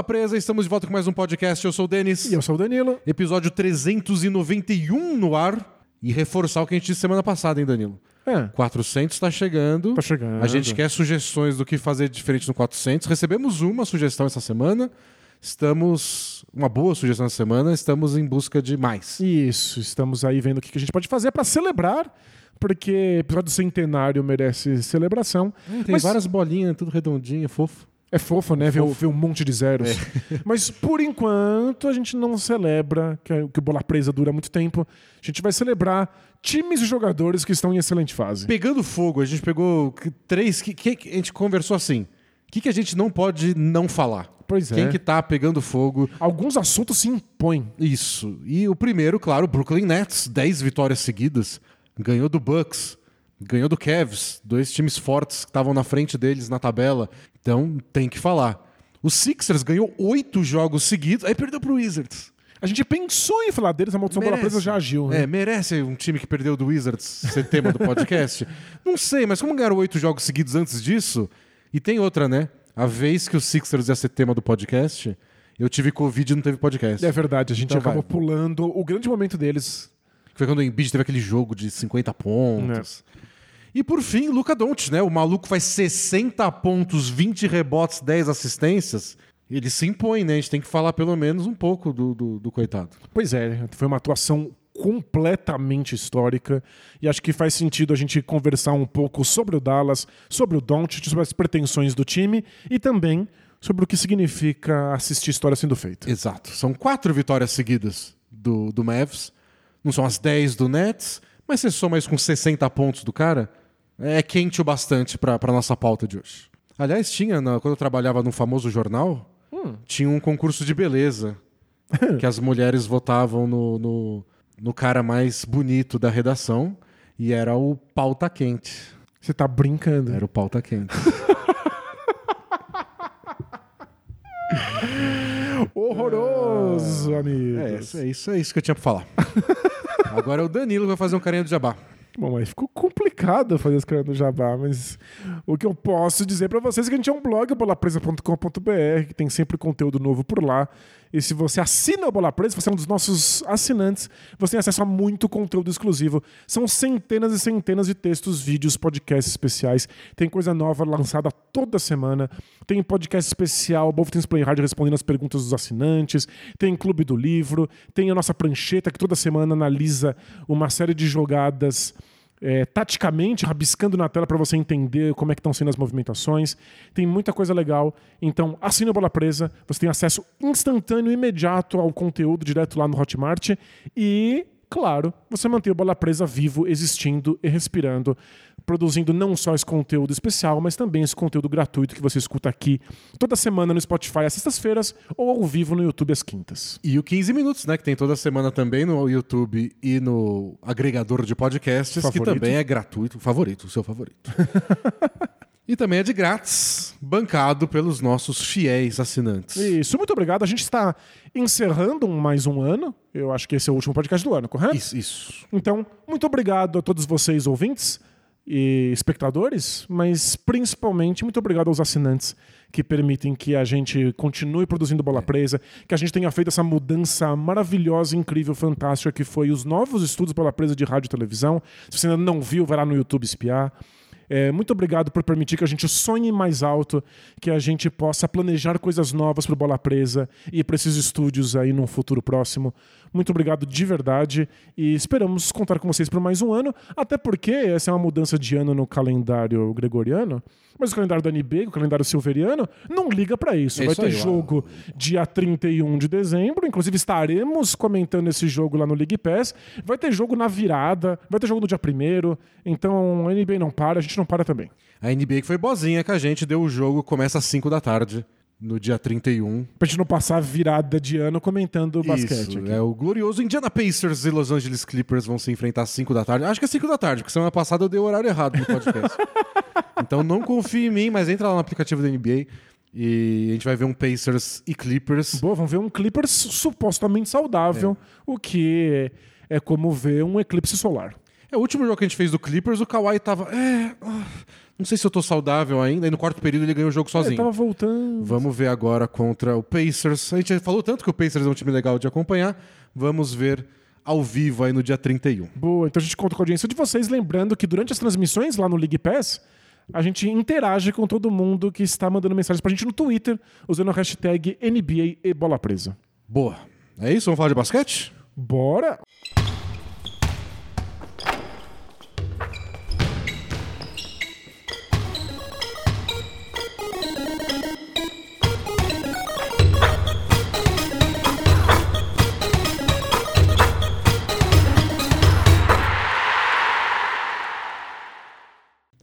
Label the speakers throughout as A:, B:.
A: Bola Presa, estamos de volta com mais um podcast. Eu sou o Denis.
B: E eu sou o Danilo.
A: Episódio 391 no ar. E reforçar o que a gente disse semana passada, hein, Danilo?
B: É,
A: 400 está chegando.
B: Tá chegando.
A: A gente quer sugestões do que fazer diferente no 400. Recebemos uma sugestão essa semana. Estamos. Uma boa sugestão essa semana. Estamos em busca de mais.
B: isso. Estamos aí vendo o que a gente pode fazer pra celebrar, porque o episódio centenário merece celebração.
A: Tem
B: Mas-
A: várias bolinhas, tudo redondinho, fofo.
B: É fofo, né? Ver,
A: Fofo.
B: ver um monte de zeros.
A: É.
B: Mas por enquanto a gente não celebra que, que o bola presa dura muito tempo. A gente vai celebrar times e jogadores que estão em excelente fase.
A: Pegando fogo, a gente pegou três. Que, que a gente conversou assim. O que, que a gente não pode não falar?
B: Pois é.
A: Quem que tá pegando fogo?
B: Alguns assuntos se impõem.
A: Isso. E o primeiro, claro, o Brooklyn Nets, 10 vitórias seguidas. Ganhou do Bucks, ganhou do Cavs, dois times fortes que estavam na frente deles na tabela. Então, tem que falar. O Sixers ganhou oito jogos seguidos, aí perdeu pro Wizards.
B: A gente pensou em falar deles, a maldição bola
A: Merece.
B: presa já agiu. né?
A: É, merece um time que perdeu do Wizards ser tema do podcast? Não sei, mas como ganharam oito jogos seguidos antes disso, e tem outra, né? A vez que o Sixers ia ser tema do podcast, eu tive Covid e não teve podcast.
B: É verdade, a gente
A: Então
B: acabou
A: vai.
B: pulando o grande momento deles.
A: Foi quando o Embiid teve aquele jogo de 50 pontos. E por fim, Luca Doncic, né? O maluco faz 60 pontos, 20 rebotes, 10 assistências. Ele se impõe, né? A gente tem que falar pelo menos um pouco do, do, do coitado.
B: Pois é, foi uma atuação completamente histórica e acho que faz sentido a gente conversar um pouco sobre o Dallas, sobre o Doncic, sobre as pretensões do time e também sobre o que significa assistir história sendo feita.
A: Exato. São quatro vitórias seguidas do, do Mavs. Não são as 10 do Nets, mas você soma isso com 60 pontos do cara, é quente o bastante pra nossa pauta de hoje. Aliás, tinha, na- quando eu trabalhava num famoso jornal, tinha um concurso de beleza. que as mulheres votavam no, no, no cara mais bonito da redação. E era o pauta quente.
B: Você tá brincando.
A: Era o pauta quente.
B: Horroroso, amigo.
A: É isso, é isso, é isso que eu tinha pra falar. Agora é o Danilo que vai fazer um carinha do jabá.
B: Bom, aí ficou complicado fazer esse cara no Jabá, mas o que eu posso dizer pra vocês é que a gente é um blog, bolapresa.com.br, que tem sempre conteúdo novo por lá. E se você assina o Bola Presa, você é um dos nossos assinantes, você tem acesso a muito conteúdo exclusivo. São centenas e centenas de textos, vídeos, podcasts especiais. Tem coisa nova lançada toda semana. Tem podcast especial, Both Things Play Hard respondendo as perguntas dos assinantes. Tem Clube do Livro. Tem a nossa prancheta que toda semana analisa uma série de jogadas é, taticamente, rabiscando na tela para você entender como é que estão sendo as movimentações. Tem muita coisa legal. Então, assine o Bola Presa. Você tem acesso instantâneo, imediato ao conteúdo direto lá no Hotmart. E, claro, você mantém o Bola Presa vivo, existindo e respirando, produzindo não só esse conteúdo especial, mas também esse conteúdo gratuito que você escuta aqui toda semana no Spotify às sextas-feiras ou ao vivo no YouTube às quintas.
A: E o 15 Minutos, né? Que tem toda semana também no YouTube e no agregador de podcasts, que
B: Favorito.
A: também é gratuito. Favorito, o seu favorito. e também é de grátis, bancado pelos nossos fiéis assinantes.
B: Isso, muito obrigado. A gente está encerrando mais um ano. Eu acho que esse é o último podcast do ano, correto?
A: Isso, isso.
B: Então, muito obrigado a todos vocês, ouvintes e espectadores, mas principalmente muito obrigado aos assinantes que permitem que a gente continue produzindo bola presa, que a gente tenha feito essa mudança maravilhosa, incrível, fantástica que foi os novos estudos bola presa de rádio e televisão. Se você ainda não viu, vai lá no YouTube espiar. É, muito obrigado por permitir que a gente sonhe mais alto, que a gente possa planejar coisas novas para Bola Presa e para esses estúdios aí num futuro próximo. Muito obrigado de verdade e esperamos contar com vocês por mais um ano, até porque essa é uma mudança de ano no calendário gregoriano, mas o calendário da NB, o calendário silveriano, não liga para isso. Vai
A: isso
B: ter
A: aí,
B: jogo dia 31 de dezembro, inclusive estaremos comentando esse jogo lá no League Pass. Vai ter jogo na virada, vai ter jogo no dia 1 então a NBA não para, a gente não para também.
A: A NBA que foi bozinha com a gente, deu o jogo, começa às 5 da tarde, no dia 31.
B: Pra gente não passar a virada de ano comentando basquete.
A: Isso,
B: aqui.
A: é o glorioso Indiana Pacers e Los Angeles Clippers vão se enfrentar às 5 da tarde. Acho que é 5 da tarde, porque semana passada eu dei o horário errado no podcast. então não confie em mim, mas entra lá no aplicativo da NBA e a gente vai ver um Pacers e Clippers.
B: Boa, vamos ver um Clippers supostamente saudável, o que é como ver um eclipse solar.
A: É o último jogo que a gente fez do Clippers, o Kawhi tava. É. ah, Não sei se eu tô saudável ainda. E no quarto período ele ganhou o jogo
B: Ele
A: sozinho.
B: tava voltando.
A: Vamos ver agora contra o Pacers. A gente falou tanto que o Pacers é um time legal de acompanhar. Vamos ver ao vivo aí no dia 31.
B: Boa, então a gente conta com a audiência de vocês, lembrando que durante as transmissões lá no League Pass, a gente interage com todo mundo que está mandando mensagens pra gente no Twitter, usando a hashtag NBA e Bola Presa.
A: Boa. É isso? Vamos falar de basquete?
B: Bora!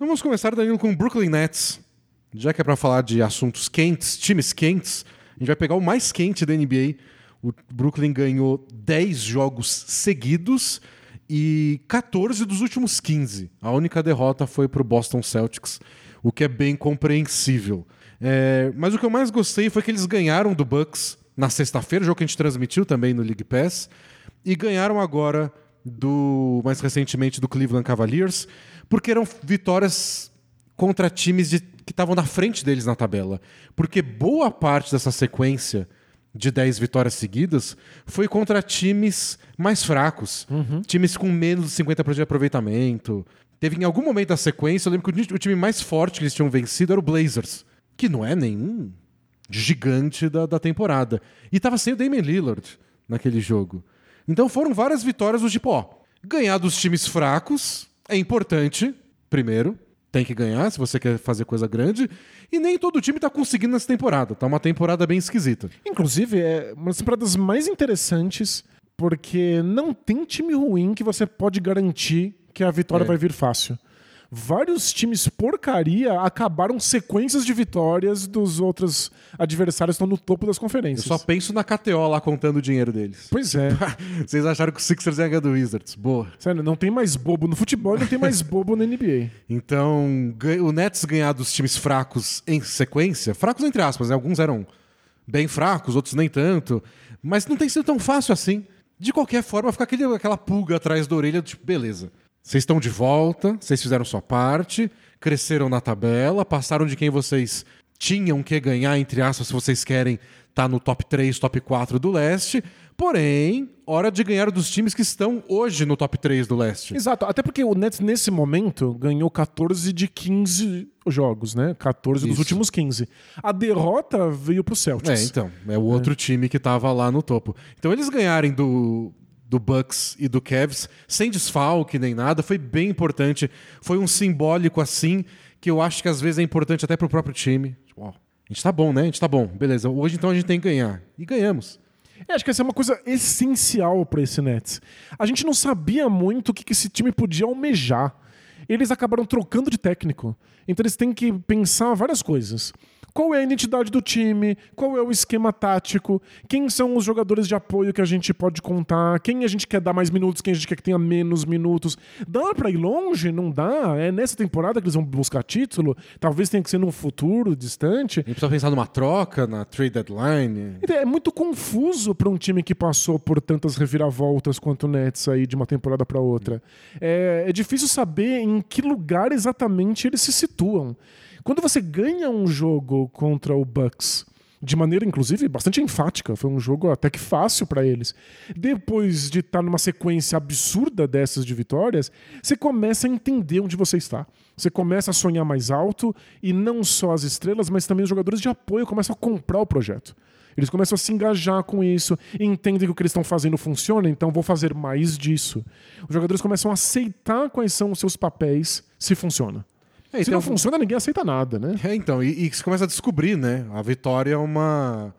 A: Vamos começar, Danilo, com o Brooklyn Nets. Já que é para falar de assuntos quentes, times quentes, a gente vai pegar o mais quente da NBA. O Brooklyn ganhou 10 jogos seguidos e 14 dos últimos 15. A única derrota foi para o Boston Celtics, o que é bem compreensível. É, mas o que eu mais gostei foi que eles ganharam do Bucks na sexta-feira, jogo que a gente transmitiu também no League Pass, e ganharam agora do mais recentemente do Cleveland Cavaliers, porque eram vitórias contra times de- que estavam na frente deles na tabela. Porque boa parte dessa sequência de 10 vitórias seguidas foi contra times mais fracos, times com menos de 50% de aproveitamento. Teve em algum momento da sequência, eu lembro que o ti- o time mais forte que eles tinham vencido era o Blazers, que não é nenhum gigante da, da temporada. E tava sem o Damian Lillard naquele jogo. Então foram várias vitórias do tipo, ó, ganhar dos times fracos é importante, primeiro, tem que ganhar se você quer fazer coisa grande, e nem todo time tá conseguindo nessa temporada, tá uma temporada bem esquisita.
B: Inclusive, é uma das temporadas mais interessantes, porque não tem time ruim que você pode garantir que a vitória
A: É.
B: vai vir fácil. Vários times porcaria acabaram sequências de vitórias dos outros adversários que estão no topo das
A: Eu
B: conferências.
A: só penso na KTO lá contando o dinheiro deles.
B: Pois é.
A: Vocês acharam que o Sixers ia ganhar do Wizards. Boa.
B: Sério, não tem mais bobo no futebol e não tem mais bobo na NBA.
A: Então, o Nets ganhar dos times fracos em sequência, fracos entre aspas, né? Alguns eram bem fracos, outros nem tanto, mas não tem sido tão fácil assim. De qualquer forma, fica aquele, aquela pulga atrás da orelha, tipo, beleza. Vocês estão de volta, vocês fizeram sua parte, cresceram na tabela, passaram de quem vocês tinham que ganhar, entre aspas, se vocês querem estar no top 3, top 4 do leste. Porém, hora de ganhar dos times que estão hoje no top 3 do leste.
B: Exato, até porque o Nets, nesse momento, ganhou 14 de 15 jogos, né? 14 dos
A: Isso.
B: últimos 15. A derrota veio pro
A: É,
B: Celtics.
A: então. É o outro time que tava lá no topo. Então eles ganharem do, do Bucks e do Cavs sem desfalque nem nada foi bem importante. Foi um simbólico assim que eu acho que às vezes é importante até pro próprio time. Tipo, ó, a gente tá bom, né? A gente tá bom. Beleza. Hoje então a gente tem que ganhar. E ganhamos.
B: É, acho que essa é uma coisa essencial para esse Nets. A gente não sabia muito o que esse time podia almejar. Eles acabaram trocando de técnico. Então eles têm que pensar várias coisas. Qual é a identidade do time? Qual é o esquema tático? Quem são os jogadores de apoio que a gente pode contar? Quem a gente quer dar mais minutos? Quem a gente quer que tenha menos minutos? Dá pra ir longe? Não dá? É nessa temporada que eles vão buscar título? Talvez tenha que ser num futuro distante.
A: A gente precisa pensar numa troca, na trade deadline.
B: É muito confuso para um time que passou por tantas reviravoltas quanto o Nets aí de uma temporada para outra. É, é difícil saber em que lugar exatamente eles se situam. Quando você ganha um jogo contra o Bucks de maneira inclusive bastante enfática, foi um jogo até que fácil para eles. Depois de estar numa sequência absurda dessas de vitórias, você começa a entender onde você está. Você começa a sonhar mais alto e não só as estrelas, mas também os jogadores de apoio começam a comprar o projeto. Eles começam a se engajar com isso, entendem que o que eles estão fazendo funciona, então vou fazer mais disso. Os jogadores começam a aceitar quais são os seus papéis, se funciona.
A: É,
B: se não
A: um-
B: funciona, ninguém aceita nada, né?
A: É, então, e, e você começa a descobrir, né? A vitória é uma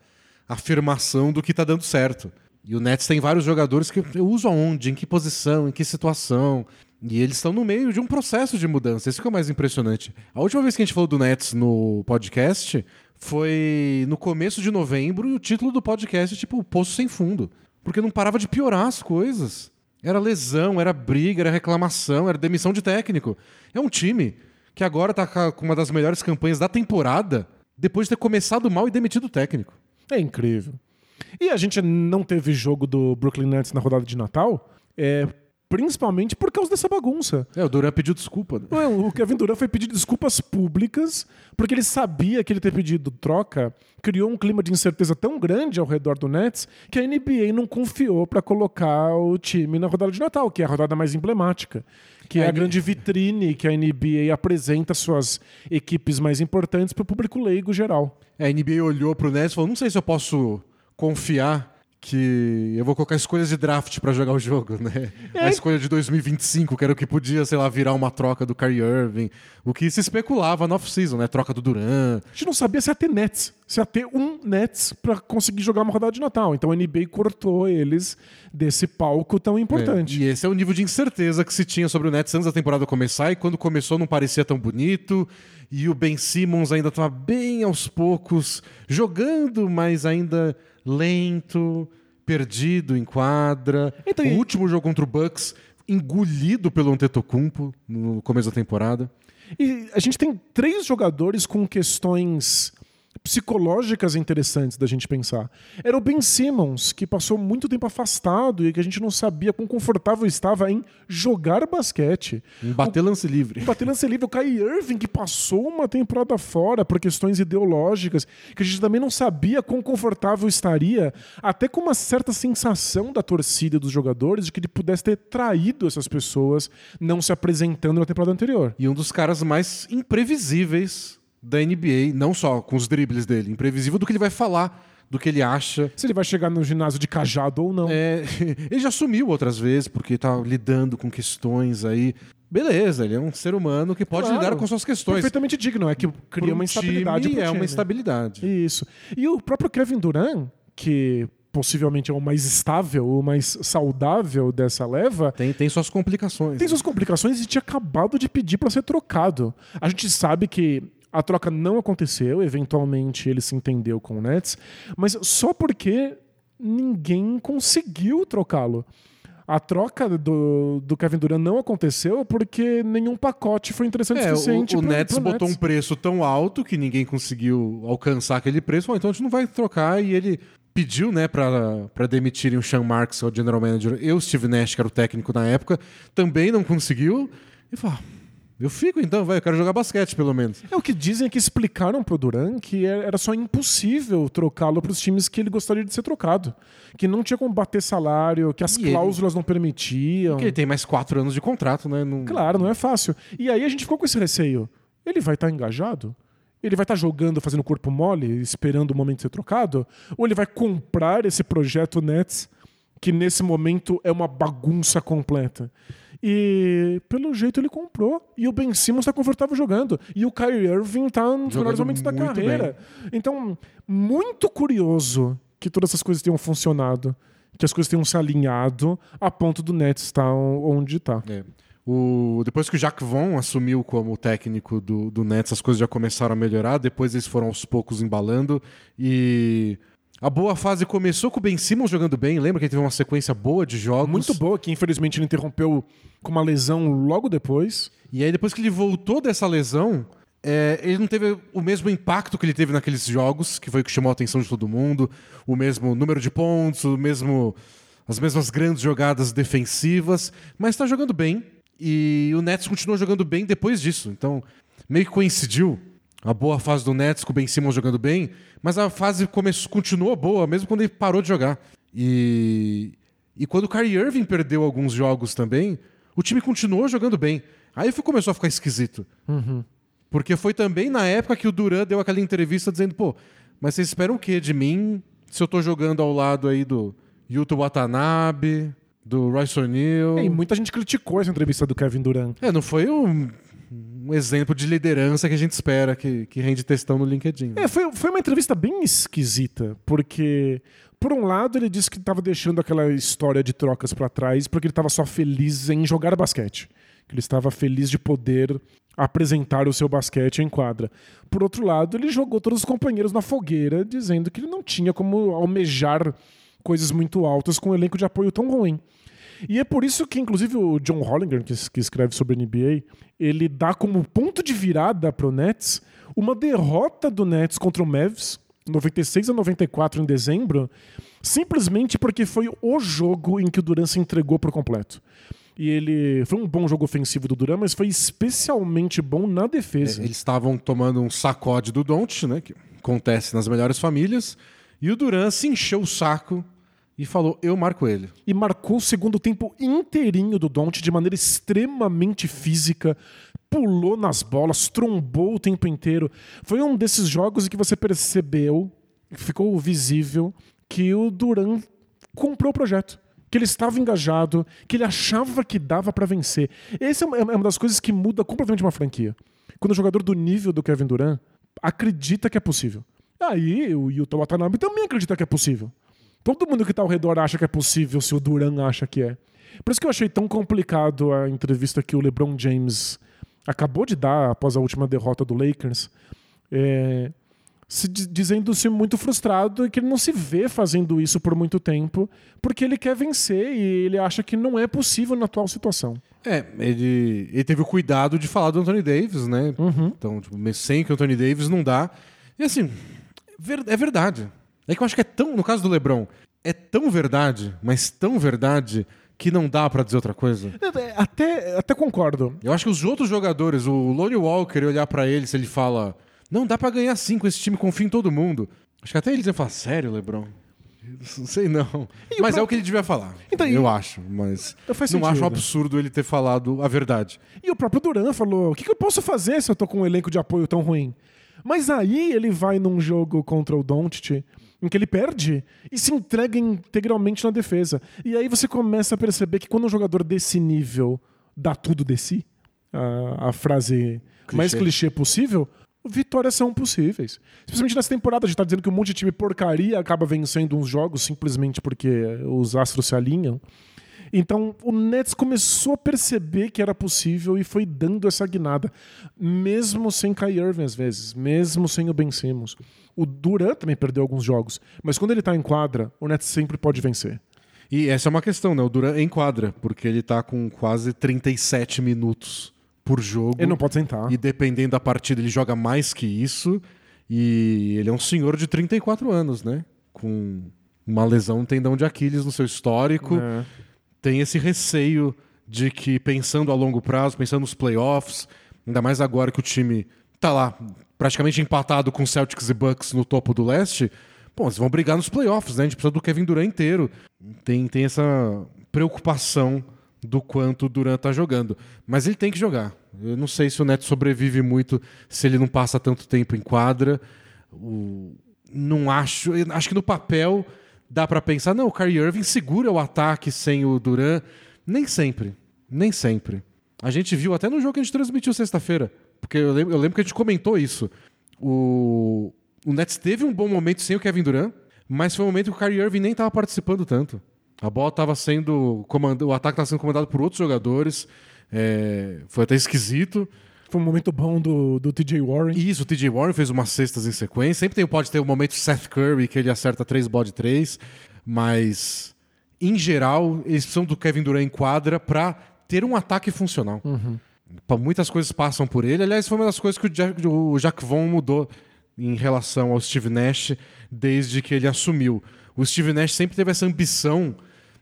A: afirmação do que tá dando certo. E o Nets tem vários jogadores que eu uso aonde, em que posição, em que situação. E eles estão no meio de um processo de mudança. Isso que é o mais impressionante. A última vez que a gente falou do Nets no podcast foi no começo de novembro e o título do podcast é tipo o Poço Sem Fundo. Porque não parava de piorar as coisas. Era lesão, era briga, era reclamação, era demissão de técnico. É um time que agora tá com uma das melhores campanhas da temporada depois de ter começado mal e demitido o técnico.
B: É incrível. E a gente não teve jogo do Brooklyn Nets na rodada de Natal, é, Principalmente por causa dessa bagunça.
A: É, o Durant pediu desculpa. Né?
B: O Kevin Durant foi pedir desculpas públicas porque ele sabia que ele ter pedido troca criou um clima de incerteza tão grande ao redor do Nets que a NBA não confiou para colocar o time na rodada de Natal, que é a rodada mais emblemática, que é, a grande vitrine que a NBA apresenta suas equipes mais importantes para o público leigo geral.
A: A NBA olhou pro Nets e falou: não sei se eu posso confiar que eu vou colocar escolhas de draft pra jogar o jogo, né?
B: É.
A: A escolha de 2025, que era o que podia, sei lá, virar uma troca do Kyrie Irving. O que se especulava na off-season, né? Troca do Durant.
B: A gente não sabia se ia ter Nets, se ia ter um Nets para conseguir jogar uma rodada de Natal. Então a NBA cortou eles desse palco tão importante.
A: É, e esse é o nível de incerteza que se tinha sobre o Nets antes da temporada começar, e quando começou não parecia tão bonito, e o Ben Simmons ainda estava bem aos poucos jogando, mas ainda lento, perdido em quadra.
B: Então,
A: o
B: e-
A: último jogo contra o Bucks engolido pelo Antetokounmpo no começo da temporada.
B: E a gente tem três jogadores com questões psicológicas interessantes da gente pensar. Era o Ben Simmons, que passou muito tempo afastado e que a gente não sabia quão confortável estava em jogar basquete.
A: Em bater lance livre.
B: Bater lance livre, o Kyrie Irving, que passou uma temporada fora por questões ideológicas, que a gente também não sabia quão confortável estaria, até com uma certa sensação da torcida dos jogadores de que ele pudesse ter traído essas pessoas não se apresentando na temporada anterior.
A: E um dos caras mais imprevisíveis da NBA, não só com os dribles dele, imprevisível do que ele vai falar, do que ele acha.
B: Se ele vai chegar no ginásio de cajado ou não.
A: É, ele já sumiu outras vezes, porque tá lidando com questões aí. Beleza, ele é um ser humano que pode
B: Claro.
A: lidar com suas questões.
B: Perfeitamente digno, é que cria uma instabilidade
A: time, é
B: time.
A: uma instabilidade.
B: Isso. E o próprio Kevin Durant, que possivelmente é o mais estável, o mais saudável dessa leva,
A: Tem, tem suas complicações.
B: tem suas complicações e tinha acabado de pedir para ser trocado. A gente sabe que a troca não aconteceu, eventualmente ele se entendeu com o Nets, mas só porque ninguém conseguiu trocá-lo. A troca do, do Kevin Durant não aconteceu porque nenhum pacote foi interessante o
A: É,
B: suficiente.
A: o, o
B: pro-
A: Nets
B: pro
A: botou um
B: Nets.
A: preço tão alto que ninguém conseguiu alcançar aquele preço. Então a gente não vai trocar. E ele pediu, né, pra demitirem o Sean Marks, o general manager, e o Steve Nash, que era o técnico na época, também não conseguiu. E falou: "Ah, eu fico então, vai, eu quero jogar basquete pelo menos.
B: É o que dizem é que explicaram pro Duran que era só impossível trocá-lo para os times que ele gostaria de ser trocado. Que não tinha como bater salário, que as
A: E ele-
B: cláusulas não permitiam.
A: Porque ele tem mais quatro anos de contrato, né? Não...
B: Claro, não é fácil. E aí a gente ficou com esse receio. Ele vai estar engajado? Ele vai estar jogando, fazendo corpo mole, esperando o momento de ser trocado? Ou ele vai comprar esse projeto Nets, que nesse momento é uma bagunça completa? E pelo jeito ele comprou. E o Ben Simmons está confortável jogando. E o Kyrie Irving está nos
A: Jogando
B: melhores momentos da carreira. Então, muito curioso que todas essas coisas tenham funcionado. Que as coisas tenham se alinhado a ponto do Nets estar onde está.
A: É. O, depois que o Jacques Vaughn assumiu como técnico do, do Nets, as coisas já começaram a melhorar. Depois eles foram aos poucos embalando. E a boa fase começou com o Ben Simmons jogando bem. Lembra que ele teve uma sequência boa de jogos?
B: Muito boa, que infelizmente ele interrompeu com uma lesão logo depois.
A: E aí, depois que ele voltou dessa lesão, é, ele não teve o mesmo impacto que ele teve naqueles jogos, que foi o que chamou a atenção de todo mundo, o mesmo número de pontos, o mesmo, as mesmas grandes jogadas defensivas, mas está jogando bem. E o Nets continuou jogando bem depois disso. Então, meio que coincidiu a boa fase do Nets com o Ben Simmons jogando bem, mas a fase começou, continuou boa, mesmo quando ele parou de jogar. E, e quando o Kyrie Irving perdeu alguns jogos também, o time continuou jogando bem. Aí foi- começou a ficar esquisito. Porque foi também na época que o Duran deu aquela entrevista dizendo, pô, mas vocês esperam o quê de mim se eu tô jogando ao lado aí do Yuto Watanabe, do Royce O'Neal?
B: E muita gente criticou essa entrevista do Kevin Durant.
A: É, não foi um, um exemplo de liderança que a gente espera que, que rende textão no LinkedIn.
B: É, foi, foi uma entrevista bem esquisita, porque, por um lado, ele disse que estava deixando aquela história de trocas para trás porque ele estava só feliz em jogar basquete. Que ele estava feliz de poder apresentar o seu basquete em quadra. Por outro lado, ele jogou todos os companheiros na fogueira, dizendo que ele não tinha como almejar coisas muito altas com um elenco de apoio tão ruim. E é por isso que, inclusive, o John Hollinger, que, que escreve sobre a NBA, ele dá como ponto de virada pro Nets uma derrota do Nets contra o Mavs, 96 a 94 em dezembro, simplesmente porque foi o jogo em que o Durant se entregou por completo. E ele foi um bom jogo ofensivo do Duran, mas foi especialmente bom na defesa.
A: É, eles estavam tomando um sacode do Don't, né? Que acontece nas melhores famílias. E o Duran se encheu o saco e falou: Eu marco ele.
B: E marcou o segundo tempo inteirinho do Don't de maneira extremamente física. Pulou nas bolas, trombou o tempo inteiro. Foi um desses jogos em que você percebeu, ficou visível, que o Duran comprou o projeto que ele estava engajado, que ele achava que dava para vencer. Essa é, é uma das coisas que muda completamente uma franquia. Quando o jogador do nível do Kevin Durant acredita que é possível. Aí o Yuta Watanabe também acredita que é possível. Todo mundo que está ao redor acha que é possível se o Durant acha que é. Por isso que eu achei tão complicado a entrevista que o LeBron James acabou de dar após a última derrota do Lakers. É, se dizendo-se muito frustrado e que ele não se vê fazendo isso por muito tempo, porque ele quer vencer e ele acha que não é possível na atual situação.
A: É, ele, ele teve o cuidado de falar do Anthony Davis, né?
B: Uhum.
A: Então, tipo, sem que o Anthony Davis não dá. E assim, é verdade. É que eu acho que é tão, no caso do LeBron, é tão verdade, mas tão verdade que não dá para dizer outra coisa.
B: É, é, até, até concordo.
A: Eu acho que os outros jogadores, o Lonnie Walker, olhar para ele, se ele fala não, dá para ganhar sim com esse time, confia em todo mundo. Acho que até eles iam falar, sério, Lebron? Não sei não. E mas é o que ele devia falar. Então, eu e... acho, mas não acho um absurdo ele ter falado a verdade.
B: E o próprio Duran falou: o que, que eu posso fazer se eu tô com um elenco de apoio tão ruim? Mas aí ele vai num jogo contra o Doncic em que ele perde e se entrega integralmente na defesa. E aí você começa a perceber que quando um jogador desse nível dá tudo de si, a, a frase clichê. mais clichê possível, vitórias são possíveis. Especialmente nessa temporada, a gente tá dizendo que um monte de time porcaria acaba vencendo uns jogos simplesmente porque os astros se alinham. Então o Nets começou a perceber que era possível e foi dando essa guinada, mesmo sem Kai Irving às vezes, mesmo sem o Ben Simmons. O Durant também perdeu alguns jogos, mas quando ele está em quadra, o Nets sempre pode vencer.
A: E essa é uma questão, né? O Durant em quadra, porque ele está com quase 37 minutos por jogo.
B: Ele não pode sentar.
A: E dependendo da partida, ele joga mais que isso. E ele é um senhor de 34 anos, né? Com uma lesão no tendão de Aquiles no seu histórico. É. Tem esse receio de que, pensando a longo prazo, pensando nos playoffs, ainda mais agora que o time tá lá praticamente empatado com Celtics e Bucks no topo do leste, pô, eles vão brigar nos playoffs, né? A gente precisa do Kevin Durant inteiro. Tem, tem essa preocupação do quanto o Durant tá jogando. Mas ele tem que jogar. Eu não sei se o Neto sobrevive muito se ele não passa tanto tempo em quadra. O... Não acho. Acho que no papel dá para pensar, não, o Kyrie Irving segura o ataque sem o Durant. Nem sempre. Nem sempre. A gente viu até no jogo que a gente transmitiu sexta-feira. Porque eu lembro, eu lembro, que a gente comentou isso. O, o Nets teve um bom momento sem o Kevin Durant, mas foi um momento que o Kyrie Irving nem estava participando tanto. A bola estava sendo comandada, o ataque estava sendo comandado por outros jogadores. É, foi até esquisito.
B: Foi um momento bom do, do TJ Warren.
A: Isso, o TJ Warren fez umas cestas em sequência. Sempre tem, pode ter o um momento Seth Curry, que ele acerta três bode três. Mas, em geral, eles precisam do Kevin Durant em quadra para ter um ataque funcional.
B: Uhum.
A: Muitas coisas passam por ele. Aliás, foi uma das coisas que o Jack, o Jack Vaughn mudou em relação ao Steve Nash desde que ele assumiu. O Steve Nash sempre teve essa ambição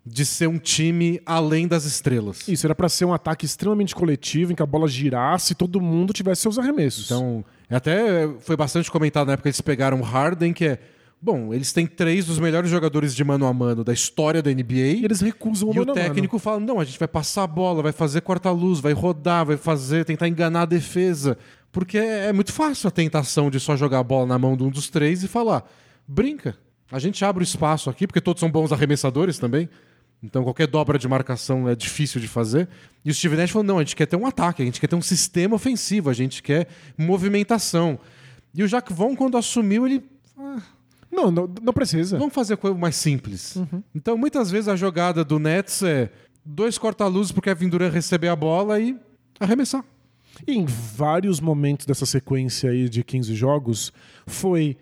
A: de ser um time além das estrelas.
B: Isso, era para ser um ataque extremamente coletivo, em que a bola girasse e todo mundo tivesse seus arremessos.
A: Então, até foi bastante comentado na época que eles pegaram o Harden, que é. Bom, eles têm três dos melhores jogadores de mano a mano da história da NBA.
B: E eles recusam o
A: E o técnico fala: não, a gente vai passar a bola, vai fazer quarta-luz, vai rodar, vai fazer, tentar enganar a defesa. Porque é, é muito fácil a tentação de só jogar a bola na mão de um dos três e falar: brinca. A gente abre o espaço aqui, porque todos são bons arremessadores também. Então qualquer dobra de marcação é difícil de fazer. E o Steve Nash falou: não, a gente quer ter um ataque, a gente quer ter um sistema ofensivo, a gente quer movimentação. E o Jacques Vaughn, quando assumiu, ele.
B: Ah, não, não, não, precisa.
A: Vamos fazer coisa mais simples.
B: Uhum.
A: Então, muitas vezes a jogada do Nets é dois corta-luzes porque Kevin Durant receber a bola e arremessar.
B: E em vários momentos dessa sequência aí de 15 jogos, foi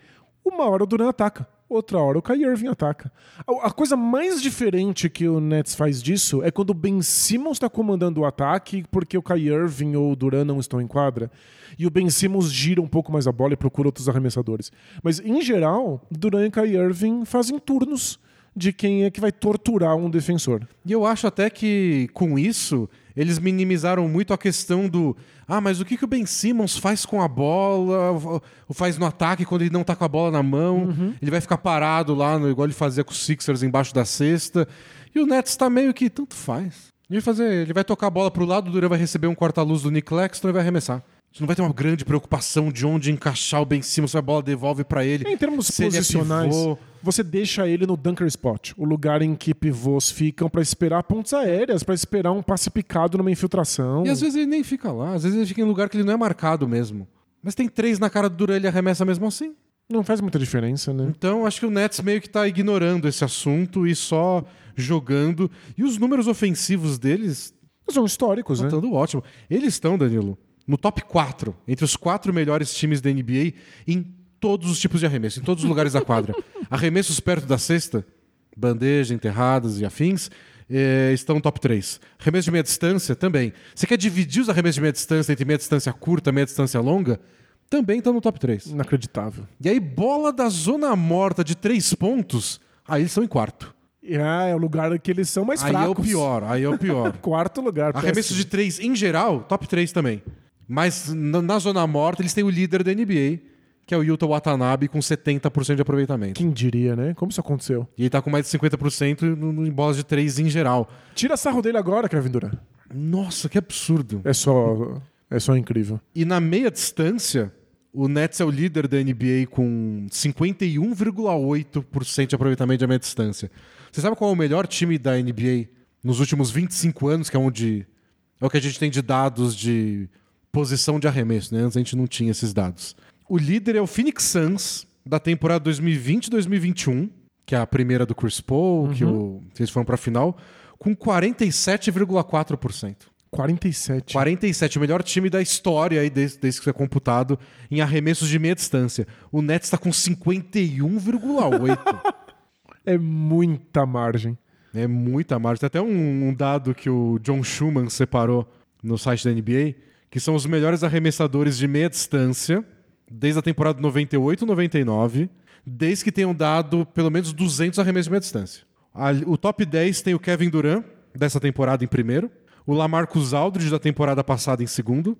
B: uma hora o Durant ataca outra hora o Kyrie Irving ataca. A, coisa mais diferente que o Nets faz disso é quando o Ben Simmons está comandando o ataque porque o Kyrie Irving ou o Duran não estão em quadra. E o Ben Simmons gira um pouco mais a bola e procura outros arremessadores. Mas, em geral, Duran e Kyrie Irving fazem turnos de quem é que vai torturar um defensor.
A: E eu acho até que com isso eles minimizaram muito a questão do ah, mas o que, que o Ben Simmons faz com a bola, ou faz no ataque quando ele não tá com a bola na mão, uhum. ele vai ficar parado lá, no, igual ele fazia com os Sixers embaixo da cesta. E o Nets tá meio que tanto faz. Ele vai, fazer, ele vai tocar a bola pro lado, o Duran vai receber um corta-luz do Nick Claxton e vai arremessar. Você não vai ter uma grande preocupação de onde encaixar o Ben Simmons, se a bola devolve para ele.
B: Em termos é posicionais, é você deixa ele no dunker spot, o lugar em que pivôs ficam para esperar pontos aéreas, para esperar um passe picado numa infiltração.
A: E às vezes ele nem fica lá, às vezes ele fica em lugar que ele não é marcado mesmo. Mas tem três na cara do Duran, ele arremessa mesmo assim.
B: Não faz muita diferença, né?
A: Então, acho que o Nets meio que tá ignorando esse assunto e só jogando. E os números ofensivos deles.
B: São históricos, né?
A: Estão ótimo. Eles estão, Danilo, no top 4, entre os quatro melhores times da NBA em todos os tipos de arremesso, em todos os lugares da quadra. Arremessos perto da cesta, bandeja, enterradas e afins, eh, estão no top 3. Arremesso de meia distância também. Você quer dividir os arremessos de meia distância entre meia distância curta e meia distância longa? Também estão no top 3.
B: Inacreditável.
A: E aí, bola da zona morta de 3 pontos, aí eles são em quarto.
B: Ah, é o lugar que eles são mais
A: aí
B: fracos.
A: Aí é o pior, aí é o pior.
B: Quarto lugar.
A: Arremesso de 3 em geral, top 3 também. Mas na, zona morta, eles têm o líder da NBA, que é o Yuta Watanabe, com 70% de aproveitamento.
B: Quem diria, né? Como isso aconteceu?
A: E ele tá com mais de 50% no, no, em bolas de 3 em geral.
B: Tira sarro dele agora, Kevin Durant.
A: Nossa, que absurdo.
B: É só, é só incrível.
A: E na meia distância, o Nets é o líder da NBA com 51,8% de aproveitamento de meia distância. Você sabe qual é o melhor time da NBA nos últimos 25 anos, que é onde é o que a gente tem de dados de posição de arremesso, né? Antes a gente não tinha esses dados. O líder é o Phoenix Suns da temporada 2020-2021, que é a primeira do Chris Paul, uhum. que, o, eles foram para a final, com 47,4%.
B: 47.
A: 47, o melhor time da história aí desde, desde que foi computado em arremessos de meia distância. O Nets está com 51,8.
B: é muita margem.
A: É muita margem. Tem até um, um dado que o John Schumann separou no site da NBA, que são os melhores arremessadores de meia distância desde a temporada 98-99, desde que tenham dado pelo menos 200 arremessos de meia distância. O top 10 tem o Kevin Durant, dessa temporada, em primeiro, o Lamarcus Aldridge, da temporada passada, em segundo,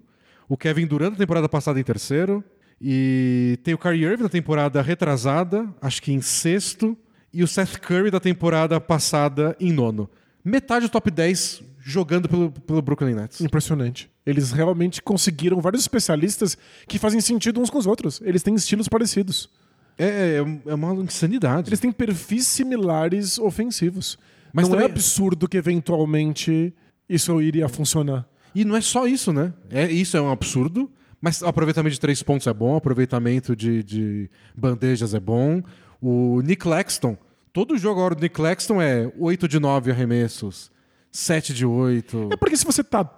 A: o Kevin Durant, da temporada passada, em terceiro, e tem o Kyrie Irving, da temporada retrasada, acho que em sexto, e o Seth Curry, da temporada passada, em nono. Metade do top 10 jogando pelo, pelo Brooklyn Nets.
B: Impressionante. Eles realmente conseguiram vários especialistas que fazem sentido uns com os outros. Eles têm estilos parecidos.
A: É, é, é uma insanidade.
B: Eles têm perfis similares ofensivos. Mas não é também... é absurdo que eventualmente isso iria funcionar.
A: E não é só isso, né? É, isso é um absurdo, mas o aproveitamento de três pontos é bom, aproveitamento de, de bandejas é bom. O Nick Claxton, todo jogo agora do Nick Claxton é 8 de 9 arremessos, 7 de 8.
B: É porque se você tá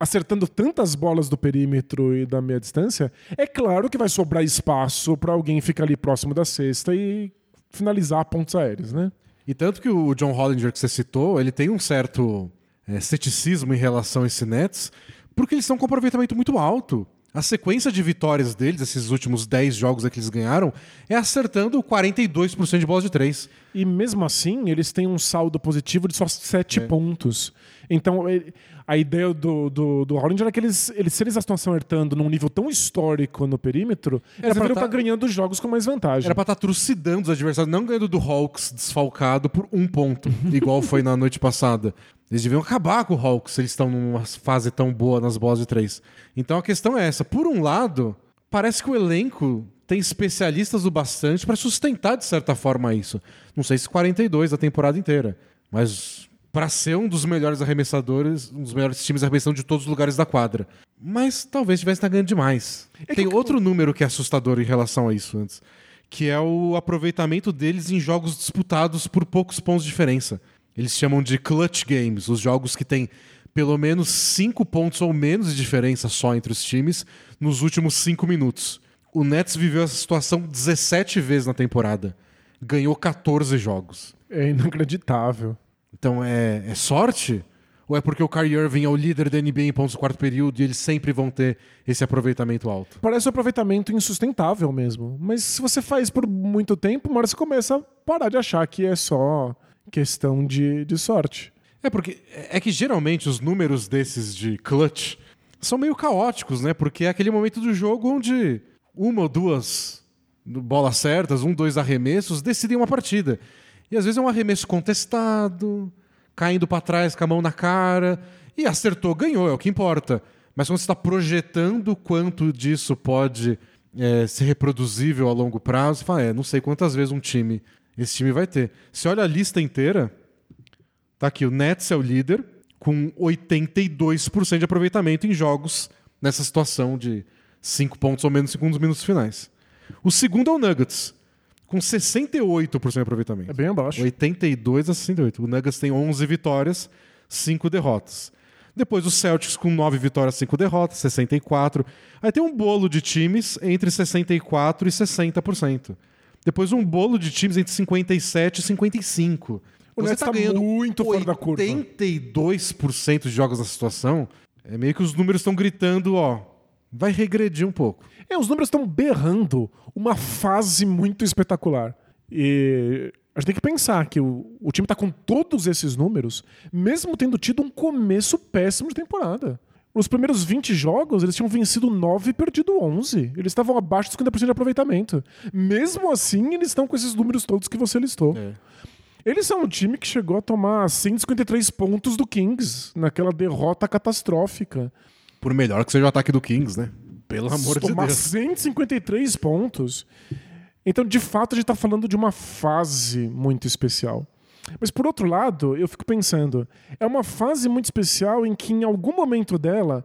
B: acertando tantas bolas do perímetro e da meia distância, é claro que vai sobrar espaço para alguém ficar ali próximo da cesta e finalizar pontos aéreos, né?
A: E tanto que o John Hollinger que você citou, ele tem um certo é, ceticismo em relação a esse Nets, porque eles estão com um aproveitamento muito alto. A sequência de vitórias deles, esses últimos 10 jogos que eles ganharam, é acertando 42% de bolas de 3.
B: E mesmo assim, eles têm um saldo positivo de só 7 é. pontos. Então, a ideia do, do, do Hollinger era que eles, eles, se eles estão acertando num nível tão histórico no perímetro, eles deveriam estar tá... ganhando jogos com mais vantagem.
A: Era pra estar tá trucidando os adversários, não ganhando do Hawks desfalcado por um ponto, igual foi na noite passada. Eles deviam acabar com o Hawks se eles estão numa fase tão boa nas bolas de três. Então a questão é essa. Por um lado, parece que o elenco tem especialistas o bastante para sustentar de certa forma isso. Não sei se 42 a temporada inteira, mas para ser um dos melhores arremessadores, um dos melhores times de arremessão de todos os lugares da quadra. Mas talvez estivesse ganhando demais. É Tem outro número que é assustador em relação a isso antes, que é o aproveitamento deles em jogos disputados por poucos pontos de diferença. Eles chamam de clutch games, os jogos que têm pelo menos cinco pontos ou menos de diferença só entre os times nos últimos cinco minutos. O Nets viveu essa situação 17 vezes na temporada. Ganhou 14 jogos.
B: É inacreditável.
A: Então é, é sorte? Ou é porque o Kyrie Irving é o líder da NBA em pontos do quarto período e eles sempre vão ter esse aproveitamento alto?
B: Parece um aproveitamento insustentável mesmo. Mas se você faz por muito tempo, uma hora você começa a parar de achar que é só questão de, de sorte.
A: É porque é que geralmente os números desses de clutch são meio caóticos, né? Porque é aquele momento do jogo onde uma ou duas bolas certas, um, dois arremessos decidem uma partida. E às vezes é um arremesso contestado, caindo para trás com a mão na cara, e acertou, ganhou, é o que importa. Mas quando você está projetando quanto disso pode é, ser reproduzível a longo prazo, fala, é, não sei quantas vezes um time esse time vai ter. Se olha a lista inteira, tá aqui, o Nets é o líder, com 82% de aproveitamento em jogos nessa situação de 5 pontos ou menos segundos minutos finais. O segundo é o Nuggets, com 68% de aproveitamento.
B: É bem abaixo.
A: 82 a 68. O Nuggets tem 11 vitórias, 5 derrotas. Depois o Celtics com 9 vitórias, 5 derrotas, 64. Aí tem um bolo de times entre 64 e 60%. Depois um bolo de times entre 57 e 55.
B: O
A: Você
B: Nets
A: tá
B: tá
A: ganhando
B: muito fora da curva.
A: 82% de jogos na situação. É meio que os números estão gritando, ó, vai regredir um pouco.
B: É, os números estão berrando uma fase muito espetacular. E a gente tem que pensar que o, o time está com todos esses números, mesmo tendo tido um começo péssimo de temporada. Nos primeiros 20 jogos, eles tinham vencido 9 e perdido 11. Eles estavam abaixo de 50% de aproveitamento. Mesmo assim, eles estão com esses números todos que você listou.
A: É.
B: Eles são um time que chegou a tomar 153 pontos do Kings naquela derrota catastrófica.
A: Por melhor que seja o ataque do Kings, né? Pelo amor de
B: tomar
A: Deus.
B: 153 pontos. Então, de fato, a gente está falando de uma fase muito especial. Mas, por outro lado, eu fico pensando, é uma fase muito especial em que, em algum momento dela,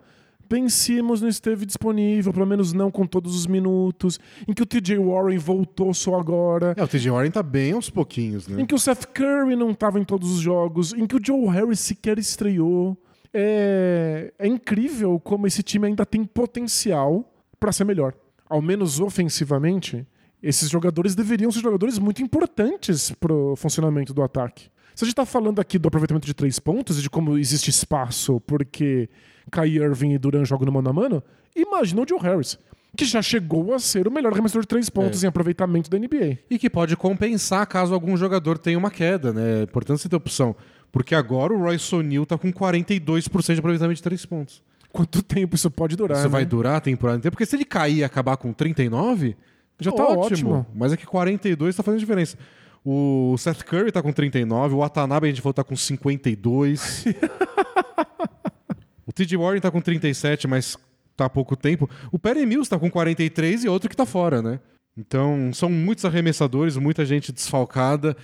B: Ben Simmons não esteve disponível, pelo menos não com todos os minutos, em que o TJ Warren voltou só agora,
A: É, o TJ Warren tá bem aos pouquinhos, né?
B: em que o Seth Curry não estava em todos os jogos, em que o Joe Harris sequer estreou. É, é incrível como esse time ainda tem potencial para ser melhor. Ao menos ofensivamente, esses jogadores deveriam ser jogadores muito importantes pro funcionamento do ataque. Se a gente tá falando aqui do aproveitamento de três pontos e de como existe espaço porque Kai Irving e Duran jogam no mano a mano, imagina o Joe Harris, que já chegou a ser o melhor arremessador de três pontos
A: É.
B: em aproveitamento da NBA.
A: E que pode compensar caso algum jogador tenha uma queda, né? É importante você ter opção. Porque agora o Royce O'Neal tá com 42% de aproveitamento de três pontos.
B: Quanto tempo isso pode durar?
A: Isso
B: né?
A: vai durar a temporada inteira? Porque se ele cair e acabar com 39, já tá
B: Ótimo.
A: ótimo. Mas é que 42 tá fazendo diferença. O Seth Curry tá com 39, o Watanabe a gente falou tá com 52. o TJ Warren tá com 37, mas tá há pouco tempo. O Perry Mills tá com 43 e outro que tá fora, né? Então, são muitos arremessadores, muita gente desfalcada.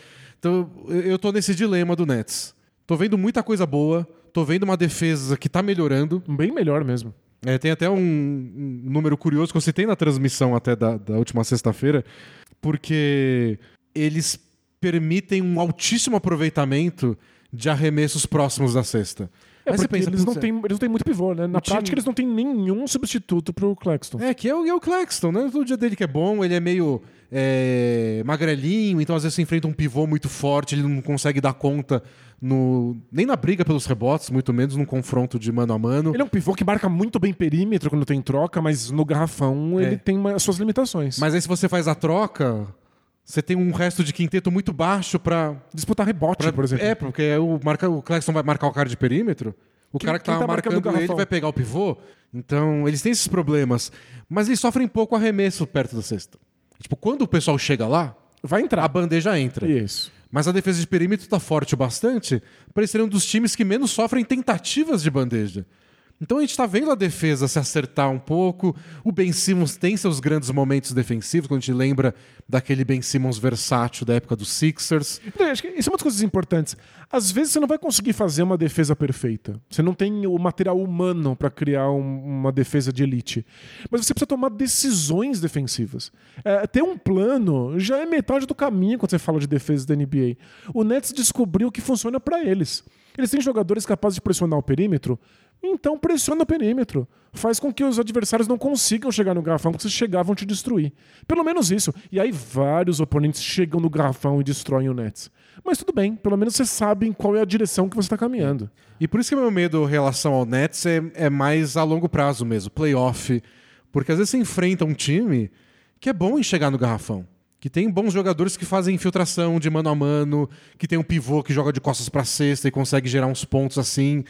A: Então, eu tô nesse dilema do Nets. Tô vendo muita coisa boa, tô vendo uma defesa que tá melhorando.
B: Bem melhor mesmo.
A: É, tem até um, um número curioso que eu citei na transmissão até da, da última sexta-feira, porque eles permitem um altíssimo aproveitamento de arremessos próximos da cesta.
B: É
A: você
B: porque
A: pensa,
B: eles, não
A: "Putz,
B: têm, eles não têm muito pivô, né? Na
A: O time-
B: prática, eles não têm nenhum substituto pro Claxton.
A: É, que é o, é o Claxton, né? O dia dele que é bom, ele é meio é, magrelinho, então às vezes você enfrenta um pivô muito forte, ele não consegue dar conta no, nem na briga pelos rebotes, muito menos num confronto de mano a mano.
B: Ele é um pivô que marca muito bem perímetro quando tem troca, mas no garrafão
A: É.
B: ele tem suas limitações.
A: Mas aí se você faz a troca, você tem um resto de quinteto muito baixo pra,
B: Disputar rebote,
A: Pra-
B: por exemplo.
A: É, porque o, marca, o Claxton vai marcar o cara de perímetro. O
B: Quem-
A: cara que tá,
B: tá marcando
A: marcando
B: o
A: ele vai pegar o pivô. Então, eles têm esses problemas. Mas eles sofrem pouco arremesso perto da cesta. Tipo, quando o pessoal chega lá,
B: Vai
A: a
B: entrar.
A: bandeja entra.
B: Isso.
A: Mas a defesa de perímetro tá forte o bastante para eles serem um dos times que menos sofrem tentativas de bandeja. Então a gente tá vendo a defesa se acertar um pouco. O Ben Simmons tem seus grandes momentos defensivos, quando a gente lembra daquele Ben Simmons versátil da época dos Sixers.
B: Então, acho que isso é uma das coisas importantes. Às vezes você não vai conseguir fazer uma defesa perfeita. Você não tem o material humano para criar um- uma defesa de elite. Mas você precisa tomar decisões defensivas. É, ter um plano já é metade do caminho quando você fala de defesa da NBA. O Nets descobriu o que funciona para eles. Eles têm jogadores capazes de pressionar o perímetro Então pressiona o perímetro. Faz com que os adversários não consigam chegar no garrafão, porque se chegar vão te destruir. Pelo menos isso. E aí vários oponentes chegam no garrafão e destroem o Nets. Mas tudo bem, pelo menos você sabe em qual é a direção que você está caminhando.
A: E por isso que meu medo em relação ao Nets é, é mais a longo prazo mesmo, playoff. Porque às vezes você enfrenta um time que é bom em chegar no garrafão. Que tem bons jogadores que fazem infiltração de mano a mano, que tem um pivô que joga de costas para cesta e consegue gerar uns pontos assim.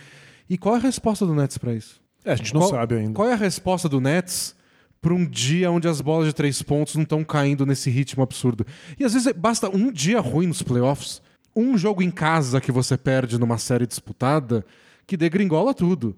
A: E qual é a resposta do Nets para isso?
B: É, a gente não
A: qual,
B: sabe ainda.
A: Qual é a resposta do Nets para um dia onde as bolas de três pontos não estão caindo nesse ritmo absurdo? E às vezes basta um dia ruim nos playoffs, um jogo em casa que você perde numa série disputada, que degringola tudo.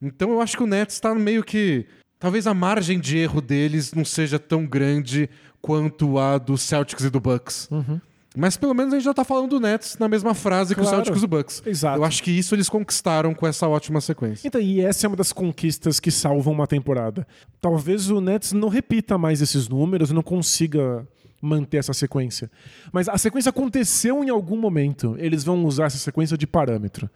A: Então eu acho que o Nets está meio que. Talvez a margem de erro deles não seja tão grande quanto a do Celtics e do Bucks.
B: Uhum.
A: Mas pelo menos a gente já tá falando do Nets na mesma frase que o
B: Claro.
A: Celtics e o Bucks.
B: Exato.
A: Eu acho que isso eles conquistaram com essa ótima sequência.
B: Então, e essa é uma das conquistas que salvam uma temporada. Talvez o Nets não repita mais esses números e não consiga manter essa sequência. Mas a sequência aconteceu em algum momento. Eles vão usar essa sequência de parâmetro.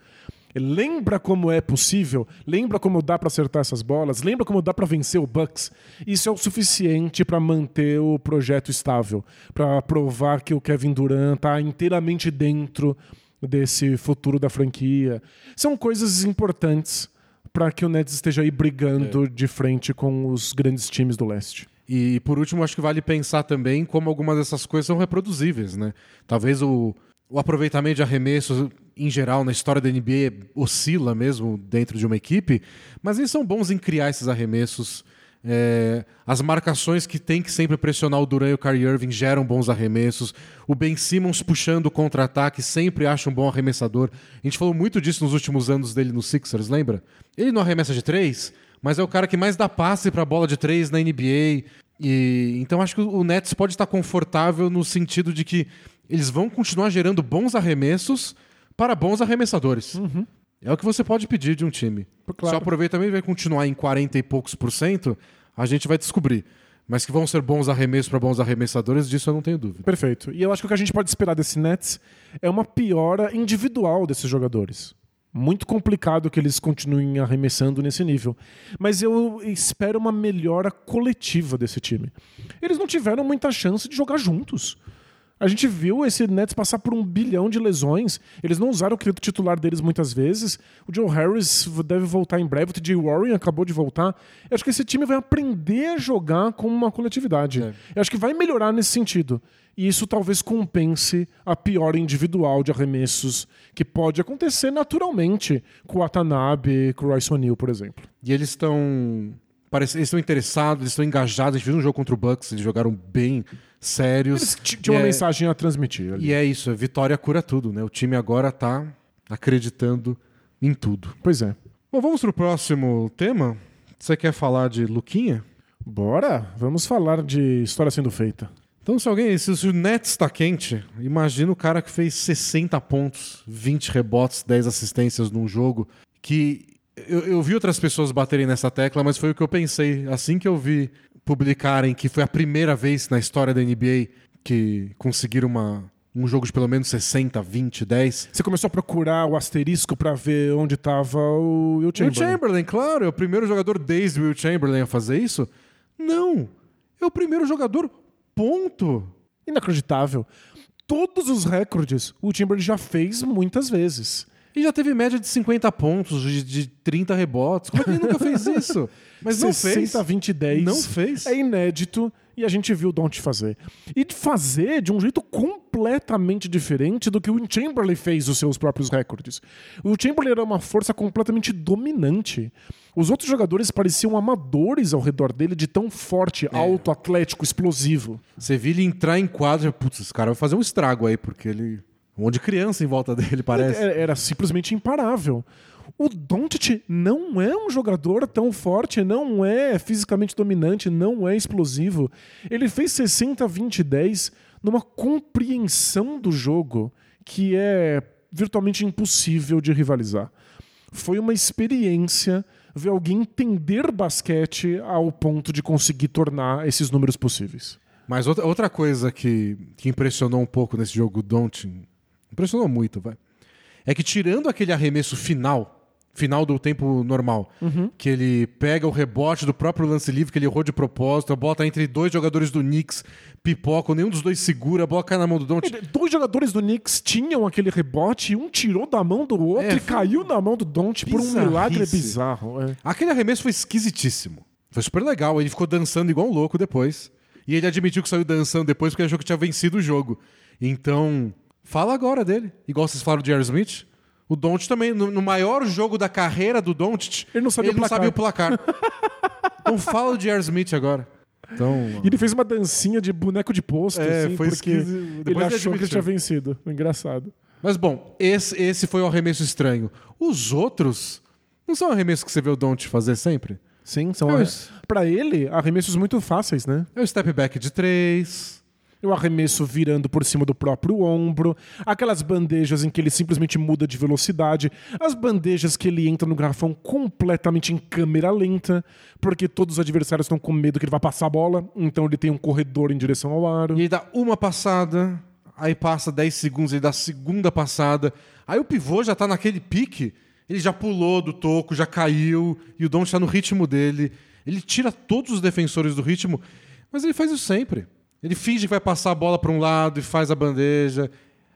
B: Lembra como é possível? Lembra como dá pra acertar essas bolas? Lembra como dá pra vencer o Bucks? Isso é o suficiente pra manter o projeto estável, Pra provar que o Kevin Durant tá inteiramente dentro desse futuro da franquia. São coisas importantes pra que o Nets esteja aí brigando de frente com os grandes times do leste.
A: E por último, acho que vale pensar também como algumas dessas coisas são reproduzíveis, né? Talvez o, o aproveitamento de arremessos em geral na história da NBA oscila mesmo dentro de uma equipe, mas eles são bons em criar esses arremessos. É, as marcações que tem que sempre pressionar o Durant e o Kyrie Irving geram bons arremessos. O Ben Simmons puxando o contra-ataque sempre acha um bom arremessador. A gente falou muito disso nos últimos anos dele no Sixers, lembra? Ele não arremessa de três, mas é o cara que mais dá passe para bola de três na NBA. E então acho que o Nets pode estar confortável no sentido de que eles vão continuar gerando bons arremessos para bons arremessadores. É o que você pode pedir de um time.
B: Claro.
A: Se o aproveitamento vai continuar em 40 e poucos por cento, a gente vai descobrir. Mas que vão ser bons arremessos para bons arremessadores, disso eu não tenho dúvida.
B: Perfeito. E eu acho que o que a gente pode esperar desse Nets é uma piora individual desses jogadores. Muito complicado que eles continuem arremessando nesse nível. Mas eu espero uma melhora coletiva desse time. Eles não tiveram muita chance de jogar juntos. A gente viu esse Nets passar por um bilhão de lesões. Eles não usaram o querido titular deles muitas vezes. O Joe Harris deve voltar em breve. O TJ Warren acabou de voltar. Eu acho que esse time vai aprender a jogar como uma coletividade.
A: É.
B: Eu acho que vai melhorar nesse sentido. E isso talvez compense a pior individual de arremessos que pode acontecer naturalmente com o Watanabe, com o Royce O'Neal, por exemplo.
A: E eles estão. Parece, eles estão interessados, eles estão engajados. A gente viu um jogo contra o Bucks, eles jogaram bem sérios.
B: Eles t- tinham
A: E
B: uma
A: é-
B: mensagem a transmitir. ali.
A: E é isso, a vitória cura tudo, né? O time agora tá acreditando em tudo.
B: Pois é.
A: Bom, vamos pro próximo tema. Você quer falar de Luquinha?
B: Bora, vamos falar de história sendo feita.
A: Então, se alguém. Se o Nets está quente, imagina o cara que fez 60 pontos, 20 rebotes, 10 assistências num jogo. Que eu, eu vi outras pessoas baterem nessa tecla, mas foi o que eu pensei. Assim que eu vi publicarem que foi a primeira vez na história da NBA que conseguiram uma, um jogo de pelo menos 60, 20, 10.
B: Você começou a procurar o asterisco pra ver onde estava o Will
A: Will
B: Chamberlain.
A: Chamberlain, claro, é o primeiro jogador desde Will Chamberlain a fazer isso? Não. É o primeiro jogador, ponto.
B: Inacreditável. Todos os recordes o Chamberlain já fez muitas vezes.
A: E já teve média de 50 pontos, de, de 30 rebotes. Como é que ele nunca fez isso? Mas não
B: 60,
A: fez.
B: 20, 10.
A: Não fez.
B: É inédito e a gente viu o Don't fazer. E de fazer de um jeito completamente diferente do que o Chamberlain fez os seus próprios recordes. O Chamberlain era uma força completamente dominante. Os outros jogadores pareciam amadores ao redor dele de tão forte,
A: É.
B: alto, atlético, explosivo.
A: Você viu ele entrar em quadra, putz, esse cara vai fazer um estrago aí, porque ele. Um monte de criança em volta dele, parece.
B: Era, era simplesmente imparável. O Doncic não é um jogador tão forte, não é fisicamente dominante, não é explosivo. Ele fez 60, 20, 10 numa compreensão do jogo que é virtualmente impossível de rivalizar. Foi uma experiência ver alguém entender basquete ao ponto de conseguir tornar esses números possíveis.
A: Mas outra, outra coisa que, que impressionou um pouco nesse jogo Don't, impressionou muito, vai. É que tirando aquele arremesso final, final do tempo normal. Que ele pega o rebote do próprio lance livre, que ele errou de propósito, a bola tá entre dois jogadores do Knicks, pipoca, nenhum dos dois segura, a bola cai na mão do Doncic.
B: Dois jogadores do Knicks tinham aquele rebote e um tirou da mão do outro
A: É,
B: e caiu na mão do Don't por um milagre bizarro. é.
A: Aquele arremesso foi esquisitíssimo. Foi super legal. Ele ficou dançando igual um louco depois. E ele admitiu que saiu dançando depois porque achou que tinha vencido o jogo. Então, fala agora dele. Igual vocês falaram de Aaron Smith. O Doncic também, no, no maior jogo da carreira do Doncic,
B: Ele não sabia o placar.
A: o placar. então fala de Aaron Smith agora. Então,
B: E ele fez uma dancinha de boneco de posto,
A: É,
B: assim,
A: foi
B: porque
A: esquisito.
B: ele
A: Depois ele
B: achou que ele tinha vencido. Engraçado.
A: Mas bom, esse, esse foi o arremesso estranho. Os outros não são arremessos que você vê o Doncic fazer sempre?
B: Sim, são
A: É
B: arre...
A: isso.
B: Pra ele, arremessos muito fáceis, né?
A: É o step back de três.
B: O arremesso virando por cima do próprio ombro, aquelas bandejas em que ele simplesmente muda de velocidade, as bandejas que ele entra no garrafão completamente em câmera lenta, porque todos os adversários estão com medo que ele vai passar a bola, então ele tem um corredor em direção ao aro.
A: E aí dá uma passada, aí passa 10 segundos, ele dá a segunda passada. Aí o pivô já tá naquele pique, ele já pulou do toco, já caiu, e o Doncic tá no ritmo dele. Ele tira todos os defensores do ritmo, mas ele faz isso sempre. Ele finge que vai passar a bola para um lado e faz a bandeja.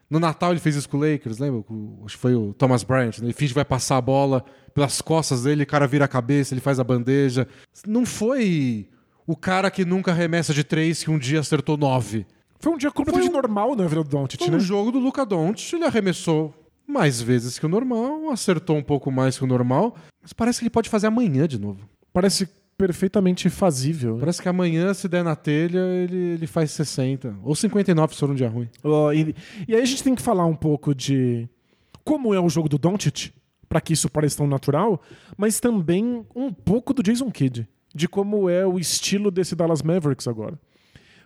A: No Natal ele fez isso com o Lakers, lembra? Acho que foi o Thomas Bryant. né? Ele finge que vai passar a bola pelas costas dele, o cara vira a cabeça, ele faz a bandeja. Não foi o cara que nunca arremessa de três que um dia acertou nove.
B: Foi um dia completamente
A: um-
B: normal na vida do Doncic, né?
A: um jogo do Luca Doncic, ele arremessou mais vezes que o normal, acertou um pouco mais que o normal, mas parece que ele pode fazer amanhã de novo.
B: Parece perfeitamente fazível.
A: Parece que amanhã, se der na telha, ele, ele faz 60. Ou 59 se for um dia ruim.
B: Ó, e, e aí a gente tem que falar um pouco de como é o jogo do Doncic, para que isso pareça tão natural, mas também um pouco do Jason Kidd, de como é o estilo desse Dallas Mavericks agora.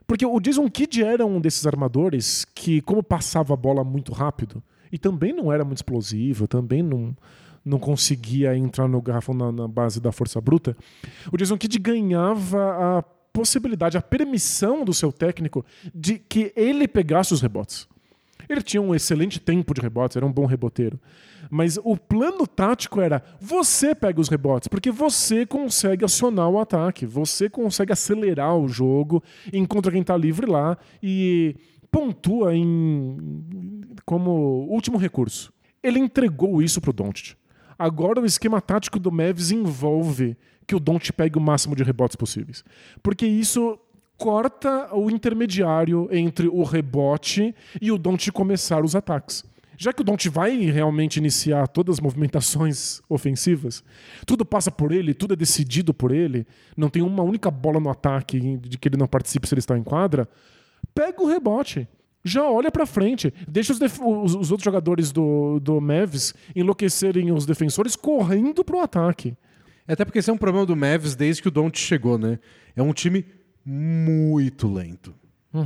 B: Porque o Jason Kidd era um desses armadores que, como passava a bola muito rápido, e também não era muito explosivo, também não, não conseguia entrar no garrafão na, na base da força bruta, o Jason Kidd ganhava a possibilidade, a permissão do seu técnico de que ele pegasse os rebotes. Ele tinha um excelente tempo de rebotes, era um bom reboteiro. Mas o plano tático era: você pega os rebotes, porque você consegue acionar o ataque, você consegue acelerar o jogo, encontra quem está livre lá e pontua em como último recurso. Ele entregou isso pro Doncic. Agora o esquema tático do Mavs envolve que o Doncic pegue o máximo de rebotes possíveis. Porque isso corta o intermediário entre o rebote e o Doncic começar os ataques. Já que o Doncic vai realmente iniciar todas as movimentações ofensivas, tudo passa por ele, tudo é decidido por ele, não tem uma única bola no ataque de que ele não participe se ele está em quadra, pega o rebote. Já olha pra frente. Deixa os, os- os outros jogadores do, do Mavs enlouquecerem os defensores correndo pro ataque.
A: Até porque esse é um problema do Mavs desde que o Doncic chegou, né? É um time muito lento.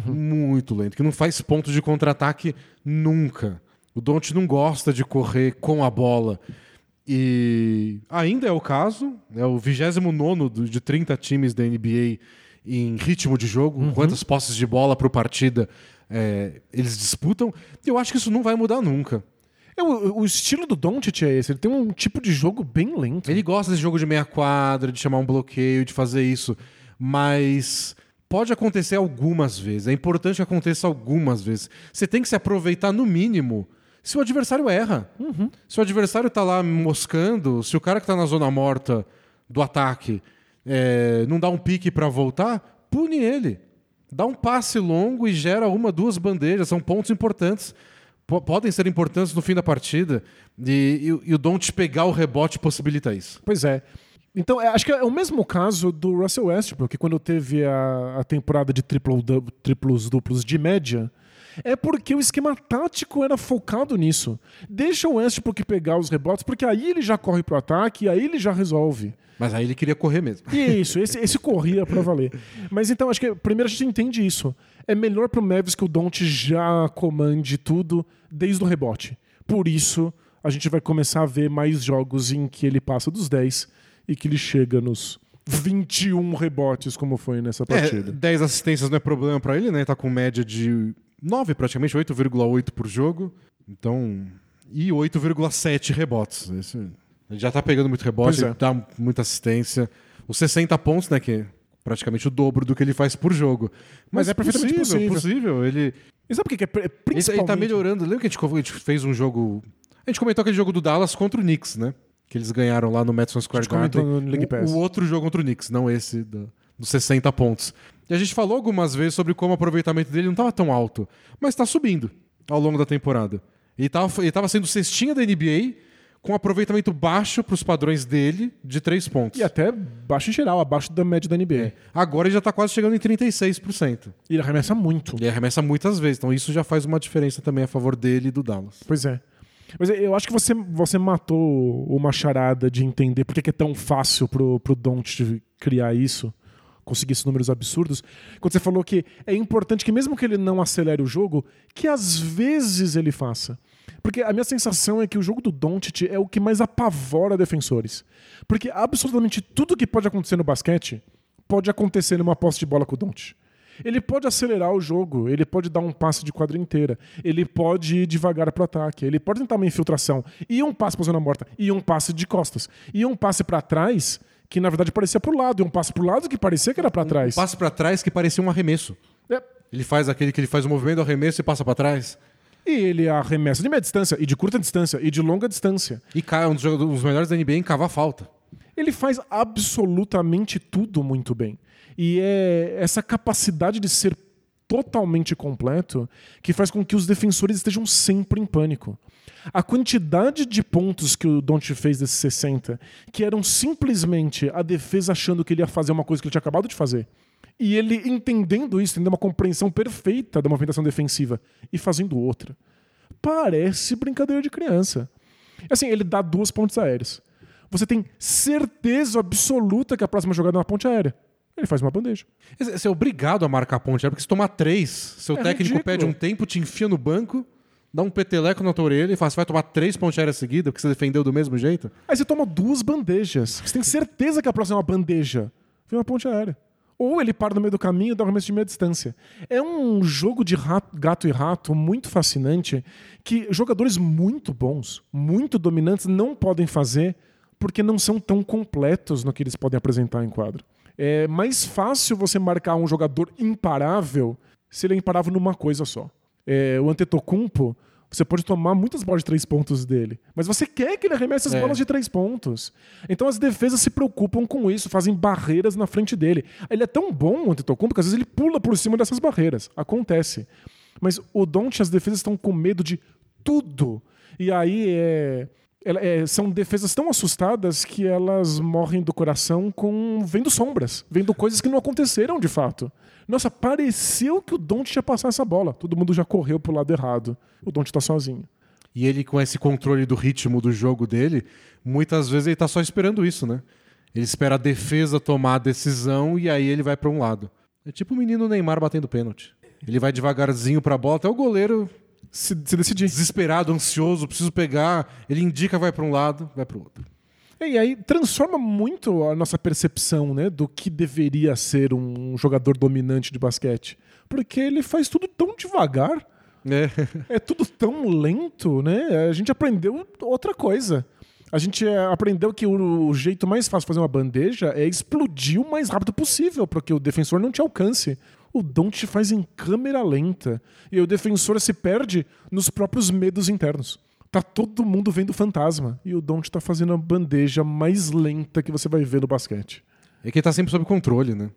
A: Muito lento. Que não faz ponto de contra-ataque nunca. O Doncic não gosta de correr com a bola. E ainda é o caso. É o 29 do- de 30 times da NBA em ritmo de jogo. Quantas posses de bola por partida é, eles disputam. E eu acho que isso não vai mudar nunca.
B: É, o, o estilo do Doncic é esse. Ele tem um tipo de jogo bem lento.
A: Ele gosta desse jogo de meia quadra, de chamar um bloqueio, de fazer isso. Mas pode acontecer algumas vezes. É importante que aconteça algumas vezes. Você tem que se aproveitar no mínimo se o adversário erra. Se o adversário tá lá moscando, se o cara que tá na zona morta do ataque é, não dá um pique para voltar, pune ele. Dá um passe longo e gera uma, duas bandejas. São pontos importantes. Po- podem ser importantes no fim da partida. E, e e o Don't pegar o rebote possibilita isso.
B: Pois é. Então, é, acho que é o mesmo caso do Russell Westbrook, que quando teve a, a temporada de triplo, triplos duplos de média, é porque o esquema tático era focado nisso. Deixa o Westbrook pegar os rebotes, porque aí ele já corre pro ataque e aí ele já resolve.
A: Mas aí ele queria correr mesmo.
B: Isso, esse, esse corria pra valer. Mas então, acho que primeiro a gente entende isso. É melhor pro Mavis que o Don't já comande tudo desde o rebote. Por isso, a gente vai começar a ver mais jogos em que ele passa dos 10 e que ele chega nos 21 rebotes, como foi nessa
A: É,
B: partida.
A: 10 assistências não é problema pra ele, né? Tá com média de 9 praticamente, 8,8 por jogo. Então. E 8,7 rebotes. Esse Ele já tá pegando muito rebote,
B: é.
A: dá muita assistência. Os 60 pontos, né, que é praticamente o dobro do que ele faz por jogo.
B: Mas é perfeitamente possível.
A: possível. Ele,
B: E sabe por que é?
A: Tá-
B: Principalmente...
A: ele tá melhorando. Lembra que a gente, a gente fez um jogo... A gente comentou aquele jogo do Dallas contra o Knicks, né? Que eles ganharam lá no Madison Square Garden.
B: no League
A: O-
B: Pass.
A: O, outro jogo contra o Knicks, não esse do- dos 60 pontos. E a gente falou algumas vezes sobre como o aproveitamento dele não estava tão alto, mas está subindo ao longo da temporada. Ele estava sendo cestinha da NBA com aproveitamento baixo para os padrões dele de três pontos.
B: E até baixo em geral, abaixo da média da NBA.
A: Agora ele já está quase chegando em 36%.
B: E ele arremessa muito.
A: Ele arremessa muitas vezes, então isso já faz uma diferença também a favor dele e do Dallas.
B: Pois é. Mas eu acho que você, você matou uma charada de entender por que é tão fácil pro, pro Don't criar isso, conseguir esses números absurdos. Quando você falou que é importante que, mesmo que ele não acelere o jogo, que às vezes ele faça. Porque a minha sensação é que o jogo do Doncic é o que mais apavora defensores. Porque absolutamente tudo que pode acontecer no basquete pode acontecer numa posse de bola com o Doncic. Ele pode acelerar o jogo, ele pode dar um passe de quadra inteira, ele pode ir devagar pro ataque, ele pode tentar uma infiltração, e um passe pra zona morta, e um passe de costas, e um passe pra trás que na verdade parecia pro lado, e um passe pro lado que parecia que era pra trás.
A: Passe para trás que parecia um arremesso.
B: É,
A: Ele faz aquele que ele faz o movimento do arremesso e passa para trás.
B: E ele arremessa de média distância, e de curta distância, e de longa distância.
A: E cai um dos, um dos melhores da NBA em cavar falta.
B: Ele faz absolutamente tudo muito bem. E é essa capacidade de ser totalmente completo que faz com que os defensores estejam sempre em pânico. A quantidade de pontos que o Don't fez desses 60, que eram simplesmente a defesa achando que ele ia fazer uma coisa que ele tinha acabado de fazer, e ele entendendo isso, tendo uma compreensão perfeita da movimentação defensiva e fazendo outra. Parece brincadeira de criança. Assim, ele dá duas pontes aéreas. Você tem certeza absoluta que a próxima jogada é uma ponte aérea. Ele faz uma bandeja.
A: Você é obrigado a marcar a ponte, é porque se tomar três, seu
B: É
A: técnico
B: ridículo.
A: pede um tempo, te enfia no banco, dá um peteleco na tua orelha e fala: você vai tomar três pontes aéreas seguidas porque você defendeu do mesmo jeito?
B: Aí você toma duas bandejas. Você tem certeza que a próxima é uma bandeja. Vem uma ponte aérea. Ou ele para no meio do caminho e dá um arremesso de meia distância. É um jogo de rato- gato e rato muito fascinante que jogadores muito bons, muito dominantes, não podem fazer porque não são tão completos no que eles podem apresentar em quadro. É mais fácil você marcar um jogador imparável se ele é imparável numa coisa só. É, o Antetokounmpo, você pode tomar muitas bolas de três pontos dele, mas você quer que ele arremesse as
A: É.
B: bolas de três pontos. Então as defesas se preocupam com isso, fazem barreiras na frente dele. Ele é tão bom, o Antetokounmpo, que às vezes ele pula por cima dessas barreiras. Acontece. Mas o Don't, as defesas estão com medo de tudo. E aí é, ela- é, são defesas tão assustadas que elas morrem do coração com vendo sombras, vendo coisas que não aconteceram de fato. Nossa, pareceu que o Don't ia passar essa bola. Todo mundo já correu pro lado errado. O Don't tá sozinho.
A: E ele, com esse controle do ritmo do jogo dele, muitas vezes ele tá só esperando isso, né? Ele espera a defesa tomar a decisão e aí ele vai para um lado. É tipo o menino Neymar batendo pênalti. Ele vai devagarzinho pra bola, até o goleiro,
B: Se, se decidir.
A: desesperado, ansioso, preciso pegar. Ele indica, vai para um lado, vai para o outro.
B: E aí transforma muito a nossa percepção né, do que deveria ser um jogador dominante de basquete. Porque ele faz tudo tão devagar,
A: É.
B: é tudo tão lento, né? A gente aprendeu outra coisa. A gente é, aprendeu que o, o jeito mais fácil de fazer uma bandeja é explodir o mais rápido possível, para que o defensor não te alcance. O Don't faz em câmera lenta. E o defensor se perde nos próprios medos internos. Tá todo mundo vendo fantasma. E o Don't tá fazendo a bandeja mais lenta que você vai ver no basquete.
A: É que ele tá sempre sob controle, né?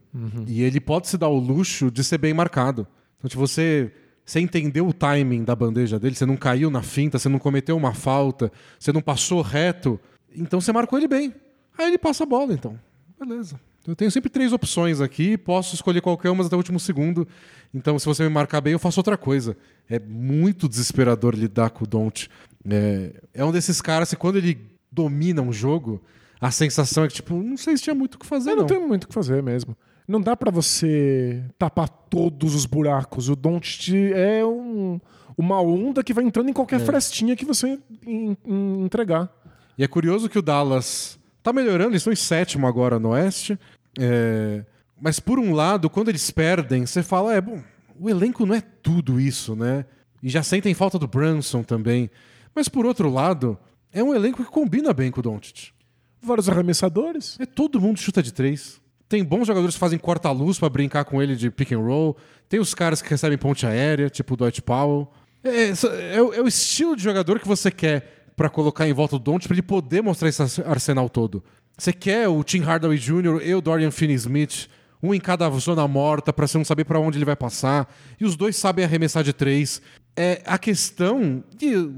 A: E ele pode se dar o luxo de ser bem marcado. Então, se você, você entendeu o timing da bandeja dele, você não caiu na finta, você não cometeu uma falta, você não passou reto, então você marcou ele bem. Aí ele passa a bola, então. Beleza. Eu tenho sempre três opções aqui, posso escolher qualquer uma até o último segundo. Então, se você me marcar bem, eu faço outra coisa. É muito desesperador lidar com o Don't. É, é um desses caras que quando ele domina um jogo, a sensação é que, tipo, não sei se tinha muito o que fazer,
B: Mas
A: não.
B: não tem muito o que fazer mesmo. Não dá pra você tapar todos os buracos. O Don't é um- uma onda que vai entrando em qualquer frestinha que você en- en- entregar.
A: E é curioso que o Dallas tá melhorando, eles estão em sétimo agora no Oeste. É, Mas por um lado, quando eles perdem, você fala, é, bom, o elenco não é tudo isso, né? E já sentem falta do Brunson também. Mas por outro lado, É um elenco que combina bem com o Doncic.
B: Vários arremessadores.
A: É todo mundo chuta de três. Tem bons jogadores que fazem corta-luz pra brincar com ele de pick and roll. Tem os caras que recebem ponte aérea, tipo o Dwight Powell. É, é, é o- é o estilo de jogador que você quer pra colocar em volta do Doncic pra ele poder mostrar esse arsenal todo. Você quer o Tim Hardaway Jr. e o Dorian Finney-Smith, um em cada zona morta pra você não saber pra onde ele vai passar. E os dois sabem arremessar de três. É a questão de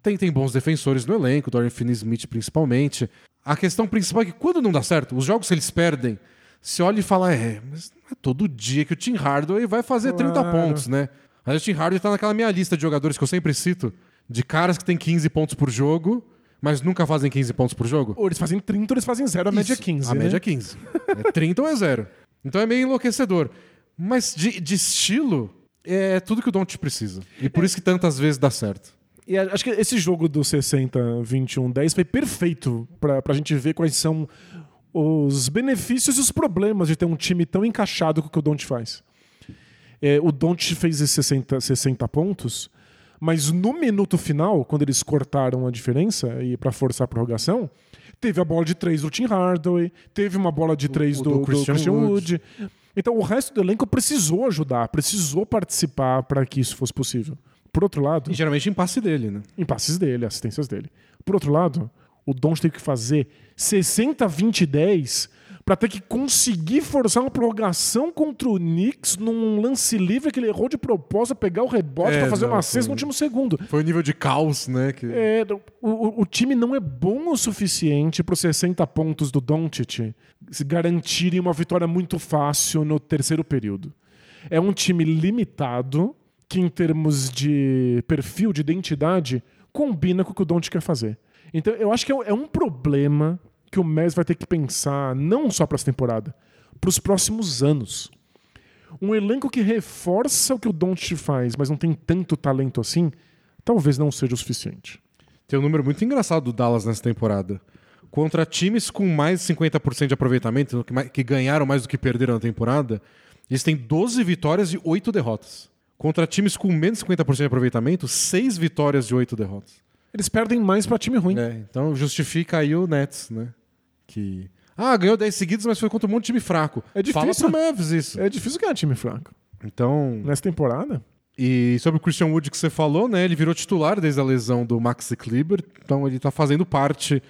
A: tem, tem bons defensores no elenco, Dorian Finney-Smith principalmente. A questão principal é que quando não dá certo, os jogos que eles perdem, você olha e fala, é, mas não é todo dia que o Tim Hardaway vai fazer 30
B: Claro.
A: pontos, né? Mas o Tim Hardaway tá naquela minha lista de jogadores que eu sempre cito, de caras que tem 15 pontos por jogo, mas nunca fazem 15 pontos por jogo.
B: Ou eles fazem 30 ou eles fazem zero, a média é
A: Isso,
B: 15.
A: A
B: né?
A: média é 15. É 30 ou é zero. Então é meio enlouquecedor. Mas de, de estilo, é tudo que o Don't precisa. E por isso que tantas vezes dá certo.
B: E acho que esse jogo do 60, 21, 10 foi perfeito pra, pra gente ver quais são os benefícios e os problemas de ter um time tão encaixado com o que o Don't faz. É, o Don't fez esses 60, 60 pontos, mas no minuto final, quando eles cortaram a diferença e para forçar a prorrogação, teve a bola de três do Tim Hardaway, teve uma bola de três do,
A: do
B: do
A: Christian
B: Christian,
A: Wood.
B: Wood. Então o resto do elenco precisou ajudar, precisou participar para que isso fosse possível. Por outro lado,
A: E geralmente em passe dele, né?
B: em passes dele, assistências dele. Por outro lado, o Don't teve que fazer 60, 20, 10 para ter que conseguir forçar uma prorrogação contra o Knicks num lance livre que ele errou de propósito, pegar o rebote
A: É,
B: para fazer
A: não,
B: uma cesta
A: foi-
B: no último segundo.
A: Foi o nível de caos, né? Que...
B: É, o, o- time não é bom o suficiente para os 60 pontos do Doncic se garantirem uma vitória muito fácil no terceiro período. É um time limitado que, em termos de perfil, de identidade, combina com o que o Doncic quer fazer. Então, eu acho que é, é um problema que o Mavs vai ter que pensar não só para essa temporada, para os próximos anos. Um elenco que reforça o que o Doncic faz, mas não tem tanto talento assim, talvez não seja o suficiente.
A: Tem um número muito engraçado do Dallas nessa temporada. Contra times com mais de 50% de aproveitamento, que ganharam mais do que perderam na temporada, eles têm 12 vitórias e 8 derrotas. Contra times com menos de 50% de aproveitamento, 6 vitórias e 8 derrotas.
B: Eles perdem mais para time ruim.
A: É, então justifica aí o Nets, né? Que. Ah, ganhou 10 seguidos, mas foi contra um monte de time fraco.
B: É difícil.
A: Fala pro Mavs isso.
B: É difícil ganhar time fraco.
A: Então.
B: Nessa temporada,
A: E sobre o Christian Wood que você falou, né? Ele virou titular desde a lesão do Maxi Kleber, então ele tá fazendo parte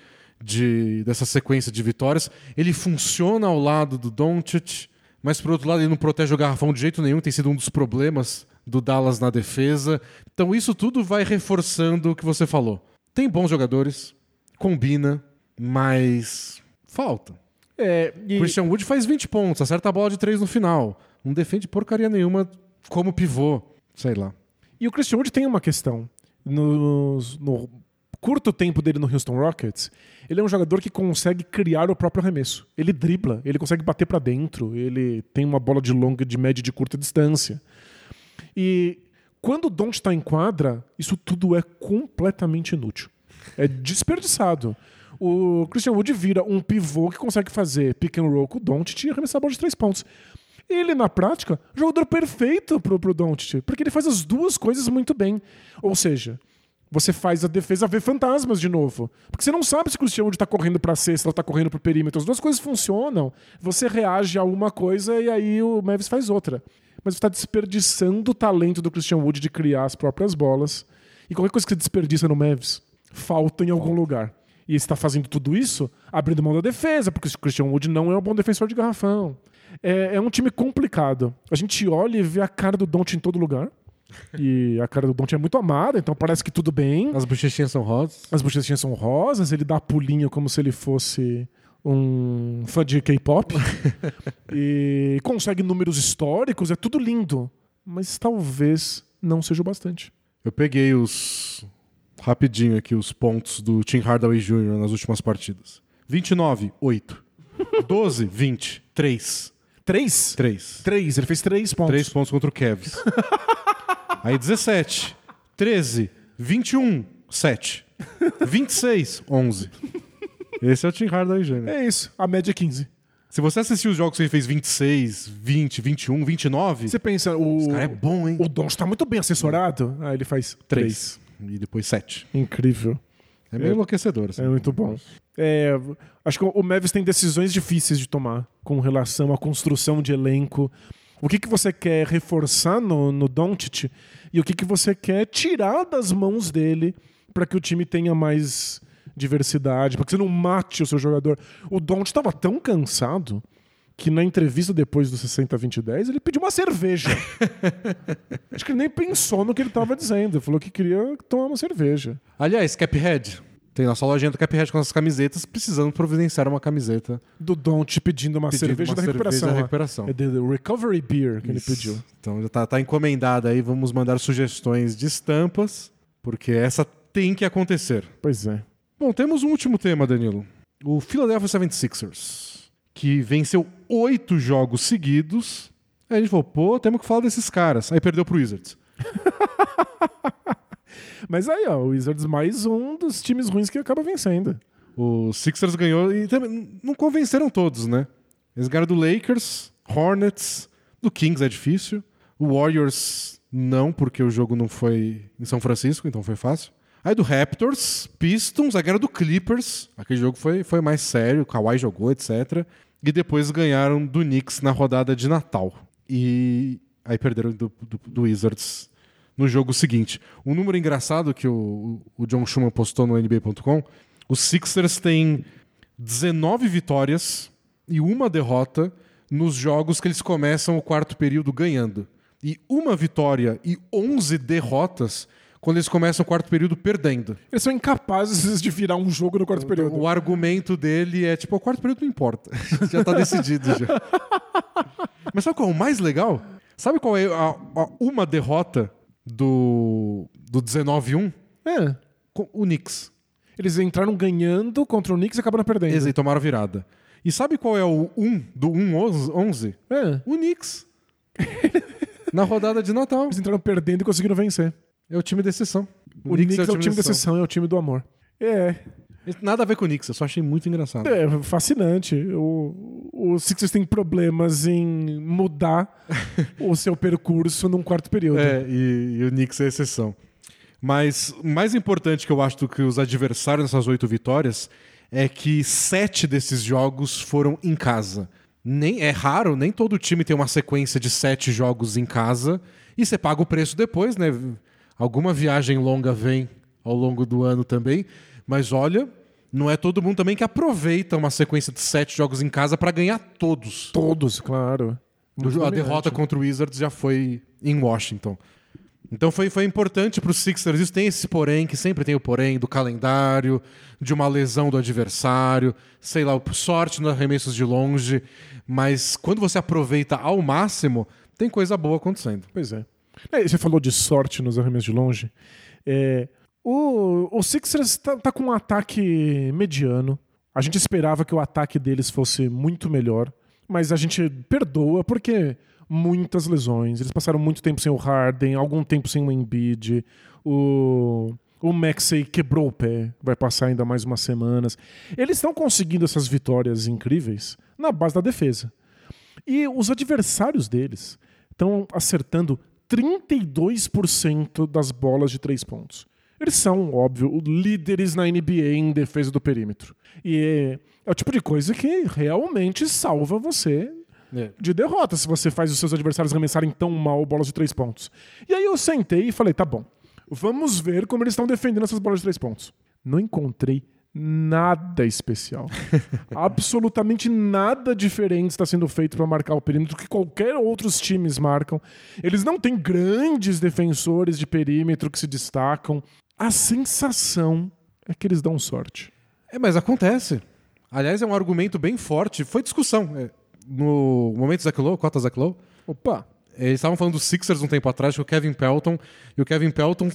A: de, dessa sequência de vitórias. Ele funciona ao lado do Doncic, mas por outro lado ele não protege o garrafão de jeito nenhum, tem sido um dos problemas do Dallas na defesa. Então isso tudo vai reforçando o que você falou. Tem bons jogadores, combina, mas falta.
B: É, e
A: Christian Wood faz 20 pontos, acerta a bola de 3 no final. Não defende porcaria nenhuma como pivô. Sei lá.
B: E o Christian Wood tem uma questão. No, no curto tempo dele no Houston Rockets, ele é um jogador que consegue criar o próprio arremesso. Ele dribla, ele consegue bater pra dentro, ele tem uma bola de longa, de média e de curta distância. E quando o Don't está em quadra, isso tudo é completamente inútil. É desperdiçado. O Christian Wood vira um pivô que consegue fazer pick and roll com o Don't e arremessar a bola de três pontos. Ele, na prática, é jogador perfeito pro, pro Doncic, porque ele faz as duas coisas muito bem. Ou seja, você faz a defesa ver fantasmas de novo. Porque você não sabe se o Cristiano está correndo para cesta ou está correndo para o perímetro. As duas coisas funcionam. Você reage a uma coisa e aí o Mavis faz outra. Mas você está desperdiçando o talento do Christian Wood de criar as próprias bolas. E qualquer coisa que você desperdiça no Mavis, falta em algum lugar. E está fazendo tudo isso abrindo mão da defesa, porque o Christian Wood não é um bom defensor de garrafão. É, é um time complicado. A gente olha e vê a cara do Don't em todo lugar. E a cara do Don't é muito amada, então parece que tudo bem.
A: As bochechinhas são rosas.
B: As bochechinhas são rosas, ele dá pulinho como se ele fosse um fã de K-pop. e consegue números históricos, é tudo lindo. Mas talvez não seja o bastante.
A: Eu peguei os. Rapidinho aqui, os pontos do Tim Hardaway Jr. nas últimas partidas: 29, 8. 12, 20, 3.
B: Três?
A: 3.
B: Três, ele fez três pontos.
A: 3 pontos contra o Cavs. Aí 17, 13, 21, 7. 26, 11. Esse é o Tim Hardaway Jr.
B: É isso, a média é 15.
A: Se você assistir os jogos que ele fez 26, 20, 21, 29,
B: Você pensa, o,
A: esse cara é bom, hein?
B: o Don está muito bem assessorado. Aí ele faz três.
A: 3. E depois 7.
B: Incrível.
A: É meio enlouquecedor. Assim.
B: É muito bom. É, acho que o Mavis tem decisões difíceis de tomar com relação à construção de elenco. O que, que você quer reforçar no, no Doncic e o que, que você quer tirar das mãos dele para que o time tenha mais diversidade, para que você não mate o seu jogador. O Doncic estava tão cansado que na entrevista depois do 60-20-10 ele pediu uma cerveja. Acho que ele nem pensou no que ele estava dizendo. Ele falou que queria tomar uma cerveja.
A: Aliás, Caphead. Tem nossa lojinha do Caphead com as camisetas, precisando providenciar uma camiseta.
B: Do Don't pedindo uma
A: Pedindo
B: cerveja
A: uma
B: da recuperação.
A: cerveja da recuperação.
B: É the Recovery Beer que
A: Isso.
B: ele pediu.
A: Então já tá, tá encomendada aí. Vamos mandar sugestões de estampas, porque essa tem que acontecer.
B: Pois é.
A: Bom, temos um último tema, Danilo. O Philadelphia 76ers, que venceu oito jogos seguidos. Aí a gente falou, pô, temos que falar desses caras. Aí perdeu pro Wizards.
B: Mas aí, ó, o Wizards mais um dos times ruins que acaba vencendo.
A: O Sixers ganhou e também não convenceram todos, né? Eles ganharam do Lakers, Hornets, do Kings é difícil. O Warriors não, porque o jogo não foi em São Francisco, então foi fácil. Aí do Raptors, Pistons, a guerra do Clippers. Aquele jogo foi, foi mais sério, o Kawhi jogou, etc. E depois ganharam do Knicks na rodada de Natal. E aí perderam do, do, do Wizards no jogo seguinte. Um número engraçado que o, o John Schumann postou no NBA.com: os Sixers têm 19 vitórias e uma derrota nos jogos que eles começam o quarto período ganhando. E uma vitória e 11 derrotas quando eles começam o quarto período perdendo.
B: Eles são incapazes de virar um jogo no quarto período.
A: O argumento dele é tipo, o quarto período não importa. já tá decidido já. Mas sabe qual é o mais legal? Sabe qual é a, a- uma derrota do, do 19-1?
B: É.
A: O Knicks.
B: Eles entraram ganhando contra o Knicks e acabaram perdendo.
A: Eles aí tomaram virada. E sabe qual é o 1 do 1-11?
B: É.
A: O Knicks. Na rodada de Natal.
B: Eles entraram perdendo e conseguiram vencer.
A: É o time de exceção.
B: O, Knicks, é o time da exceção, é o time do amor. É,
A: Nada a ver com o Knicks, eu só achei muito engraçado.
B: é fascinante. O, o Sixers tem problemas em mudar o seu percurso num quarto período.
A: É, e, e o Knicks é exceção. Mas mais importante que eu acho do que os adversários nessas oito vitórias é que sete desses jogos foram em casa. Nem, é raro, nem todo time tem uma sequência de sete jogos em casa e você paga o preço depois, né? Alguma viagem longa vem ao longo do ano também, mas olha, não é todo mundo também que aproveita uma sequência de sete jogos em casa para ganhar todos.
B: Todos, claro.
A: A derrota contra o Wizards já foi em Washington. Então foi, foi importante para os Sixers. Isso tem esse porém, que sempre tem o porém do calendário, de uma lesão do adversário, sei lá, sorte nos arremessos de longe. Mas quando você aproveita ao máximo, tem coisa boa acontecendo.
B: Pois é. É, Você falou de sorte nos arremessos de longe. É, o, o Sixers tá, tá com um ataque mediano. A gente esperava que o ataque deles fosse muito melhor, mas a gente perdoa porque muitas lesões. Eles passaram muito tempo sem o Harden, algum tempo sem o Embiid. O, o Maxey quebrou o pé, vai passar ainda mais umas semanas. Eles estão conseguindo essas vitórias incríveis na base da defesa. E os adversários deles estão acertando 32% das bolas de três pontos. Eles são, óbvio, líderes na NBA em defesa do perímetro. E é, é o tipo de coisa que realmente salva você de derrota se você faz os seus adversários arremessarem tão mal bolas de três pontos. E aí eu sentei e falei, tá bom, vamos ver como eles estão defendendo essas bolas de três pontos. Não encontrei nada especial. Absolutamente nada diferente está sendo feito para marcar o perímetro que qualquer outros times marcam. Eles não têm grandes defensores de perímetro que se destacam. A sensação é que eles dão sorte.
A: É, mas acontece. Aliás, é um argumento bem forte. Foi discussão. é, No momento Zach Lowe, cota Zach Lowe,
B: Opa!
A: Eles estavam falando dos Sixers um tempo atrás, com o Kevin Pelton, e o Kevin Pelton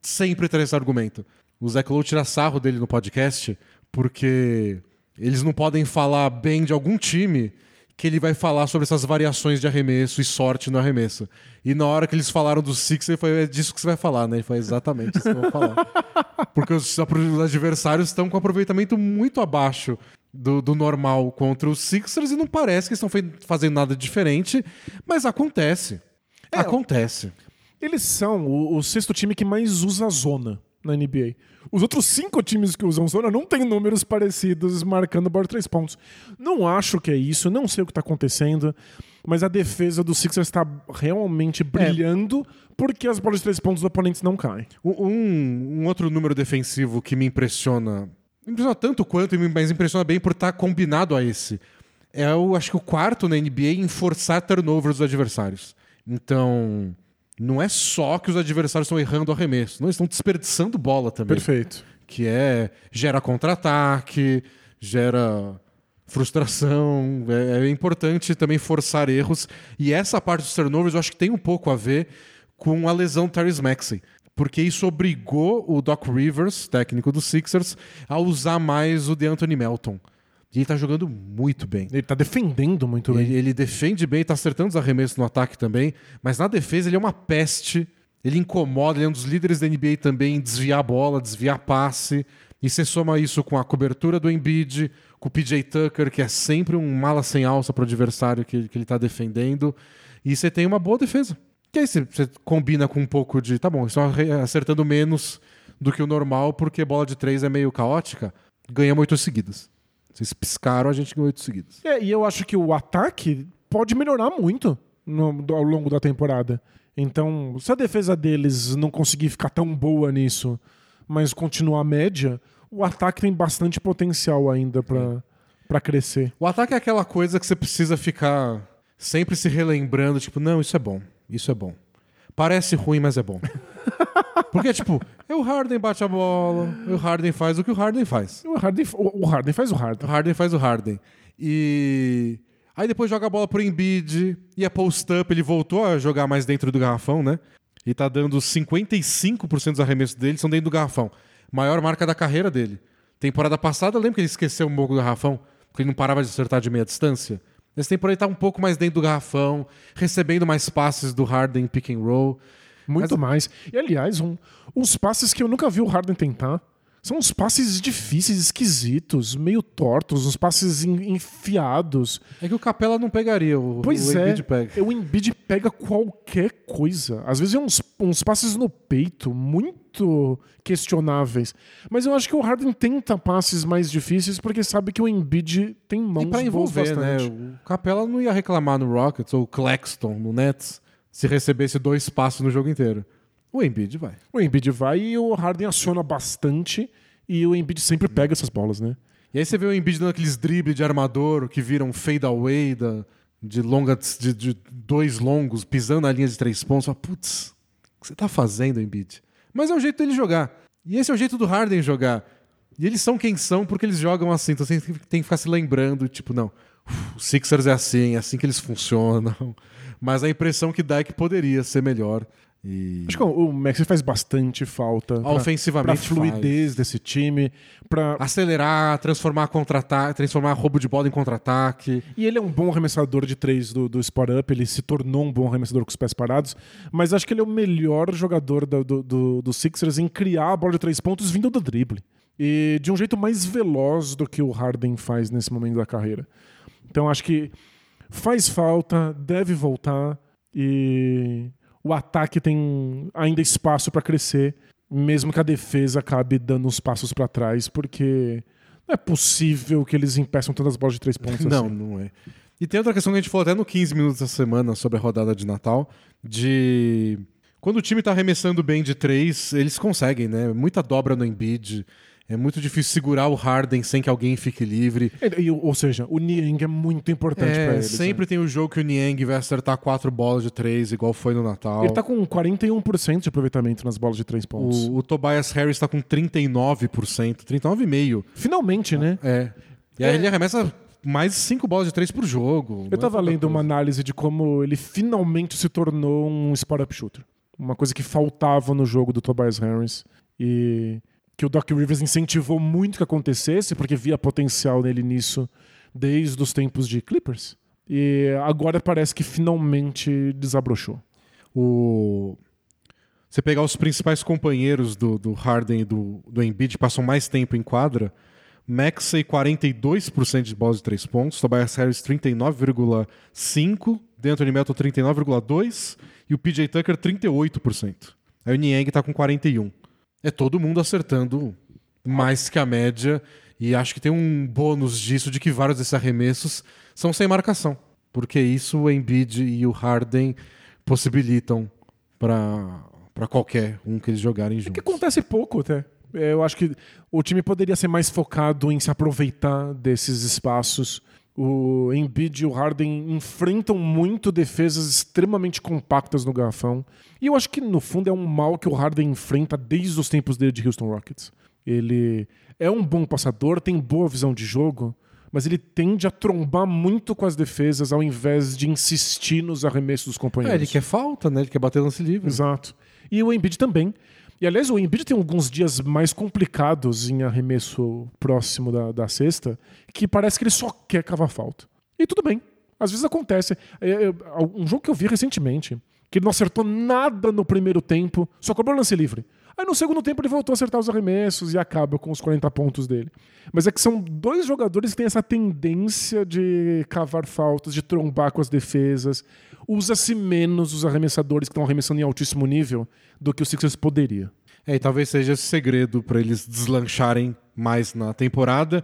A: sempre traz esse argumento. O Zach Lowe tira sarro dele no podcast, porque eles não podem falar bem de algum time que ele vai falar sobre essas variações de arremesso e sorte no arremesso. E na hora que eles falaram dos Sixers, foi é disso que você vai falar, né? Ele foi exatamente isso que eu vou falar. Porque os, os adversários estão com aproveitamento muito abaixo do, do normal contra os Sixers e não parece que estão fazendo nada diferente, mas acontece. acontece.
B: Eles são o, o sexto time que mais usa a zona na NBA. Os outros cinco times que usam zona não têm números parecidos marcando bola de três pontos. Não acho que é isso, não sei o que está acontecendo, mas a defesa do Sixers está realmente brilhando porque as bolas de três pontos dos oponentes não caem.
A: Um, um outro número defensivo que me impressiona, me impressiona tanto quanto, mas impressiona bem por estar combinado a esse. É o, acho que o quarto na NBA em forçar turnovers dos adversários. Então, não é só que os adversários estão errando o arremesso, não, eles estão desperdiçando bola também.
B: Perfeito.
A: Que é gera contra-ataque, gera frustração. É, é, importante também forçar erros. E essa parte dos turnovers eu acho que tem um pouco a ver com a lesão do Tyrese Maxey. Porque isso obrigou o Doc Rivers, técnico dos Sixers, a usar mais o DeAnthony Melton. E ele tá jogando muito bem.
B: Ele tá defendendo muito bem.
A: Ele, ele defende bem, tá acertando os arremessos no ataque também, mas na defesa ele é uma peste. Ele incomoda, ele é um dos líderes da NBA também em desviar a bola, desviar passe. E você soma isso com a cobertura do Embiid, com o PJ Tucker, que é sempre um mala sem alça para o adversário que, que ele está defendendo. E você tem uma boa defesa. Que aí você, você combina com um pouco de. Tá bom, estão acertando menos do que o normal, porque bola de três é meio caótica. Ganhamos oito seguidas. Vocês piscaram, a gente ganhou oito seguidas.
B: É, e eu acho que o ataque pode melhorar muito no, ao longo da temporada. Então, se a defesa deles não conseguir ficar tão boa nisso, mas continuar média, o ataque tem bastante potencial ainda para crescer.
A: O ataque é aquela coisa que você precisa ficar sempre se relembrando, tipo, não, isso é bom, isso é bom. Parece ruim, mas é bom. Porque, tipo, o Harden bate a bola, o Harden faz o que o Harden faz.
B: O Harden, o Harden faz o Harden.
A: O Harden faz o Harden. E. Aí depois joga a bola pro Embiid e a post-up, ele voltou a jogar mais dentro do garrafão, né? E tá dando 55% dos arremessos dele são dentro do garrafão. Maior marca da carreira dele. Temporada passada, lembra que ele esqueceu um pouco do garrafão? Porque ele não parava de acertar de meia distância? Nessa temporada ele tá um pouco mais dentro do garrafão, recebendo mais passes do Harden pick and roll.
B: Muito Mas... mais. E aliás, um, uns passes que eu nunca vi o Harden tentar. São uns passes difíceis, esquisitos, meio tortos, uns passes enfiados.
A: É que o Capela não pegaria, o,
B: pois
A: o
B: é,
A: Embiid pega.
B: O Embiid pega qualquer coisa. Às vezes é uns, uns passes no peito, muito questionáveis. Mas eu acho que o Harden tenta passes mais difíceis porque sabe que o Embiid tem mãos e
A: pra envolver, né? O Capela não ia reclamar no Rockets ou o Claxton no Nets se recebesse dois passos no jogo inteiro. O Embiid vai.
B: O Embiid vai e o Harden aciona bastante e o Embiid sempre pega essas bolas, né?
A: E aí você vê o Embiid dando aqueles dribles de armador que viram fade away da, de, longa, de, de, dois longos, pisando na linha de três pontos. Fala, putz, o que você tá fazendo, Embiid? Mas é o jeito dele jogar. E esse é o jeito do Harden jogar. E eles são quem são porque eles jogam assim. Então você tem que ficar se lembrando, tipo, não, o Sixers é assim, é assim que eles funcionam. Mas a impressão que dá é que poderia ser melhor. E...
B: Acho que o Maxi faz bastante falta.
A: Pra, Ofensivamente.
B: Pra fluidez
A: faz.
B: desse time. Pra...
A: Acelerar, transformar contra-ataque, transformar roubo de bola em contra-ataque.
B: E ele é um bom arremessador de três do, do Sport Up. Ele se tornou um bom arremessador com os pés parados. Mas acho que ele é o melhor jogador do, do, do, do Sixers em criar a bola de três pontos vindo do drible. E de um jeito mais veloz do que o Harden faz nesse momento da carreira. Então acho que faz falta, deve voltar. E o ataque tem ainda espaço para crescer, mesmo que a defesa acabe dando uns passos para trás, porque não é possível que eles impeçam tantas bolas de três pontos
A: não,
B: assim.
A: Não, é. E tem outra questão que a gente falou até no 15 minutos da semana sobre a rodada de Natal, de quando o time está arremessando bem de três, eles conseguem, né? Muita dobra no Embiid, é muito difícil segurar o Harden sem que alguém fique livre.
B: E, ou seja, o Niang é muito importante
A: é,
B: para ele.
A: Sempre
B: né?
A: tem o jogo que o Niang vai acertar quatro bolas de três, igual foi no Natal.
B: Ele tá com 41% de aproveitamento nas bolas de três pontos.
A: O, o Tobias Harris tá com 39%, 39,5%.
B: Finalmente, né?
A: É. E aí é. ele arremessa mais cinco bolas de três por jogo.
B: Eu tava lendo uma análise de como ele finalmente se tornou um spot-up shooter. Uma coisa que faltava no jogo do Tobias Harris. E que o Doc Rivers incentivou muito que acontecesse, porque via potencial nele nisso desde os tempos de Clippers. E agora parece que finalmente desabrochou.
A: O... Você pegar os principais companheiros do, do Harden e do, do Embiid passam mais tempo em quadra, Maxey 42% de bolas de 3 pontos, Tobias Harris 39,5%, D'Anthony Melton 39,2% e o PJ Tucker 38%. Aí o Niang está com 41%. É todo mundo acertando mais que a média. E acho que tem um bônus disso de que vários desses arremessos são sem marcação. Porque isso o Embiid e o Harden possibilitam para qualquer um que eles jogarem juntos.
B: É que acontece pouco até. É, Eu acho que o time poderia ser mais focado em se aproveitar desses espaços. O Embiid e o Harden enfrentam muito defesas extremamente compactas no garrafão. E eu acho que, no fundo, é um mal que o Harden enfrenta desde os tempos dele de Houston Rockets. Ele é um bom passador, tem boa visão de jogo, mas ele tende a trombar muito com as defesas ao invés de insistir nos arremessos dos
A: É,
B: companheiros.
A: ele quer falta, né? Ele quer bater lance livre.
B: Exato. E o Embiid também. E aliás, o Embiid tem alguns dias mais complicados em arremesso próximo da, da cesta, que parece que ele só quer cavar falta. E tudo bem. Às vezes acontece. É, é, um jogo que eu vi recentemente, que ele não acertou nada no primeiro tempo, só cobrou lance livre. Aí no segundo tempo ele voltou a acertar os arremessos e acaba com os 40 pontos dele. Mas é que são dois jogadores que têm essa tendência de cavar faltas, de trombar com as defesas. Usa-se menos os arremessadores que estão arremessando em altíssimo nível do que o Sixers poderia.
A: É, e talvez seja esse segredo para eles deslancharem mais na temporada.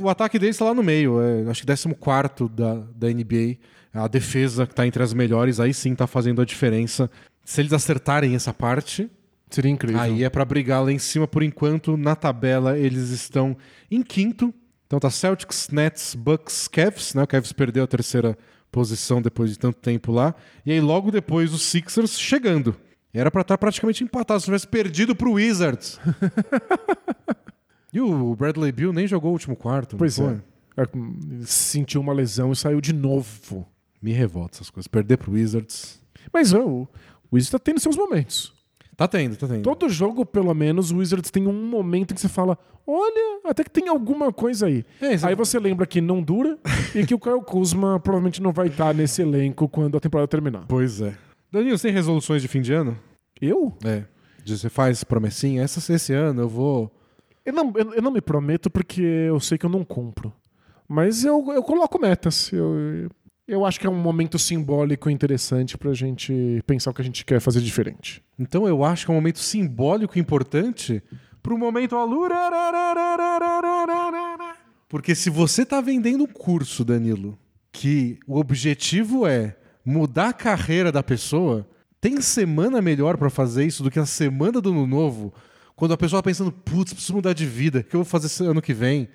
A: O ataque deles está lá no meio, é, acho que 14 da, da NBA. A defesa que está entre as melhores, aí sim está fazendo a diferença. Se eles acertarem essa parte,
B: Seria incrível.
A: aí é para brigar lá em cima. Por enquanto, na tabela, eles estão em quinto. Então tá Celtics, Nets, Bucks, Cavs. Né? O Cavs perdeu a terceira posição depois de tanto tempo lá. E aí logo depois os Sixers chegando. Era pra estar praticamente empatado se tivesse perdido pro Wizards. e o Bradley Bill nem jogou o último quarto.
B: Pois é. É, Sentiu uma lesão e saiu de novo.
A: Me revolta essas coisas. Perder pro Wizards.
B: Mas o Wizards tá tendo seus momentos.
A: Tá tendo, tá tendo.
B: Todo jogo, pelo menos, o Wizards tem um momento em que você fala: olha, até que tem alguma coisa aí.
A: É,
B: Aí você lembra que não dura e que o Kyle Kuzma provavelmente não vai estar nesse elenco quando a temporada terminar.
A: Pois é. Danilo, você tem resoluções de fim de ano?
B: Eu?
A: É. Você faz promessinha? Essa, esse ano eu vou.
B: Eu não, eu, eu não me prometo porque eu sei que eu não cumpro. Mas eu, eu coloco metas. Eu, eu acho que é um momento simbólico interessante pra gente pensar o que a gente quer fazer diferente.
A: Então eu acho que é um momento simbólico importante pro momento Alura. Porque se você tá vendendo um curso, Danilo, que o objetivo é mudar a carreira da pessoa, tem semana melhor pra fazer isso do que a semana do ano novo, quando a pessoa tá pensando, putz, preciso mudar de vida, o que eu vou fazer ano que vem?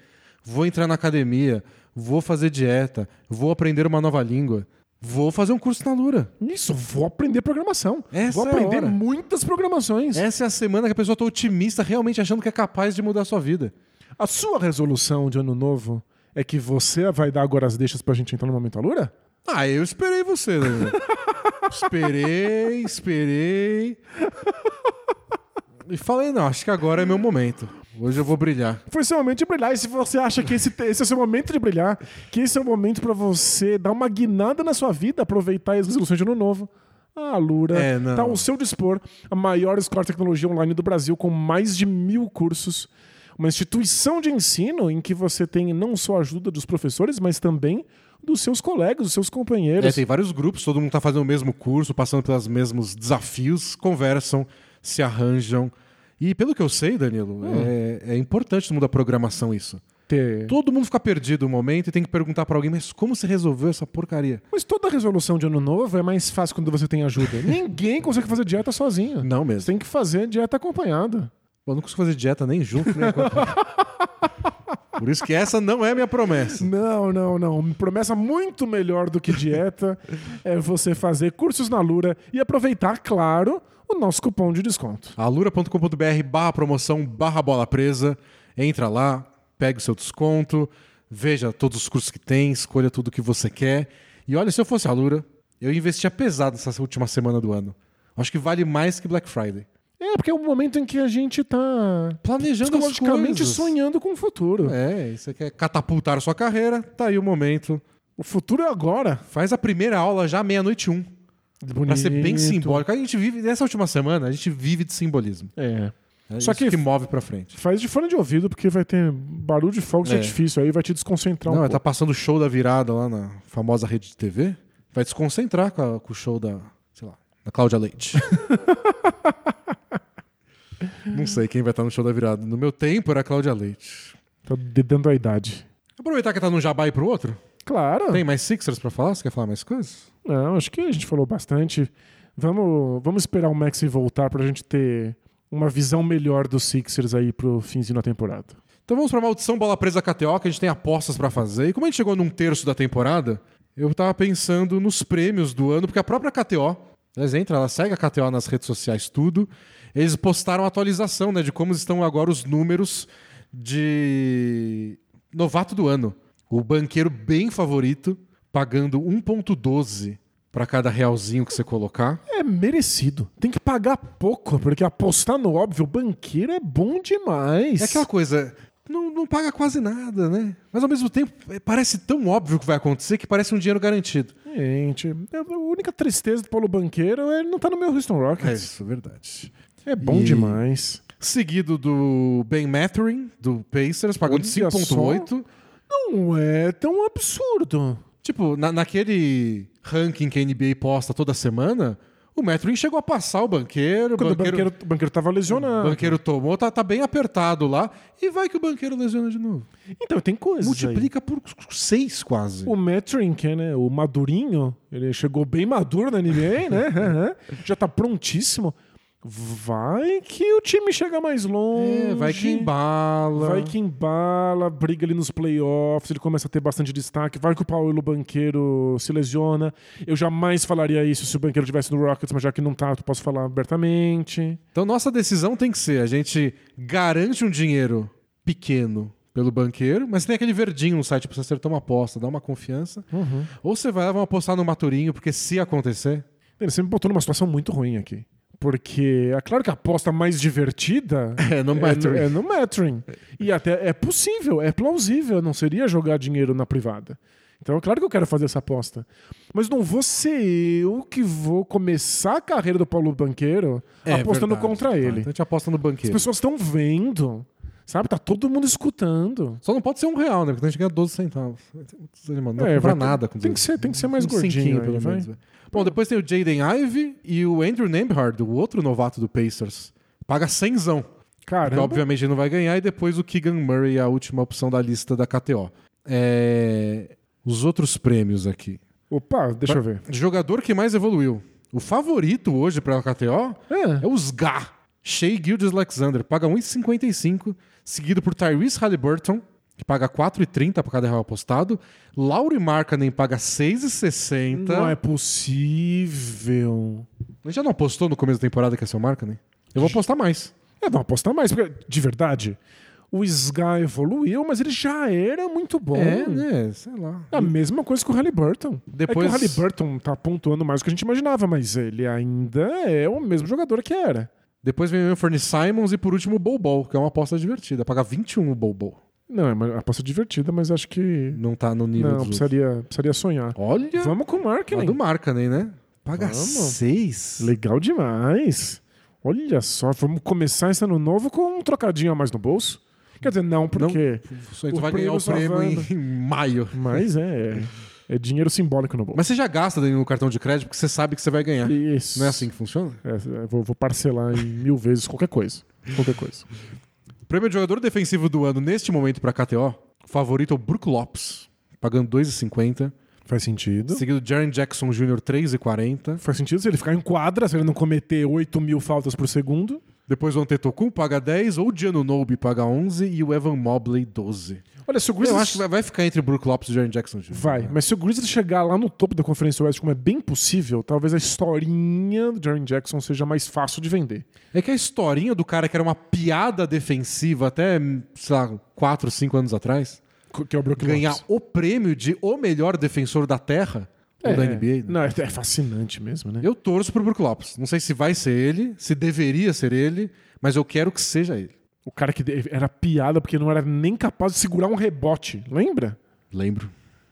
A: Vou entrar na academia, vou fazer dieta, vou aprender uma nova língua, vou fazer um curso na Lura.
B: Isso, vou aprender programação.
A: Essa
B: vou
A: é a
B: aprender
A: hora.
B: muitas programações.
A: Essa é a semana que a pessoa tá otimista, realmente achando que é capaz de mudar a sua vida.
B: A sua resolução de ano novo é que você vai dar agora as deixas pra gente entrar no momento Alura?
A: Ah, eu esperei você, né? esperei, esperei. E falei, não, acho que agora é meu momento. Hoje eu vou brilhar.
B: Foi seu momento de brilhar. E se você acha que esse, esse é o seu momento de brilhar, que esse é o momento pra você dar uma guinada na sua vida, aproveitar as resoluções de ano novo. A Alura
A: É,
B: está ao seu dispor, a maior escola de tecnologia online do Brasil, com mais de mil cursos. Uma instituição de ensino em que você tem não só a ajuda dos professores, mas também dos seus colegas, dos seus companheiros.
A: É, tem vários grupos, todo mundo tá fazendo o mesmo curso, passando pelos mesmos desafios, conversam, se arranjam. E pelo que eu sei, Danilo, é, é importante no mundo da programação isso.
B: Ter-
A: Todo mundo fica perdido no momento e tem que perguntar pra alguém, mas como você resolveu essa porcaria?
B: Mas toda resolução de ano novo é mais fácil quando você tem ajuda. Ninguém consegue fazer dieta sozinho.
A: Não
B: Você
A: mesmo.
B: tem que fazer dieta acompanhada.
A: Eu não consigo fazer dieta nem junto, nem acompanhado. Por isso que essa não é a minha promessa.
B: Não, não, não. Promessa muito melhor do que dieta é você fazer cursos na Lura e aproveitar, claro, o nosso cupom de desconto.
A: alura.com.br barra promoção barra bola presa. Entra lá, pega o seu desconto, veja todos os cursos que tem, escolha tudo que você quer. E olha, se eu fosse a Alura, eu investia pesado nessa última semana do ano. Acho que vale mais que Black Friday.
B: É, porque é o momento em que a gente tá
A: Planejando coisas.
B: sonhando com o futuro.
A: É, você quer catapultar a sua carreira, tá aí o momento.
B: O futuro é agora.
A: Faz a primeira aula já meia-noite um. Pra ser bem
B: Bonito.
A: simbólico. A gente vive, nessa última semana, a gente vive de simbolismo.
B: É.
A: É
B: Só
A: isso
B: que-
A: que move pra frente.
B: Faz de fone de ouvido, porque vai ter barulho de fogos de
A: É.
B: artifício aí, vai te desconcentrar um
A: Não,
B: pouco.
A: tá passando o show da virada lá na famosa rede de TV. Vai desconcentrar com, a- com o show da, sei lá, da Cláudia Leite. Não Não sei quem vai estar no show da virada. No meu tempo era a Cláudia Leite.
B: Tô dedando a idade.
A: Aproveitar que tá num jabá e pro outro.
B: Claro.
A: Tem mais Sixers pra falar? Você quer falar mais coisas?
B: Não, acho que a gente falou bastante. Vamos, vamos esperar o Maxi voltar pra gente ter uma visão melhor dos Sixers aí pro finzinho da temporada.
A: Então vamos pra maldição bola presa KTO, que a gente tem apostas pra fazer. E como a gente chegou num terço da temporada, eu tava pensando nos prêmios do ano, porque a própria KTO, elas entram, ela segue a KTO nas redes sociais, tudo. Eles postaram a atualização, né, de como estão agora os números de novato do ano. O banqueiro bem favorito, pagando 1.12 pra cada realzinho que você colocar.
B: É merecido. Tem que pagar pouco, porque apostar no óbvio, o banqueiro é bom demais.
A: É aquela coisa, não, não paga quase nada, né? Mas ao mesmo tempo, é, parece tão óbvio que vai acontecer que parece um dinheiro garantido.
B: Gente, é, a única tristeza do Paulo Banqueiro é ele não tá no meu Houston
A: É
B: Rockets.
A: isso, verdade.
B: É, bom
A: E-
B: demais.
A: Seguido do Ben Mathurin, do Pacers, pagando
B: Olha
A: 5.8.
B: Não é tão absurdo.
A: Tipo, na- naquele ranking que a NBA posta toda semana, o Mathurin chegou a passar o banqueiro. O
B: Quando
A: banqueiro,
B: o banqueiro, o banqueiro tava
A: o
B: lesionado.
A: banqueiro tomou, tá, tá bem apertado lá. E vai que o banqueiro lesiona de novo.
B: Então, tem coisas aí.
A: Multiplica por seis quase.
B: O Metrin, que é né, o madurinho, ele chegou bem maduro na NBA, né? Já tá prontíssimo. Vai que o time chega mais longe.
A: É, vai que embala.
B: Vai que embala, briga ali nos playoffs, ele começa a ter bastante destaque. Vai que o Paulo Banqueiro se lesiona. Eu jamais falaria isso se o Banqueiro estivesse no Rockets, mas já que não tá, eu posso falar abertamente.
A: Então nossa decisão tem que ser: a gente garante um dinheiro pequeno pelo banqueiro, mas tem aquele verdinho no site pra você acertar uma aposta, dá uma confiança. Ou você vai lá, vamos apostar no Maturinho, porque se acontecer.
B: Ele sempre me botou numa situação muito ruim aqui. Porque é claro que a aposta mais divertida
A: É, no Mathurin.
B: é, no Mathurin. E até é possível, é plausível, não seria jogar dinheiro na privada. Então é claro que eu quero fazer essa aposta. Mas não vou ser eu que vou começar a carreira do Paulo Banqueiro apostando
A: verdade.
B: contra
A: Tá,
B: ele.
A: então a gente aposta no
B: As
A: banqueiro.
B: pessoas estão vendo. Sabe? Tá todo mundo escutando.
A: Só não pode ser um real, né? Porque a gente ganha 12 centavos. Não
B: É, vai
A: nada com
B: tem que ser- tem que ser mais
A: Um
B: gordinho aí,
A: pelo menos. velho. Bom, depois tem o Jaden Ive e o Andrew Nembhard, o outro novato do Pacers. Paga 100zão. Que
B: Caramba.
A: obviamente ele não vai ganhar. E depois o Keegan Murray, a última opção da lista da KTO. É, Os outros prêmios aqui.
B: Opa, deixa eu ver.
A: Jogador que mais evoluiu. O favorito hoje pra KTO
B: É.
A: é o SGA. Shea Gildes Alexander. Paga 1,55. Seguido por Tyrese Halliburton, que paga 4,30 para cada real apostado. Lauri Markkanen paga 6,60.
B: Não é possível.
A: Gente já não apostou no começo da temporada que é seu Markkanen? Eu vou apostar mais.
B: É, não apostar mais, porque, de verdade, o Sky evoluiu, mas ele já era muito bom.
A: É, né? Sei lá.
B: A mesma coisa que o Halliburton.
A: Depois-
B: É que o Halliburton tá pontuando mais do que a gente imaginava, mas ele ainda é o mesmo jogador que era.
A: Depois vem o Anthony Simons e por último o Bol Bol, que é uma aposta divertida. Paga 21 o Bol Bol.
B: Não, é uma aposta divertida, mas acho que.
A: Não tá no nível
B: Não,
A: outros.
B: precisaria, precisaria sonhar.
A: Olha,
B: Vamos com o marketing.
A: do Markkanen, né? Paga
B: Vamos.
A: 6.
B: Legal demais. Olha só, vamos começar esse ano novo com um trocadinho a mais no bolso. Quer dizer, não, porque.
A: Tu
B: O
A: vai ganhar o
B: prêmio vai-
A: em, em maio.
B: Mas é. É dinheiro simbólico no bolso.
A: Mas você já gasta no cartão de crédito porque você sabe que você vai ganhar.
B: Isso.
A: Não é assim que funciona?
B: É, vou, vou parcelar em mil vezes qualquer coisa. Qualquer coisa.
A: Prêmio de jogador defensivo do ano neste momento para KTO. Favorito é o Brook Lopes, pagando 2,50.
B: Faz sentido.
A: Seguido Jaren Jackson Jr., 3,40.
B: Faz sentido se ele ficar em quadra, se ele não cometer 8 mil faltas por segundo.
A: Depois o Antetokounmpo paga 10, ou o Gianno Nobe paga 11 e o Evan Mobley 12.
B: Olha, se o
A: Eu
B: Grizzlies...
A: acho que vai- ficar entre o Brook Lopes e o Jaren Jackson Jr.
B: Vai, mas se o Grizzlies chegar lá no topo da Conferência Oeste, como é bem possível, talvez a historinha do Jaren Jackson seja mais fácil de vender.
A: É que a historinha do cara que era uma piada defensiva até, sei lá, 4, 5 anos atrás,
B: Que é o Brook
A: ganhar
B: Lopes.
A: o prêmio de o melhor defensor da Terra, ou da NBA, né?
B: Não, é, é fascinante mesmo, né?
A: Eu torço pro Brook Lopes. Não sei se vai ser ele, se deveria ser ele, mas eu quero que seja ele.
B: O cara que era piada porque não era nem capaz de segurar um rebote, lembra?
A: Lembro.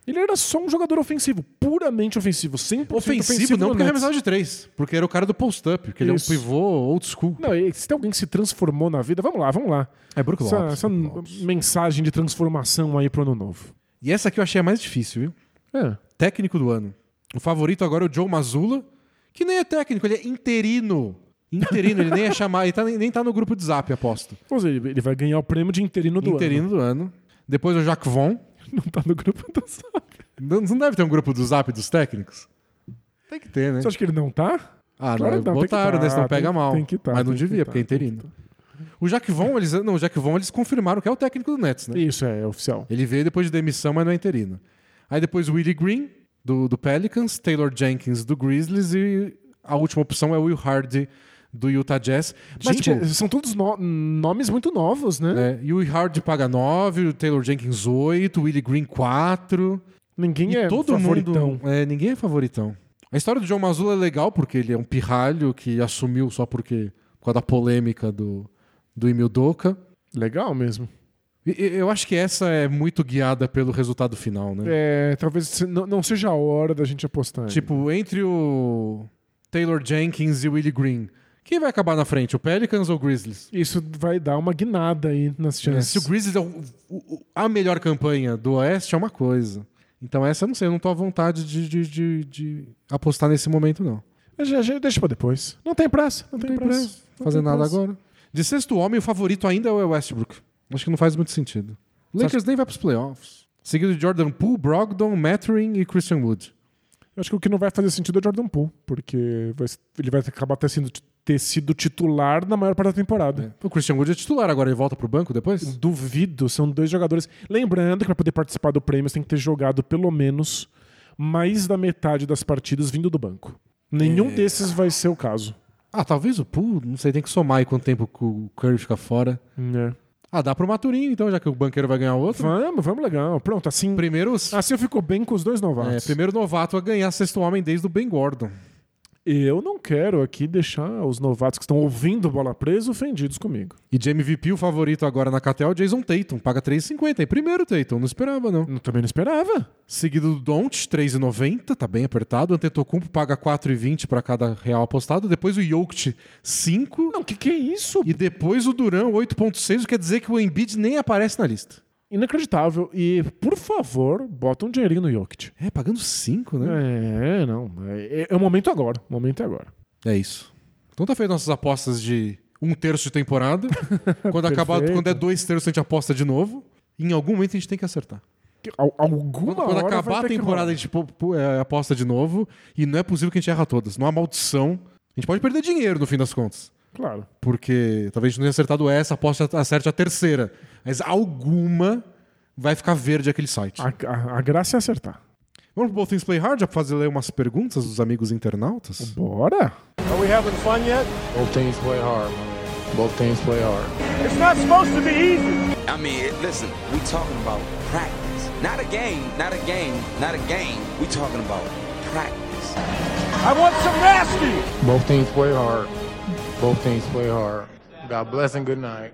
B: Ele era só um jogador ofensivo, puramente ofensivo, 100%
A: Ofensivo, não
B: no
A: porque
B: Nets.
A: arremessava de três, porque era o cara do post-up, que ele é um pivô old school.
B: Não, se tem alguém que se transformou na vida, vamos lá, vamos lá.
A: É Brook
B: Essa,
A: Lopes.
B: essa
A: Brook Lopes.
B: mensagem de transformação aí pro ano novo.
A: E essa aqui eu achei a mais difícil, viu?
B: É.
A: Técnico do ano. O favorito agora é o Joe Mazzulla, que nem é técnico, ele é interino. Interino, ele nem é chamado, ele tá, nem tá no grupo de zap, aposto.
B: Ou seja, ele vai ganhar o prêmio de interino do
A: Interino
B: ano.
A: do ano. Depois o Jacques Von.
B: Não tá no grupo do Zap.
A: Não não deve ter um grupo do zap dos técnicos? Tem que ter, né?
B: Você acha que ele não tá?
A: Ah,
B: Claro
A: não,
B: que não, que
A: botaram,
B: tá,
A: né? Senão pega mal.
B: tem que tá,
A: Mas não devia,
B: tá,
A: porque é interino. O Jacques Von, eles, não, o Jacques Von, eles confirmaram que é o técnico do Nets, né?
B: Isso é, é oficial.
A: Ele veio depois de demissão, mas não é interino. Aí depois o Willie Green, do, do Pelicans, Taylor Jenkins, do Grizzlies, e a última opção é o Will Hardy, do Utah Jazz. Mas,
B: Gente,
A: tipo,
B: são todos no- nomes muito novos, né?
A: é, e o Will Hardy paga 9, o Taylor Jenkins 8, o Willie Green 4.
B: Ninguém
A: E
B: é
A: todo
B: favoritão.
A: mundo. É, ninguém é favoritão. A história do João Mazzulla é legal porque ele é um pirralho que assumiu só porque. por causa da polêmica do, do Emil Doca.
B: Legal mesmo.
A: Eu acho que essa é muito guiada pelo resultado final, né?
B: É, talvez não, não seja a hora da gente apostar. ainda.
A: Tipo, entre o Taylor Jenkins e o Willie Green, quem vai acabar na frente, o Pelicans ou o Grizzlies?
B: Isso vai dar uma guinada aí nas
A: É,
B: chances.
A: se o Grizzlies é o- o- a melhor campanha do Oeste, é uma coisa. Então essa eu não sei, eu não tô à vontade de, de- de- de apostar nesse momento, não.
B: Já, já, deixa pra depois. Não tem pressa. Não, tem, pressa. Não
A: fazer
B: tem
A: nada
B: pressa.
A: agora. De sexto homem, o favorito ainda é o Westbrook. Acho que não faz muito sentido. O Lakers nem vai pros playoffs. Seguido de Jordan Poole, Brogdon, Mathurin e Christian Wood.
B: Eu acho que o que não vai fazer sentido é Jordan Poole, porque vai- ele vai acabar ter sido, ter sido titular na maior parte da temporada.
A: O Christian Wood é titular, agora ele volta pro banco depois?
B: Duvido, são dois jogadores. Lembrando que para poder participar do prêmio você tem que ter jogado pelo menos mais da metade das partidas vindo do banco. Nenhum
A: É.
B: desses vai ser o caso.
A: Ah, talvez o Poole, não sei, tem que somar aí quanto tempo o Curry fica fora.
B: É.
A: Ah, dá pro Maturinho, então, já que o banqueiro vai ganhar outro.
B: Vamos, vamos legal. Pronto, assim,
A: Primeiro,
B: assim eu fico bem com os dois
A: é,
B: novatos.
A: primeiro novato a ganhar sexto homem desde o Ben Gordon.
B: Eu não quero aqui deixar os novatos que estão ouvindo bola presa ofendidos comigo.
A: E de MVP, o favorito agora na KTL é o Jason Tatum, paga 3,50. E primeiro, Tatum, não esperava, não.
B: Eu também não esperava.
A: Seguido do Don't, 3,90, tá bem apertado. O Antetokounmpo paga 4,20 para cada real apostado. Depois o Jokic, 5.
B: Não, o que, que é isso?
A: E depois o Duran, 8,6. Quer dizer que o Embiid nem aparece na lista.
B: Inacreditável. E, por favor, bota um dinheirinho no Jokic.
A: É, pagando 5, né?
B: É, não. É, é o momento agora. O momento é agora.
A: É, isso. Então tá feito nossas apostas de um terço de temporada. quando acabar, quando é dois terços, a gente aposta de novo. E em algum momento a gente tem que acertar.
B: Al- Alguma
A: Quando, quando acabar a temporada, a gente é, aposta de novo. E não é possível que a gente erra todas. Não há maldição. A gente pode perder dinheiro no fim das contas.
B: Claro.
A: Porque talvez a gente não tenha acertado essa, aposta acerte a terceira. Mas alguma vai ficar verde aquele site.
B: A, a- a graça é acertar.
A: Vamos pro Both Things Play Hard, já pra fazer ler umas perguntas dos amigos internautas?
B: Bora?
C: Are we having fun yet?
D: Both teams play hard. Both teams play hard.
C: It's not supposed to be easy.
E: I mean, listen, we talking about practice. Not a game, not a game, not a game. We talking about practice.
C: I want some nasty.
D: Both teams play hard. Both teams play hard. God bless and good night.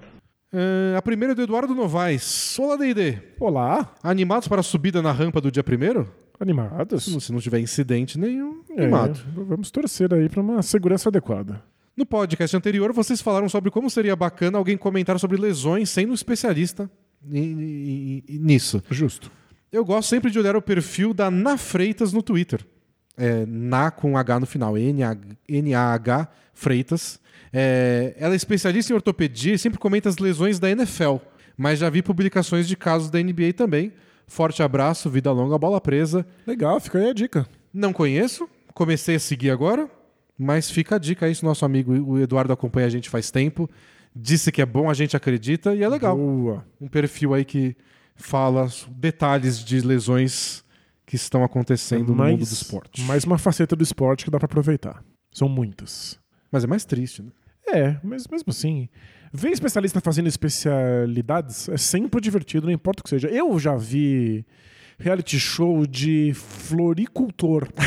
A: É, a primeira é do Eduardo Novaes. Olá, D&D.
B: Olá.
A: Animados para a subida na rampa do dia primeiro?
B: Animados?
A: Se não- Se não tiver incidente nenhum,
B: É,
A: animado.
B: vamos torcer aí para uma segurança adequada.
A: No podcast anterior, vocês falaram sobre como seria bacana alguém comentar sobre lesões sendo um especialista ni- ni- nisso.
B: Justo.
A: Eu gosto sempre de olhar o perfil da Na Freitas no Twitter. É, na com H no final, N-A- N-A-H Freitas. É, ela é especialista em ortopedia e sempre comenta as lesões da NFL, mas já vi publicações de casos da NBA também. Forte abraço, vida longa, bola presa.
B: Legal, fica aí a dica.
A: Não conheço, comecei a seguir agora, mas fica a dica aí, se nosso amigo o Eduardo acompanha a gente faz tempo. Disse que é bom, a gente acredita e é legal.
B: Boa.
A: Um perfil aí que fala detalhes de lesões que estão acontecendo no mundo do esporte.
B: mais uma faceta do esporte que dá para aproveitar. São muitas.
A: Mas é mais triste, né?
B: É, mas mesmo assim, ver especialista fazendo especialidades é sempre divertido, não importa o que seja. Eu já vi reality show de floricultor.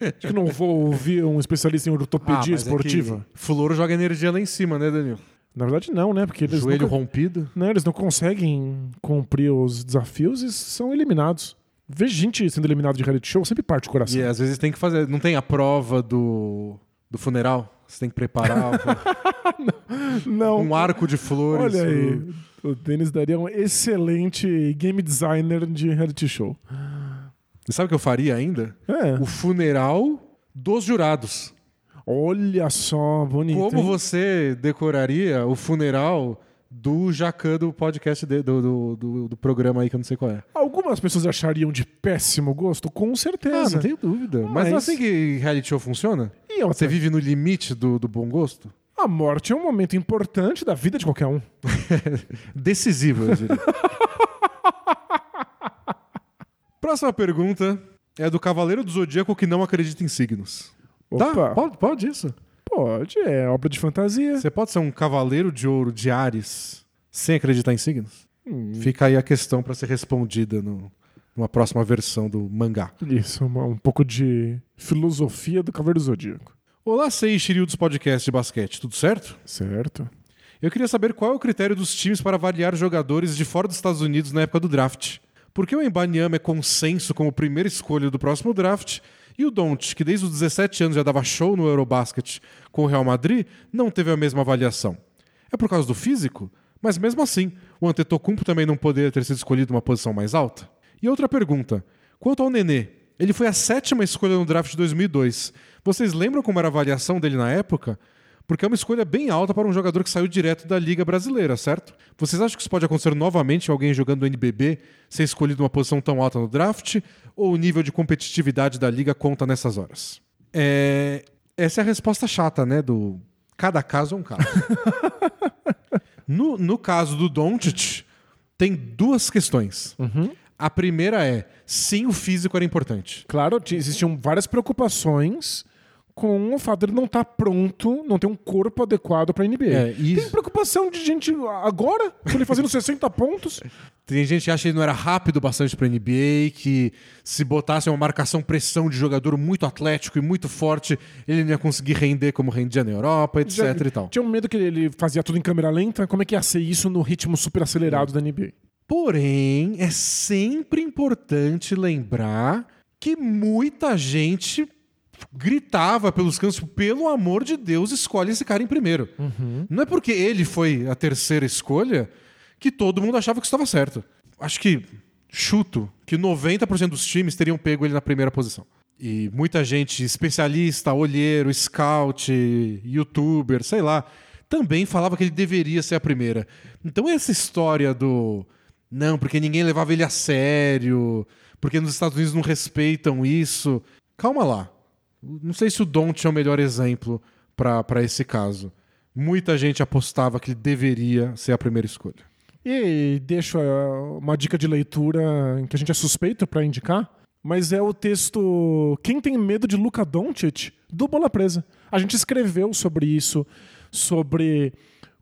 B: Acho que não vou ouvir um especialista em ortopedia
A: mas é
B: esportiva.
A: que Floro joga energia lá em cima, né, Daniel?
B: Na verdade, não, né? Porque eles,
A: Joelho
B: nunca-
A: rompido.
B: não, eles não conseguem cumprir os desafios e são eliminados. Ver gente sendo eliminado de reality show sempre parte o coração.
A: E às vezes tem que fazer. Não tem a prova do, do funeral? Você tem que preparar
B: Não.
A: um arco de flores.
B: Olha aí, o Denis daria um excelente game designer de reality show.
A: E sabe o que eu faria ainda?
B: É.
A: O funeral dos jurados.
B: Olha só, bonito.
A: Como
B: hein?
A: você decoraria o funeral do Jacan do podcast de- do, do, do, do programa aí que eu não sei qual é?
B: Algumas pessoas achariam de péssimo gosto, com
A: Ah,
B: certeza.
A: não tenho dúvida. Mas, não é
B: Mas-
A: assim que reality show funciona?
B: E outra,
A: Você vive no limite do, do bom gosto?
B: a morte é um momento importante da vida de qualquer um.
A: Decisivo, eu diria. Próxima pergunta é do Cavaleiro do Zodíaco que não acredita em signos. Tá?
B: Opa,
A: Pode, pode isso.
B: Pode, é obra de fantasia.
A: Você pode ser um cavaleiro de ouro de Ares sem acreditar em signos?
B: Hum.
A: Fica aí a questão pra ser respondida no, numa próxima versão do mangá.
B: Isso, uma- um pouco de filosofia do Cavaleiro Zodíaco.
A: Olá, Sei Shiryu dos podcasts de basquete, tudo certo?
B: Certo.
A: Eu queria saber qual é o critério dos times para avaliar jogadores de fora dos Estados Unidos na época do draft. Por que o Embanyama é consenso como primeira escolha do próximo draft e o Don't, que desde os 17 anos já dava show no Eurobasket com o Real Madrid, não teve a mesma avaliação? É por causa do físico? Mas mesmo assim, o Antetokounmpo também não poderia ter sido escolhido uma posição mais alta? E outra pergunta. Quanto ao Nenê, ele foi a sétima escolha no draft de 2002. Vocês lembram como era a avaliação dele na época? Porque é uma escolha bem alta para um jogador que saiu direto da Liga Brasileira, certo? Vocês acham que isso pode acontecer novamente alguém jogando no NBB ser escolhido uma posição tão alta no draft? Ou o nível de competitividade da Liga conta nessas horas? É, Essa é a resposta chata, né? Do cada caso é um caso. no, no caso do Doncic, tem duas questões. A primeira é, sim, o físico era importante.
B: Claro, existiam várias preocupações com o fato de ele não estar pronto, não ter um corpo adequado para NBA.
A: É,
B: Tem preocupação de gente agora, com ele fazendo 60 pontos.
A: Tem gente que acha que ele não era rápido bastante para NBA, que se botasse uma marcação pressão de jogador muito atlético e muito forte, ele não ia conseguir render como rendia na Europa, etc
B: Já-
A: e tal.
B: Tinha um medo que ele fazia tudo em câmera lenta. Como é que ia ser isso no ritmo super acelerado da NBA?
A: Porém, é sempre importante lembrar que muita gente gritava pelos cantos, pelo amor de Deus, escolhe esse cara em primeiro. Não é porque ele foi a terceira escolha que todo mundo achava que estava certo. Acho que chuto que 90% dos times teriam pego ele na primeira posição. E muita gente, especialista, olheiro, scout, youtuber, sei lá, também falava que ele deveria ser a primeira. Então essa história do não, porque ninguém levava ele a sério, porque nos Estados Unidos não respeitam isso. Calma lá. Não sei se o Don't é o melhor exemplo para esse caso. Muita gente apostava que ele deveria ser a primeira escolha.
B: E deixo eh, uma dica de leitura que a gente é suspeito para indicar, mas é o texto Quem tem medo de Luka Doncic do Bola Presa. A gente escreveu sobre isso, sobre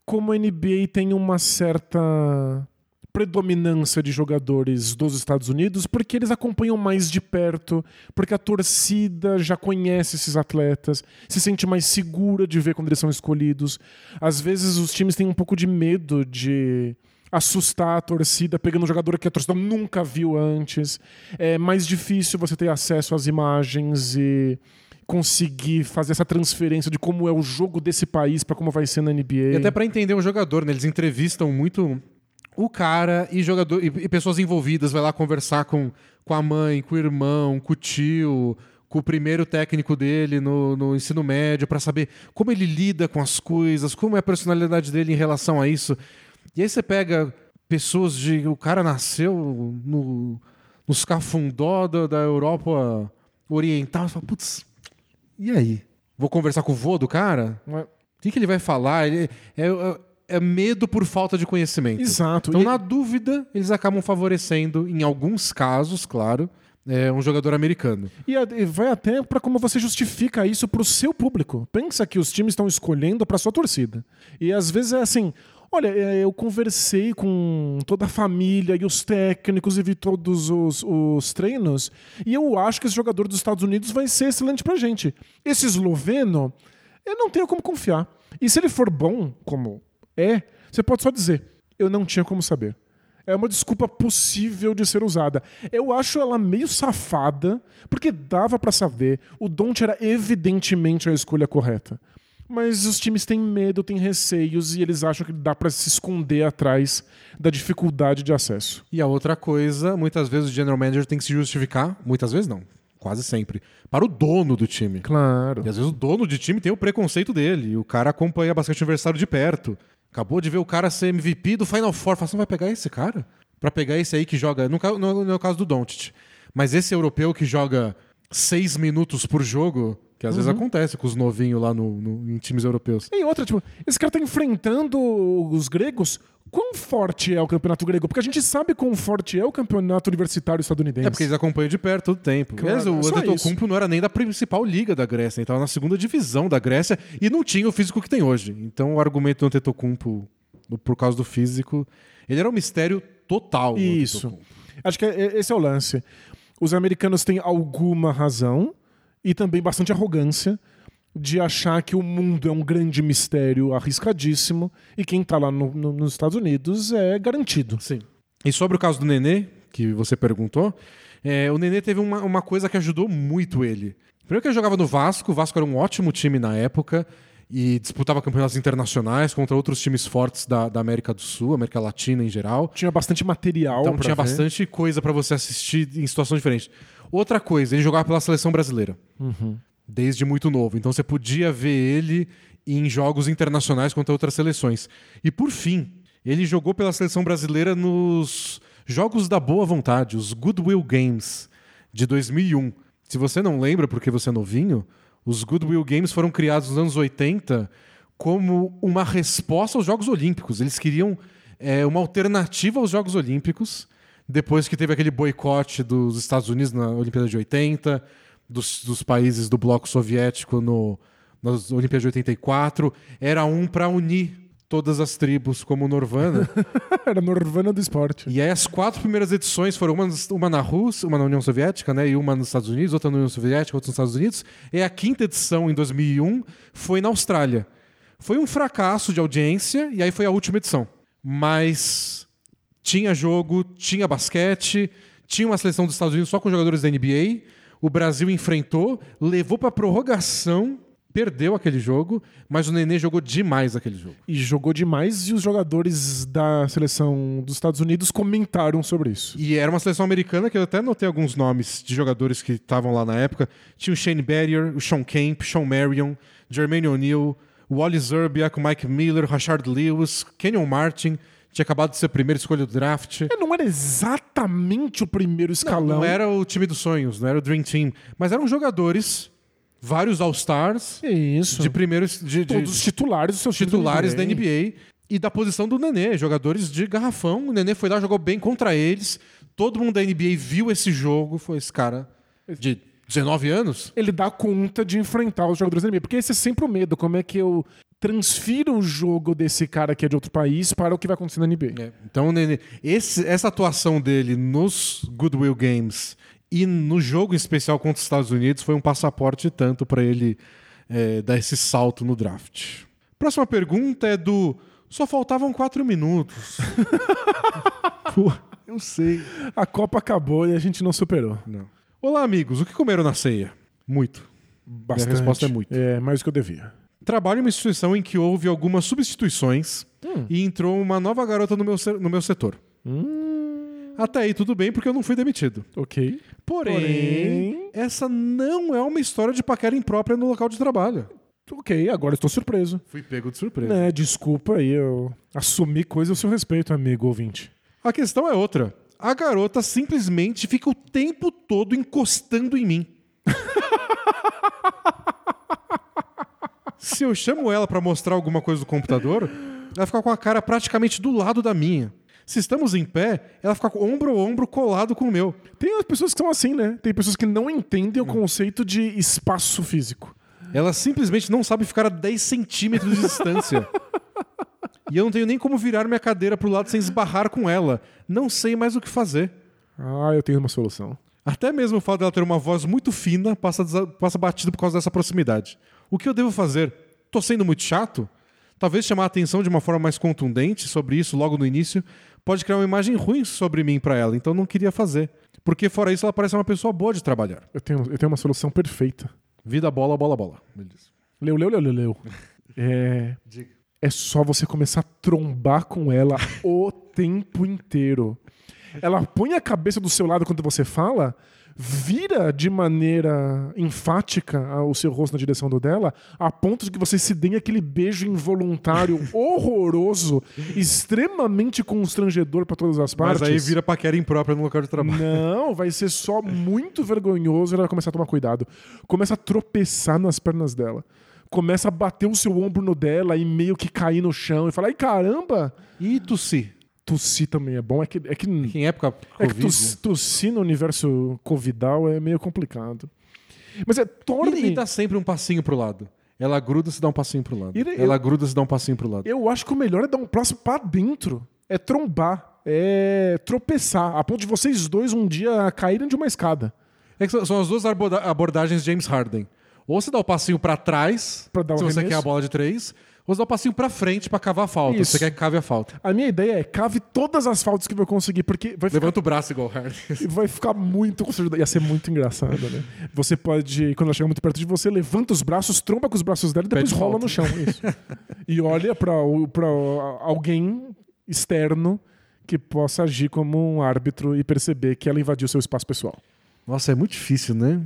B: como a NBA tem uma certa predominância de jogadores dos Estados Unidos porque eles acompanham mais de perto, porque a torcida já conhece esses atletas, se sente mais segura de ver quando eles são escolhidos. Às vezes os times têm um pouco de medo de assustar a torcida pegando um jogador que a torcida nunca viu antes. É mais difícil você ter acesso às imagens e conseguir fazer essa transferência de como é o jogo desse país para como vai ser na NBA.
A: E até para entender o jogador, né? Eles entrevistam muito o cara e jogador e, e pessoas envolvidas, vai lá conversar com, com a mãe, com o irmão, com o tio, com o primeiro técnico dele no, no ensino médio, para saber como ele lida com as coisas, como é a personalidade dele em relação a isso. E aí você pega pessoas de. O cara nasceu no, nos cafundó da, da Europa Oriental e fala, putz, e aí? Vou conversar com o vô do cara?
B: É-
A: O que, que ele vai falar? Ele- é, é- é medo por falta de conhecimento.
B: Exato.
A: Então,
B: E-
A: na dúvida, eles acabam favorecendo, em alguns casos, claro, é, um jogador americano.
B: E e vai até para como você justifica isso para o seu público. Pensa que os times estão escolhendo para sua torcida. E às vezes é assim: olha, é, eu conversei com toda a família e os técnicos e vi todos os, os treinos, e eu acho que esse jogador dos Estados Unidos vai ser excelente pra gente. Esse esloveno, eu não tenho como confiar. E se ele for bom, como é, você pode só dizer: eu não tinha como saber. É uma desculpa possível de ser usada. Eu acho ela meio safada, porque dava pra saber. O Don't era evidentemente a escolha correta. Mas os times têm medo, têm receios e eles acham que dá pra se esconder atrás da dificuldade de acesso.
A: E a outra coisa, muitas vezes o general manager tem que se justificar, muitas vezes não. Quase sempre. Para o dono do time.
B: Claro.
A: E às vezes o dono de time tem o preconceito dele. E o cara acompanha basquete universitário de perto. Acabou de ver o cara ser MVP do Final Four. Fala, você não vai pegar esse cara? Pra pegar esse aí que joga. No, no, no caso do Doncic. Mas esse europeu que joga seis minutos por jogo, que às vezes acontece com os novinhos lá no, no- em times europeus.
B: E outra, tipo, esse cara tá enfrentando os gregos. Quão forte é o campeonato grego? Porque a gente sabe quão forte é o campeonato universitário estadunidense.
A: É porque eles acompanham de perto todo o tempo.
B: Claro,
A: Aliás, o
B: é
A: Antetokounmpo não era nem da principal liga da Grécia, ele estava na segunda divisão da Grécia e não tinha o físico que tem hoje. Então o argumento do Antetokounmpo, por causa do físico, ele era um mistério total.
B: Isso. Acho que é- esse é o lance. Os americanos têm alguma razão e também bastante arrogância de achar que o mundo é um grande mistério arriscadíssimo e quem tá lá no- no- nos Estados Unidos é garantido.
A: Sim. E sobre o caso do Nenê, que você perguntou, é, o Nenê teve uma, uma coisa que ajudou muito ele. Primeiro que ele jogava no Vasco, o Vasco era um ótimo time na época e disputava campeonatos internacionais contra outros times fortes da, da América do Sul, América Latina em geral.
B: Tinha bastante material.
A: Então tinha
B: ver.
A: bastante coisa pra você assistir em situações diferentes. Outra coisa, ele jogava pela seleção brasileira. Desde muito novo. Então você podia ver ele em jogos internacionais contra outras seleções. E por fim, ele jogou pela seleção brasileira nos Jogos da Boa Vontade, os Goodwill Games de 2001. Se você não lembra porque você é novinho, os Goodwill Games foram criados nos anos 80 como uma resposta aos Jogos Olímpicos. Eles queriam é, uma alternativa aos Jogos Olímpicos, depois que teve aquele boicote dos Estados Unidos na Olimpíada de 80, dos, dos países do bloco soviético no, nas Olimpíadas de 84. Era um para unir todas as tribos, como Norvana.
B: Era Norvana do esporte.
A: E aí as quatro primeiras edições foram uma, uma na Rússia, uma na União Soviética, né? E uma nos Estados Unidos, outra na União Soviética, outra nos Estados Unidos. E a quinta edição, em 2001, foi na Austrália. Foi um fracasso de audiência, e aí foi a última edição. Mas tinha jogo, tinha basquete, tinha uma seleção dos Estados Unidos só com jogadores da NBA. O Brasil enfrentou, levou pra prorrogação, perdeu aquele jogo, mas o Nenê jogou demais aquele jogo.
B: E jogou demais e os jogadores da seleção dos Estados Unidos comentaram sobre isso.
A: E era uma seleção americana que eu até notei alguns nomes de jogadores que estavam lá na época. Tinha o Shane Battier, o Sean Kemp, Sean Marion, Jermaine O'Neal, o Wally Zerbiak, o Mike Miller, Rashard Lewis, Kenyon Martin, tinha acabado de ser a primeira escolha do draft.
B: É, Não era exatamente o primeiro escalão.
A: Não era o time dos sonhos, não era o Dream Team, mas eram jogadores, vários All-Stars,
B: Isso.
A: de primeiros de, de
B: Todos os titulares dos seus
A: titulares da NBA e da posição do Nenê, jogadores de garrafão. O Nenê foi lá, jogou bem contra eles. Todo mundo da NBA viu esse jogo, foi esse cara de 19 anos.
B: Ele dá conta de enfrentar os jogadores da NBA. Porque esse é sempre o medo. Como é que eu transfiro o jogo desse cara que é de outro país para o que vai acontecer na NBA?
A: É, Então, Nenê, esse- essa atuação dele nos Goodwill Games e no jogo em especial contra os Estados Unidos foi um passaporte tanto para ele é, dar esse salto no draft. Próxima pergunta é do. Só faltavam quatro minutos. Pô, eu sei.
B: A Copa acabou e a gente não superou.
A: Não. Olá, amigos. O que comeram na ceia? Muito.
B: Bastante.
A: resposta é muito.
B: É, mais do que eu devia.
A: Trabalho em uma instituição em que houve algumas substituições
B: Hum.
A: e entrou uma nova garota no meu, no meu setor.
B: Hum.
A: Até aí tudo bem, porque eu não fui demitido.
B: Ok.
A: Porém,
B: Porém-
A: essa não é uma história de paquera imprópria no local de trabalho.
B: Ok, agora estou surpreso.
A: Fui pego de surpresa.
B: É, desculpa aí, eu assumi coisa ao seu respeito, amigo ouvinte.
A: A questão é outra. A garota simplesmente fica o tempo todo encostando em mim. Se eu chamo ela pra mostrar alguma coisa do computador, ela fica com a cara praticamente do lado da minha. Se estamos em pé, ela fica com ombro a ombro colado com o meu.
B: Tem as pessoas que são assim, né? Tem pessoas que não entendem o conceito de espaço físico.
A: Ela simplesmente não sabe ficar a 10 centímetros de distância. E eu não tenho nem como virar minha cadeira pro lado sem esbarrar com ela. Não sei mais o que fazer.
B: Ah, eu tenho uma solução.
A: Até mesmo o fato dela ter uma voz muito fina passa, passa batido por causa dessa proximidade. O que eu devo fazer? Tô sendo muito chato? Talvez chamar a atenção de uma forma mais contundente sobre isso logo no início pode criar uma imagem ruim sobre mim pra ela, então não queria fazer. Porque fora isso ela parece uma pessoa boa de trabalhar.
B: Eu tenho, eu tenho uma solução perfeita.
A: Vida, bola, bola, bola. Beleza.
B: Leu, leu, leu, leu, leu. É, é só você começar a trombar com ela o tempo inteiro. Ela põe a cabeça do seu lado quando você fala, vira de maneira enfática o seu rosto na direção do dela, a ponto de que você se dê aquele beijo involuntário, horroroso, extremamente constrangedor pra todas as
A: Mas
B: partes.
A: aí vira paquera imprópria no local de trabalho.
B: Não, vai ser só muito vergonhoso e ela vai começar a tomar cuidado. Começa a tropeçar nas pernas dela. Começa a bater o seu ombro no dela e meio que cair no chão e falar: ai caramba!
A: E tossir.
B: Tossir também é bom. É que, é que,
A: Que em época
B: é que
A: Covid,
B: toss- tossir no universo covidal é meio complicado. Mas é torne.
A: E, e dá sempre um passinho pro lado. Ela gruda se dá um passinho pro lado.
B: E
A: Ela gruda se dá um passinho pro lado.
B: Eu acho que o melhor é dar um passo pra dentro. É trombar. É tropeçar. A ponto de vocês dois um dia caírem de uma escada.
A: É que são- as duas aborda- abordagens de James Harden. Ou você dá o passinho pra trás,
B: Pra dar um
A: se você
B: arremesso.
A: quer a bola de três, ou você dá o passinho pra frente pra cavar a falta,
B: Isso.
A: se você quer que cave a falta.
B: A minha ideia é cave todas as faltas que eu conseguir, porque vai ficar
A: Levanta o braço igual.
B: E vai ficar muito constrangedor. Ia ser muito engraçado, né? Você pode, quando ela chegar muito perto de você, levanta os braços, tromba com os braços dela e depois
A: Pede
B: rola
A: falta.
B: no chão. Isso. e olha pra, o- pra alguém externo que possa agir como um árbitro e perceber que ela invadiu seu espaço pessoal.
A: Nossa, é muito difícil, né?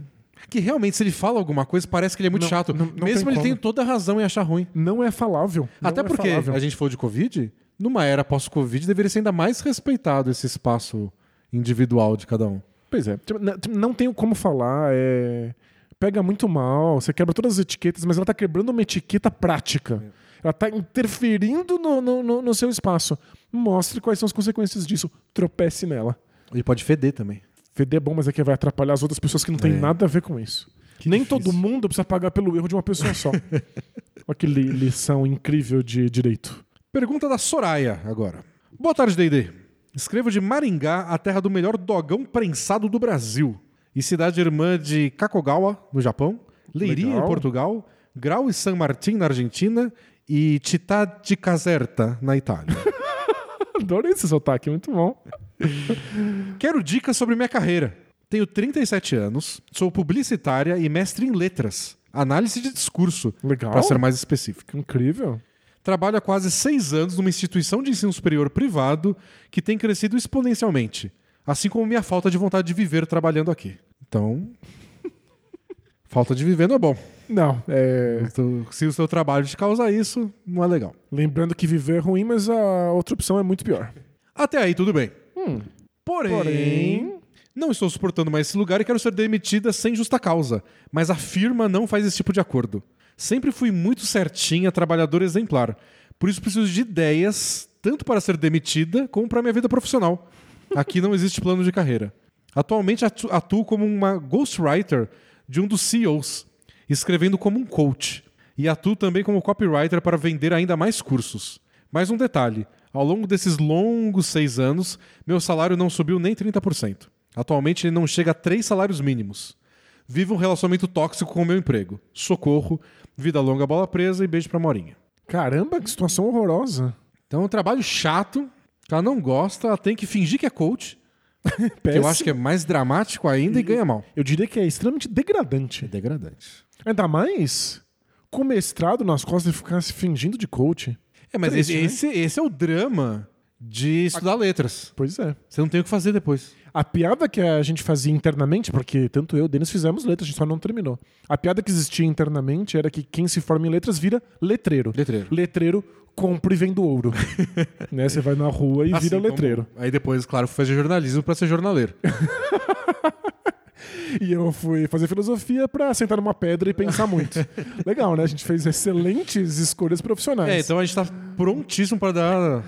A: Que realmente, se ele fala alguma coisa, parece que ele é muito
B: Não,
A: chato.
B: não- não
A: Mesmo
B: tem
A: ele
B: como.
A: tem toda a razão em achar ruim.
B: Não é falável.
A: Até
B: é
A: porque
B: falável.
A: a gente falou de Covid, numa era pós-Covid, deveria ser ainda mais respeitado esse espaço individual de cada um.
B: Pois é. Tipo, n- tipo, Não tenho como falar. É... Pega muito mal, você quebra todas as etiquetas, mas ela tá quebrando uma etiqueta prática. Ela tá interferindo no, no, no- no seu espaço. Mostre quais são as consequências disso. Tropece nela.
A: Ele pode feder também.
B: Feder é bom, mas é que vai atrapalhar as outras pessoas que não tem
A: É.
B: nada a ver com isso. Nem
A: difícil.
B: todo mundo precisa pagar pelo erro de uma pessoa só. Olha que li- lição incrível de direito.
A: Pergunta da Soraya agora. Boa tarde, D&D. Escrevo de Maringá, a terra do melhor dogão prensado do Brasil. E cidade irmã de Kakogawa, no Japão. Leiria,
B: Legal.
A: em Portugal. Grau e San Martín, na Argentina. E Città di Caserta, na Itália.
B: Adorei esse sotaque, muito bom.
A: Quero dicas sobre minha carreira. Tenho 37 anos, sou publicitária e mestre em letras. Análise de discurso,
B: Legal.
A: para ser mais específico.
B: Incrível.
A: Trabalho há quase seis anos numa instituição de ensino superior privado que tem crescido exponencialmente, assim como minha falta de vontade de viver trabalhando aqui. Então, falta de viver não é bom.
B: Não, é...
A: Se o seu trabalho te causa isso, não é legal.
B: Lembrando que viver é ruim, mas a outra opção é muito pior.
A: Até aí, tudo bem.
B: Hum.
A: Porém,
B: Porém-
A: não estou suportando mais esse lugar e quero ser demitida sem justa causa. Mas a firma não faz esse tipo de acordo. Sempre fui muito certinha, trabalhadora exemplar. Por isso preciso de ideias, tanto para ser demitida como para minha vida profissional. Aqui não existe plano de carreira. Atualmente atu- atuo como uma ghostwriter de um dos CEOs, escrevendo como um coach. E atuo também como copywriter para vender ainda mais cursos. Mais um detalhe: ao longo desses longos seis anos, meu salário não subiu nem 30%. Atualmente ele não chega a três salários mínimos. Vivo um relacionamento tóxico com o meu emprego. Socorro, vida longa, bola presa e beijo pra Morinha.
B: Caramba, que situação horrorosa.
A: Então é um trabalho chato, que ela não gosta, ela tem que fingir que é coach, que eu acho que é mais dramático ainda e ganha mal.
B: Eu diria que é extremamente degradante.
A: degradante.
B: Ainda mais com mestrado nas costas e ficar se fingindo de coach.
A: É, mas
B: Triste,
A: esse,
B: né?
A: esse, esse é o drama de estudar letras.
B: Pois é.
A: Você não tem o que fazer depois.
B: A piada que a gente fazia internamente, porque tanto eu e o Denis fizemos letras, a gente só não terminou. A piada que existia internamente era que quem se forma em letras vira letreiro.
A: Letreiro.
B: Letreiro compra e vende ouro. né? Você vai na rua e
A: Assim
B: vira
A: como-
B: letreiro.
A: Aí depois, claro, fui fazer jornalismo pra ser jornaleiro.
B: E eu fui fazer filosofia pra sentar numa pedra e pensar muito. Legal, né? A gente fez excelentes escolhas profissionais.
A: É, então a gente tá prontíssimo pra dar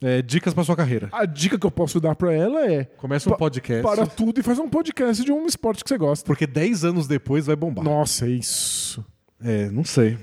A: é, dicas pra sua carreira.
B: A dica que eu posso dar pra ela é
A: Começa um
B: Pa-
A: podcast.
B: para tudo e faz um podcast de um esporte que você gosta.
A: Porque 10 anos depois vai bombar.
B: Nossa, é isso.
A: É, não sei.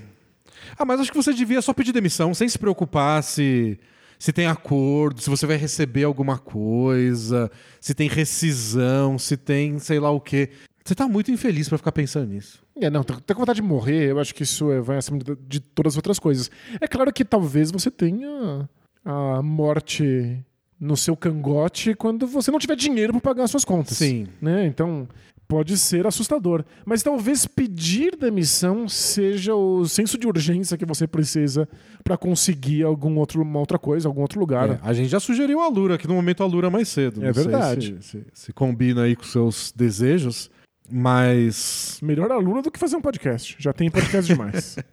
A: Ah, mas acho que você devia só pedir demissão, sem se preocupar se, se tem acordo, se você vai receber alguma coisa, se tem rescisão, se tem sei lá o quê. Você tá muito infeliz pra ficar pensando nisso.
B: É, não, tá, com vontade de morrer, eu acho que isso é, vai acima de, de todas as outras coisas. É claro que talvez você tenha a morte no seu cangote quando você não tiver dinheiro pra pagar as suas contas.
A: Sim.
B: Né? Então, pode ser assustador. Mas talvez pedir demissão seja o senso de urgência que você precisa para conseguir algum outro, uma outra coisa, algum outro lugar.
A: É, a gente já sugeriu a Lura, que no momento a Lura mais cedo.
B: É verdade.
A: Se, se- se combina aí com seus desejos, mas.
B: Melhor aluna do que fazer um podcast. Já tem podcast demais.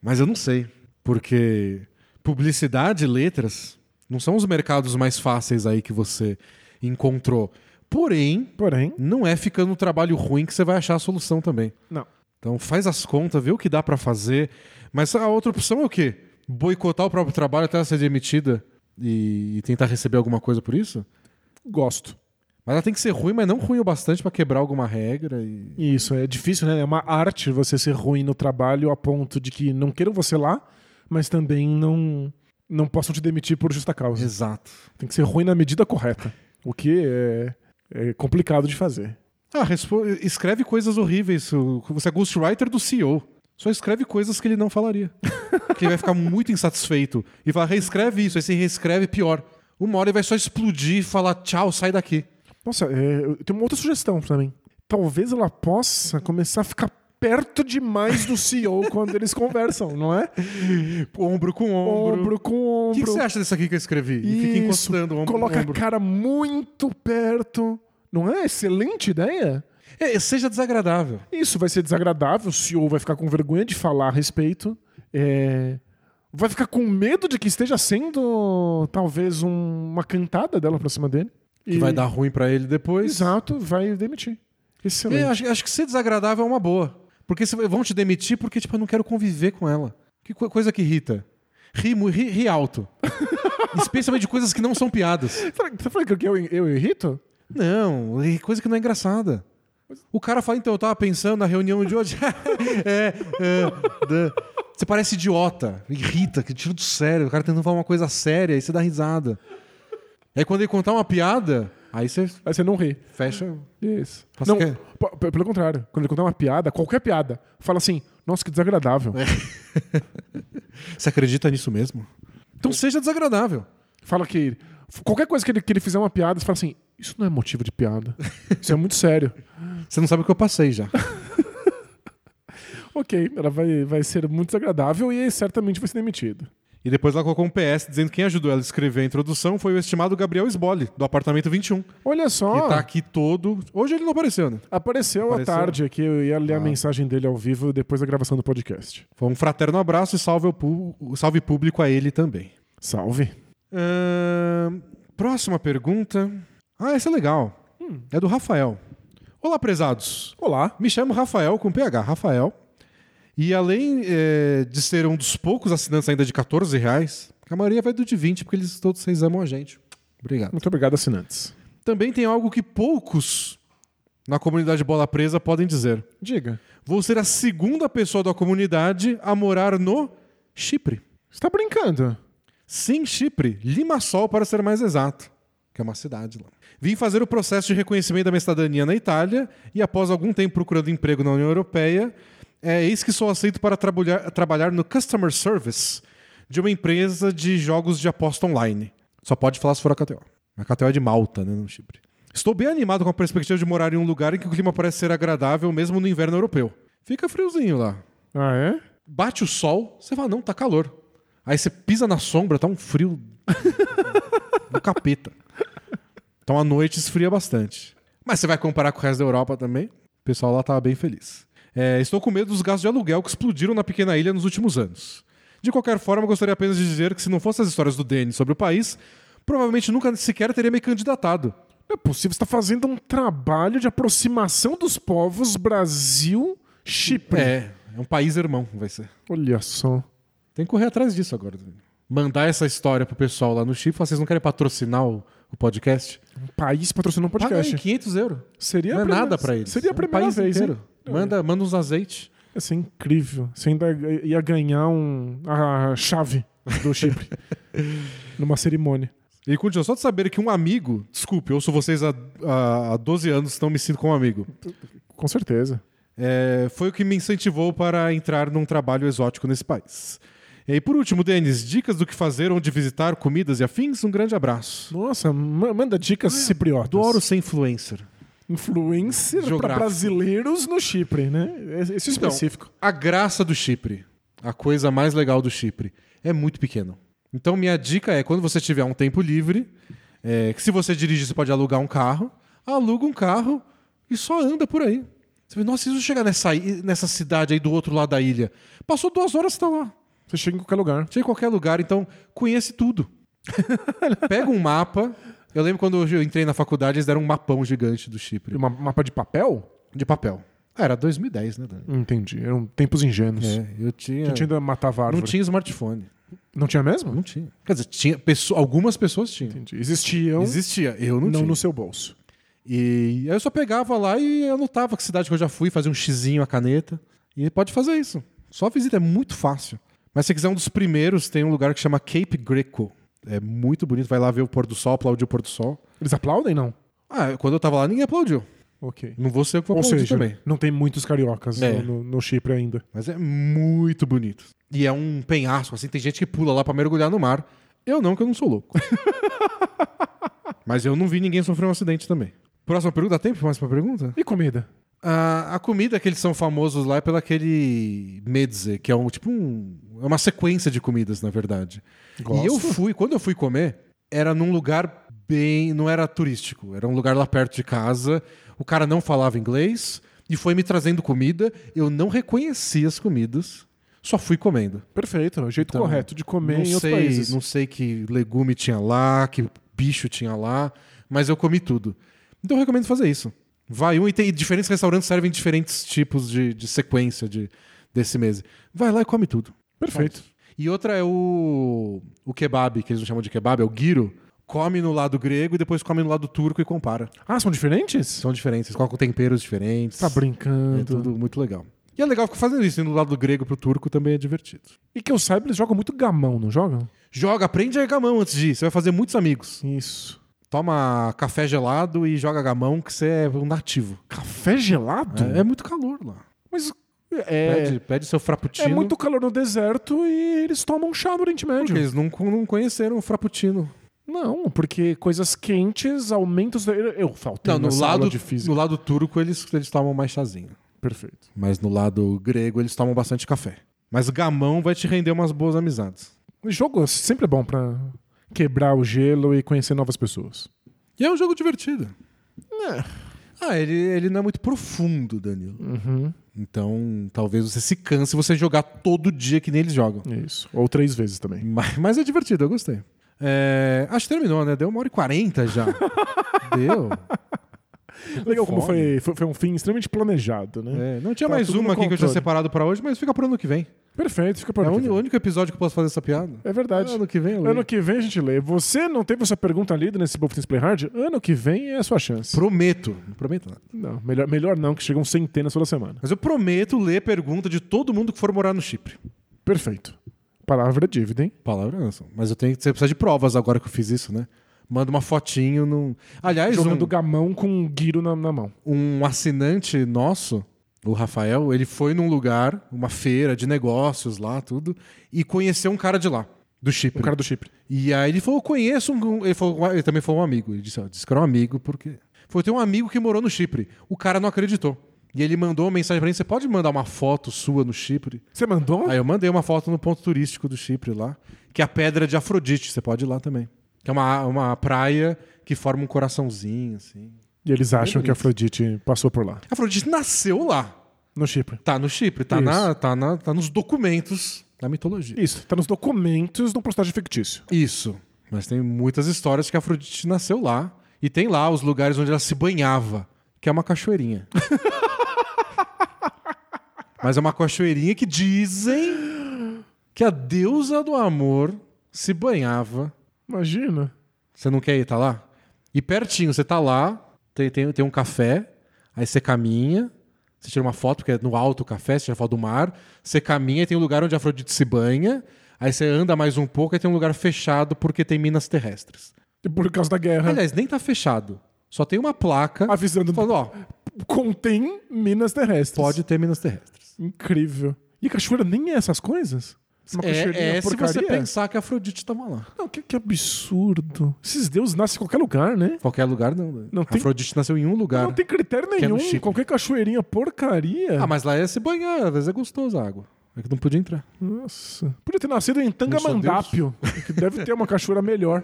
A: Mas eu não sei. Porque publicidade e letras não são os mercados mais fáceis aí que você encontrou. Porém,
B: Porém,
A: não é ficando no trabalho ruim que você vai achar a solução também.
B: não.
A: Então faz as contas, vê o que dá pra fazer. Mas a outra opção é o quê? Boicotar o próprio trabalho até ela ser demitida e, e tentar receber alguma coisa por isso?
B: Gosto.
A: Mas ela tem que ser ruim, mas não ruim o bastante pra quebrar alguma regra. E...
B: Isso, é difícil, né? É uma arte você ser ruim no trabalho a ponto de que não queiram você lá, mas também não, não possam te demitir por justa causa.
A: Exato.
B: Tem que ser ruim na medida correta. O que é, é complicado de fazer.
A: Ah, escreve coisas horríveis. Você é ghostwriter do CEO. Só escreve coisas que ele não falaria. que ele vai ficar muito insatisfeito. E fala, reescreve isso. Aí você reescreve pior. Uma hora ele vai só explodir e falar, tchau, sai daqui.
B: Nossa, é, eu tenho uma outra sugestão também. Talvez ela possa começar a ficar perto demais do CEO quando eles conversam, não é?
A: Ombro com ombro.
B: Ombro com
A: O
B: ombro.
A: que, que você acha desse aqui que eu escrevi? E fica
B: Isso,
A: encostando o ombro
B: Coloca
A: com
B: a
A: ombro.
B: cara muito perto. Não é? Excelente ideia.
A: É, seja desagradável.
B: Isso vai ser desagradável, o CEO vai ficar com vergonha de falar a respeito. é, Vai ficar com medo de que esteja sendo talvez um- uma cantada dela pra cima dele.
A: Que vai dar ruim pra ele depois.
B: Exato, vai demitir. Excelente.
A: É, acho, acho que ser desagradável é uma boa. Porque vão te demitir porque, tipo, eu não quero conviver com ela. Que co- coisa que irrita. Ri, ri, ri alto. Especialmente de coisas que não são piadas.
B: Você falou que eu, eu irrito?
A: Não, coisa que não é engraçada. O cara fala, então, eu tava pensando na reunião de hoje. é, é, Você parece idiota, irrita, que tira do sério. O cara tentando falar uma coisa séria, aí você dá risada. Aí quando ele contar uma piada, aí você
B: Aí você não ri.
A: fecha.
B: Isso.
A: Você
B: Não, p- pelo contrário. Quando ele contar uma piada, qualquer piada, fala assim, nossa, que desagradável.
A: Você acredita nisso mesmo? Então seja desagradável.
B: Fala que. Qualquer coisa que ele, que ele fizer uma piada, você fala assim, isso não é motivo de piada. Isso é muito sério.
A: Você não sabe o que eu passei já.
B: Ok, ela vai, vai ser muito desagradável e certamente vai ser demitido.
A: E depois ela colocou um PS dizendo que quem ajudou ela a escrever a introdução foi o estimado Gabriel Sbole, do apartamento 21.
B: Olha só,
A: Que tá aqui todo. Hoje ele não apareceu, né?
B: apareceu,
A: Apareceu?
B: à tarde aqui, eu ia ler a
A: Ah.
B: mensagem dele ao vivo depois da gravação do podcast.
A: Foi um fraterno abraço e salve, pu- salve público a ele também.
B: Salve.
A: Ahn, próxima pergunta. Ah, essa é legal. É do Rafael. Olá, prezados.
B: Olá.
A: Me chamo Rafael com PH, Rafael. E além eh, de ser um dos poucos assinantes ainda de 14 reais, a maioria vai do de 20, porque eles todos vocês amam a gente. Obrigado.
B: Muito obrigado, assinantes.
A: Também tem algo que poucos na comunidade Bola Presa podem dizer.
B: Diga.
A: Vou ser a segunda pessoa da comunidade a morar no Chipre.
B: Você tá brincando?
A: Sim, Chipre. Limassol, para ser mais exato. Que é uma cidade lá. Vim fazer o processo de reconhecimento da minha cidadania na Itália e, após algum tempo procurando emprego na União Europeia, é, eis que sou aceito para trabalhar, trabalhar no Customer Service de uma empresa de jogos de aposta online. Só pode falar se for a KTO. A KTO é de Malta, né, no Chipre. Estou bem animado com a perspectiva de morar em um lugar em que o clima parece ser agradável, mesmo no inverno europeu. Fica friozinho lá.
B: Ah, é?
A: Bate o sol, você fala, não, tá calor. Aí você pisa na sombra, tá um frio do capeta. Então à noite esfria bastante. Mas você vai comparar com o resto da Europa também, o pessoal lá tava bem feliz. É, estou com medo dos gastos de aluguel que explodiram na pequena ilha nos últimos anos. De qualquer forma, gostaria apenas de dizer que se não fossem as histórias do Denis sobre o país, provavelmente nunca sequer teria me candidatado.
B: Não é possível. Você está fazendo um trabalho de aproximação dos povos Brasil-Chipre.
A: É, é um país irmão, vai ser.
B: Olha só.
A: Tem que correr atrás disso agora. Mandar essa história pro pessoal lá no Chipre, vocês não querem patrocinar o, o podcast?
B: Um país patrocinou um
A: Paga
B: podcast.
A: aí 500 euros.
B: Seria
A: não é
B: primeira-
A: nada pra eles.
B: Seria a
A: É um
B: primeira
A: país
B: vez,
A: inteiro.
B: hein?
A: Manda, manda uns azeites.
B: Ia ser incrível. Você ainda ia ganhar um, a chave do Chipre numa cerimônia.
A: E continua, só de saber que um amigo, desculpe, eu ouço vocês há, há, há 12 anos, então me sinto como amigo.
B: Com certeza.
A: É, foi o que me incentivou para entrar num trabalho exótico nesse país. E aí, por último, Denis, dicas do que fazer, onde visitar, comidas e afins? Um grande abraço.
B: Nossa, ma- manda dicas cipriotas.
A: Adoro ser influencer.
B: Influencer para brasileiros no Chipre, né? Esse
A: Então,
B: específico.
A: a graça do Chipre, a coisa mais legal do Chipre, é muito pequeno. Então, minha dica é: quando você tiver um tempo livre, é, que se você dirigir, você pode alugar um carro, aluga um carro e só anda por aí. Você vê, nossa, eu chegar nessa, nessa cidade aí do outro lado da ilha, passou duas horas, você tá lá.
B: Você chega em qualquer lugar.
A: Chega em qualquer lugar, então conhece tudo. Pega um mapa. Eu lembro quando eu entrei na faculdade, eles deram um mapão gigante do Chipre,
B: Um mapa de papel?
A: de papel. Ah, era 2010, né, Dani?
B: Entendi. Eram tempos ingênuos.
A: É, eu tinha.
B: A gente ainda matava árvore.
A: Não tinha smartphone.
B: Não tinha mesmo?
A: Não tinha. Quer dizer, tinha pessoa, algumas pessoas tinham.
B: Entendi. Existiam,
A: Existia, eu não,
B: não
A: tinha.
B: no seu bolso.
A: E aí eu só pegava lá e anotava que cidade que eu já fui, fazia um xizinho a caneta. E pode fazer isso. Só visita, é muito fácil. Mas se quiser um dos primeiros, tem um lugar que chama Cape Greco. É muito bonito, vai lá ver o pôr do sol, aplaudir o pôr do sol.
B: Eles aplaudem, não?
A: Ah, quando eu tava lá, ninguém aplaudiu.
B: Ok.
A: Não vou ser eu que vou
B: Ou
A: aplaudir
B: seja,
A: também.
B: não tem muitos cariocas
A: É.
B: no, no- Chipre ainda.
A: Mas é muito bonito. E é um penhasco, assim, tem gente que pula lá pra mergulhar no mar. Eu não, que eu não sou louco. Mas eu não vi ninguém sofrer um acidente também. Próxima pergunta, dá tempo mais pra pergunta?
B: E comida?
A: A, a comida que eles são famosos lá é pelo aquele medze, que é um tipo um, é uma sequência de comidas, na verdade.
B: Gosto.
A: E eu fui, quando eu fui comer, era num lugar bem, não era turístico, era um lugar lá perto de casa. O cara não falava inglês e foi me trazendo comida. Eu não reconheci as comidas, só fui comendo.
B: Perfeito, é o jeito
A: Então,
B: correto de comer
A: não
B: em outros
A: sei,
B: países.
A: não sei que legume tinha lá, que bicho tinha lá, mas eu comi tudo. Então eu recomendo fazer isso. Vai um e tem diferentes restaurantes servem diferentes tipos de, de sequência de, desse mês. Vai lá e come tudo.
B: Perfeito.
A: E outra é o, o kebab, que eles não chamam de kebab, é o gyro. Come no lado grego e depois come no lado turco e compara.
B: Ah, são diferentes?
A: São diferentes, eles colocam temperos diferentes.
B: Tá
A: É
B: brincando.
A: tudo muito legal. E é legal ficar fazendo isso, indo do lado grego pro turco também é divertido.
B: E que eu saiba, eles jogam muito gamão, não jogam?
A: Joga, aprende a gamão antes de ir. Você vai fazer muitos amigos.
B: Isso.
A: Toma café gelado e joga gamão, que você é um nativo.
B: Café gelado?
A: É, é muito calor lá.
B: Mas é,
A: Pede, pede seu frappuccino.
B: é muito calor no deserto e eles tomam chá no Oriente Médio.
A: Porque eles não, não conheceram o frappuccino.
B: Não, porque coisas quentes aumentam... Eu, eu faltei
A: Não, no lado,
B: de física.
A: no lado turco eles, eles tomam mais chazinho.
B: Perfeito.
A: Mas no lado grego eles tomam bastante café. Mas gamão vai te render umas boas amizades.
B: O jogo sempre é bom pra quebrar o gelo e conhecer novas pessoas.
A: E é um jogo divertido.
B: É.
A: Ah, ele, ele não é muito profundo, Danilo.
B: Uhum.
A: Então talvez você se canse se você jogar todo dia que nem eles jogam.
B: Isso. Ou três vezes também.
A: Mas, mas é divertido, eu gostei. É, acho que terminou, né? Deu uma hora e quarenta já. Deu.
B: Legal como foi, foi, foi um fim extremamente planejado, né?
A: É, não tinha
B: Tá
A: mais uma aqui que eu tinha separado pra hoje, mas fica pro ano que vem.
B: Perfeito, fica por
A: É o
B: aqui.
A: uni- o único episódio que eu posso fazer essa piada.
B: É verdade.
A: Ano que vem eu leio.
B: Ano que vem a gente lê. Você não teve essa pergunta lida nesse Bold Play Hard? Ano que vem é a sua chance.
A: Prometo. Não prometo nada.
B: Não, melhor, melhor não, que chegam centenas toda semana.
A: Mas eu prometo ler pergunta de todo mundo que for morar no Chipre.
B: Perfeito. Palavra é dívida, hein?
A: Palavra não. Mas eu tenho que você precisa de provas agora que eu fiz isso, né? Manda uma fotinho num. Aliás,
B: Jogando
A: um,
B: gamão com um guiro na, na mão.
A: um assinante nosso, o Rafael, ele foi num lugar, uma feira de negócios lá, tudo, e conheceu um cara de lá, do Chipre.
B: O cara do Chipre.
A: E aí ele falou, conheço um. Ele, falou, ele também falou um amigo. Ele disse, ó, disse que era um amigo, porque. Foi ter um amigo que morou no Chipre. O cara não acreditou. E ele mandou uma mensagem pra mim: você pode mandar uma foto sua no Chipre?
B: Você mandou?
A: Aí eu mandei uma foto no ponto turístico do Chipre lá, que é a Pedra de Afrodite. Você pode ir lá também. Que é uma, uma praia que forma um coraçãozinho, assim.
B: E eles acham que a Afrodite passou por lá.
A: A Afrodite nasceu lá.
B: No Chipre.
A: Tá no Chipre, tá,
B: Isso.
A: na, tá, na, tá nos documentos da mitologia.
B: Isso, tá nos documentos do postagem fictício.
A: Isso. Mas tem muitas histórias de que a Afrodite nasceu lá. E tem lá os lugares onde ela se banhava, que é uma cachoeirinha. Mas é uma cachoeirinha que dizem que a deusa do amor se banhava.
B: Imagina.
A: Você não quer ir, tá lá? E pertinho, você tá lá, tem, tem, tem um café, aí você caminha, você tira uma foto, porque é no alto o café, você tira foto do mar, você caminha e tem um lugar onde a Afrodite se banha, aí você anda mais um pouco e tem um lugar fechado porque tem minas terrestres.
B: E por causa da guerra.
A: Aliás, nem tá fechado. Só tem uma placa
B: Avisando.
A: falando, ó,
B: Contém minas terrestres.
A: pode ter minas terrestres.
B: Incrível. E cachoeira nem é essas coisas? Uma
A: É,
B: cachoeirinha
A: é se você
B: porcaria?
A: pensar que a Afrodite tava lá.
B: Não, que, que absurdo. Esses deuses nascem em qualquer lugar, né?
A: Qualquer lugar não.
B: Não
A: a
B: tem-
A: Afrodite nasceu em um lugar.
B: Não tem critério
A: Que é no
B: nenhum.
A: Chipre.
B: Qualquer cachoeirinha porcaria.
A: Ah, mas lá é se banhar, às vezes é gostoso a água. É que não podia entrar.
B: Nossa. Podia ter nascido em Tangamandápio, que deve ter uma cachoeira melhor.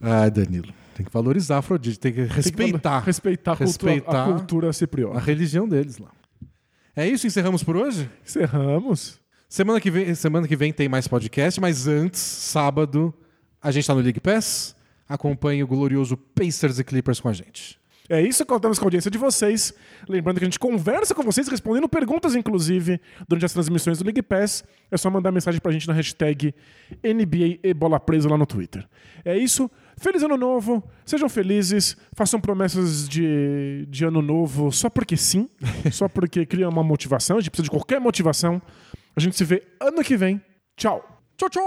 A: Ah, Danilo. Tem que valorizar a Afrodite, tem que
B: Tem que
A: respeitar
B: Respeitar, a cultura-
A: Respeitar
B: a cultura
A: a
B: cipriota.
A: religião deles lá. É isso, encerramos por hoje?
B: Encerramos.
A: Semana que vem, semana que vem tem mais podcast, mas antes, sábado, a gente tá no League Pass. Acompanhe o glorioso Pacers e Clippers com a gente.
B: É isso, contamos com a audiência de vocês. Lembrando que a gente conversa com vocês, respondendo perguntas, inclusive, durante as transmissões do League Pass. É só mandar mensagem pra gente na hashtag NBA e Bola Presa lá no Twitter. É isso. Feliz ano novo. Sejam felizes. Façam promessas de, de ano novo só porque sim. só porque cria uma motivação. A gente precisa de qualquer motivação. A gente se vê ano que vem. Tchau.
A: Tchau, tchau!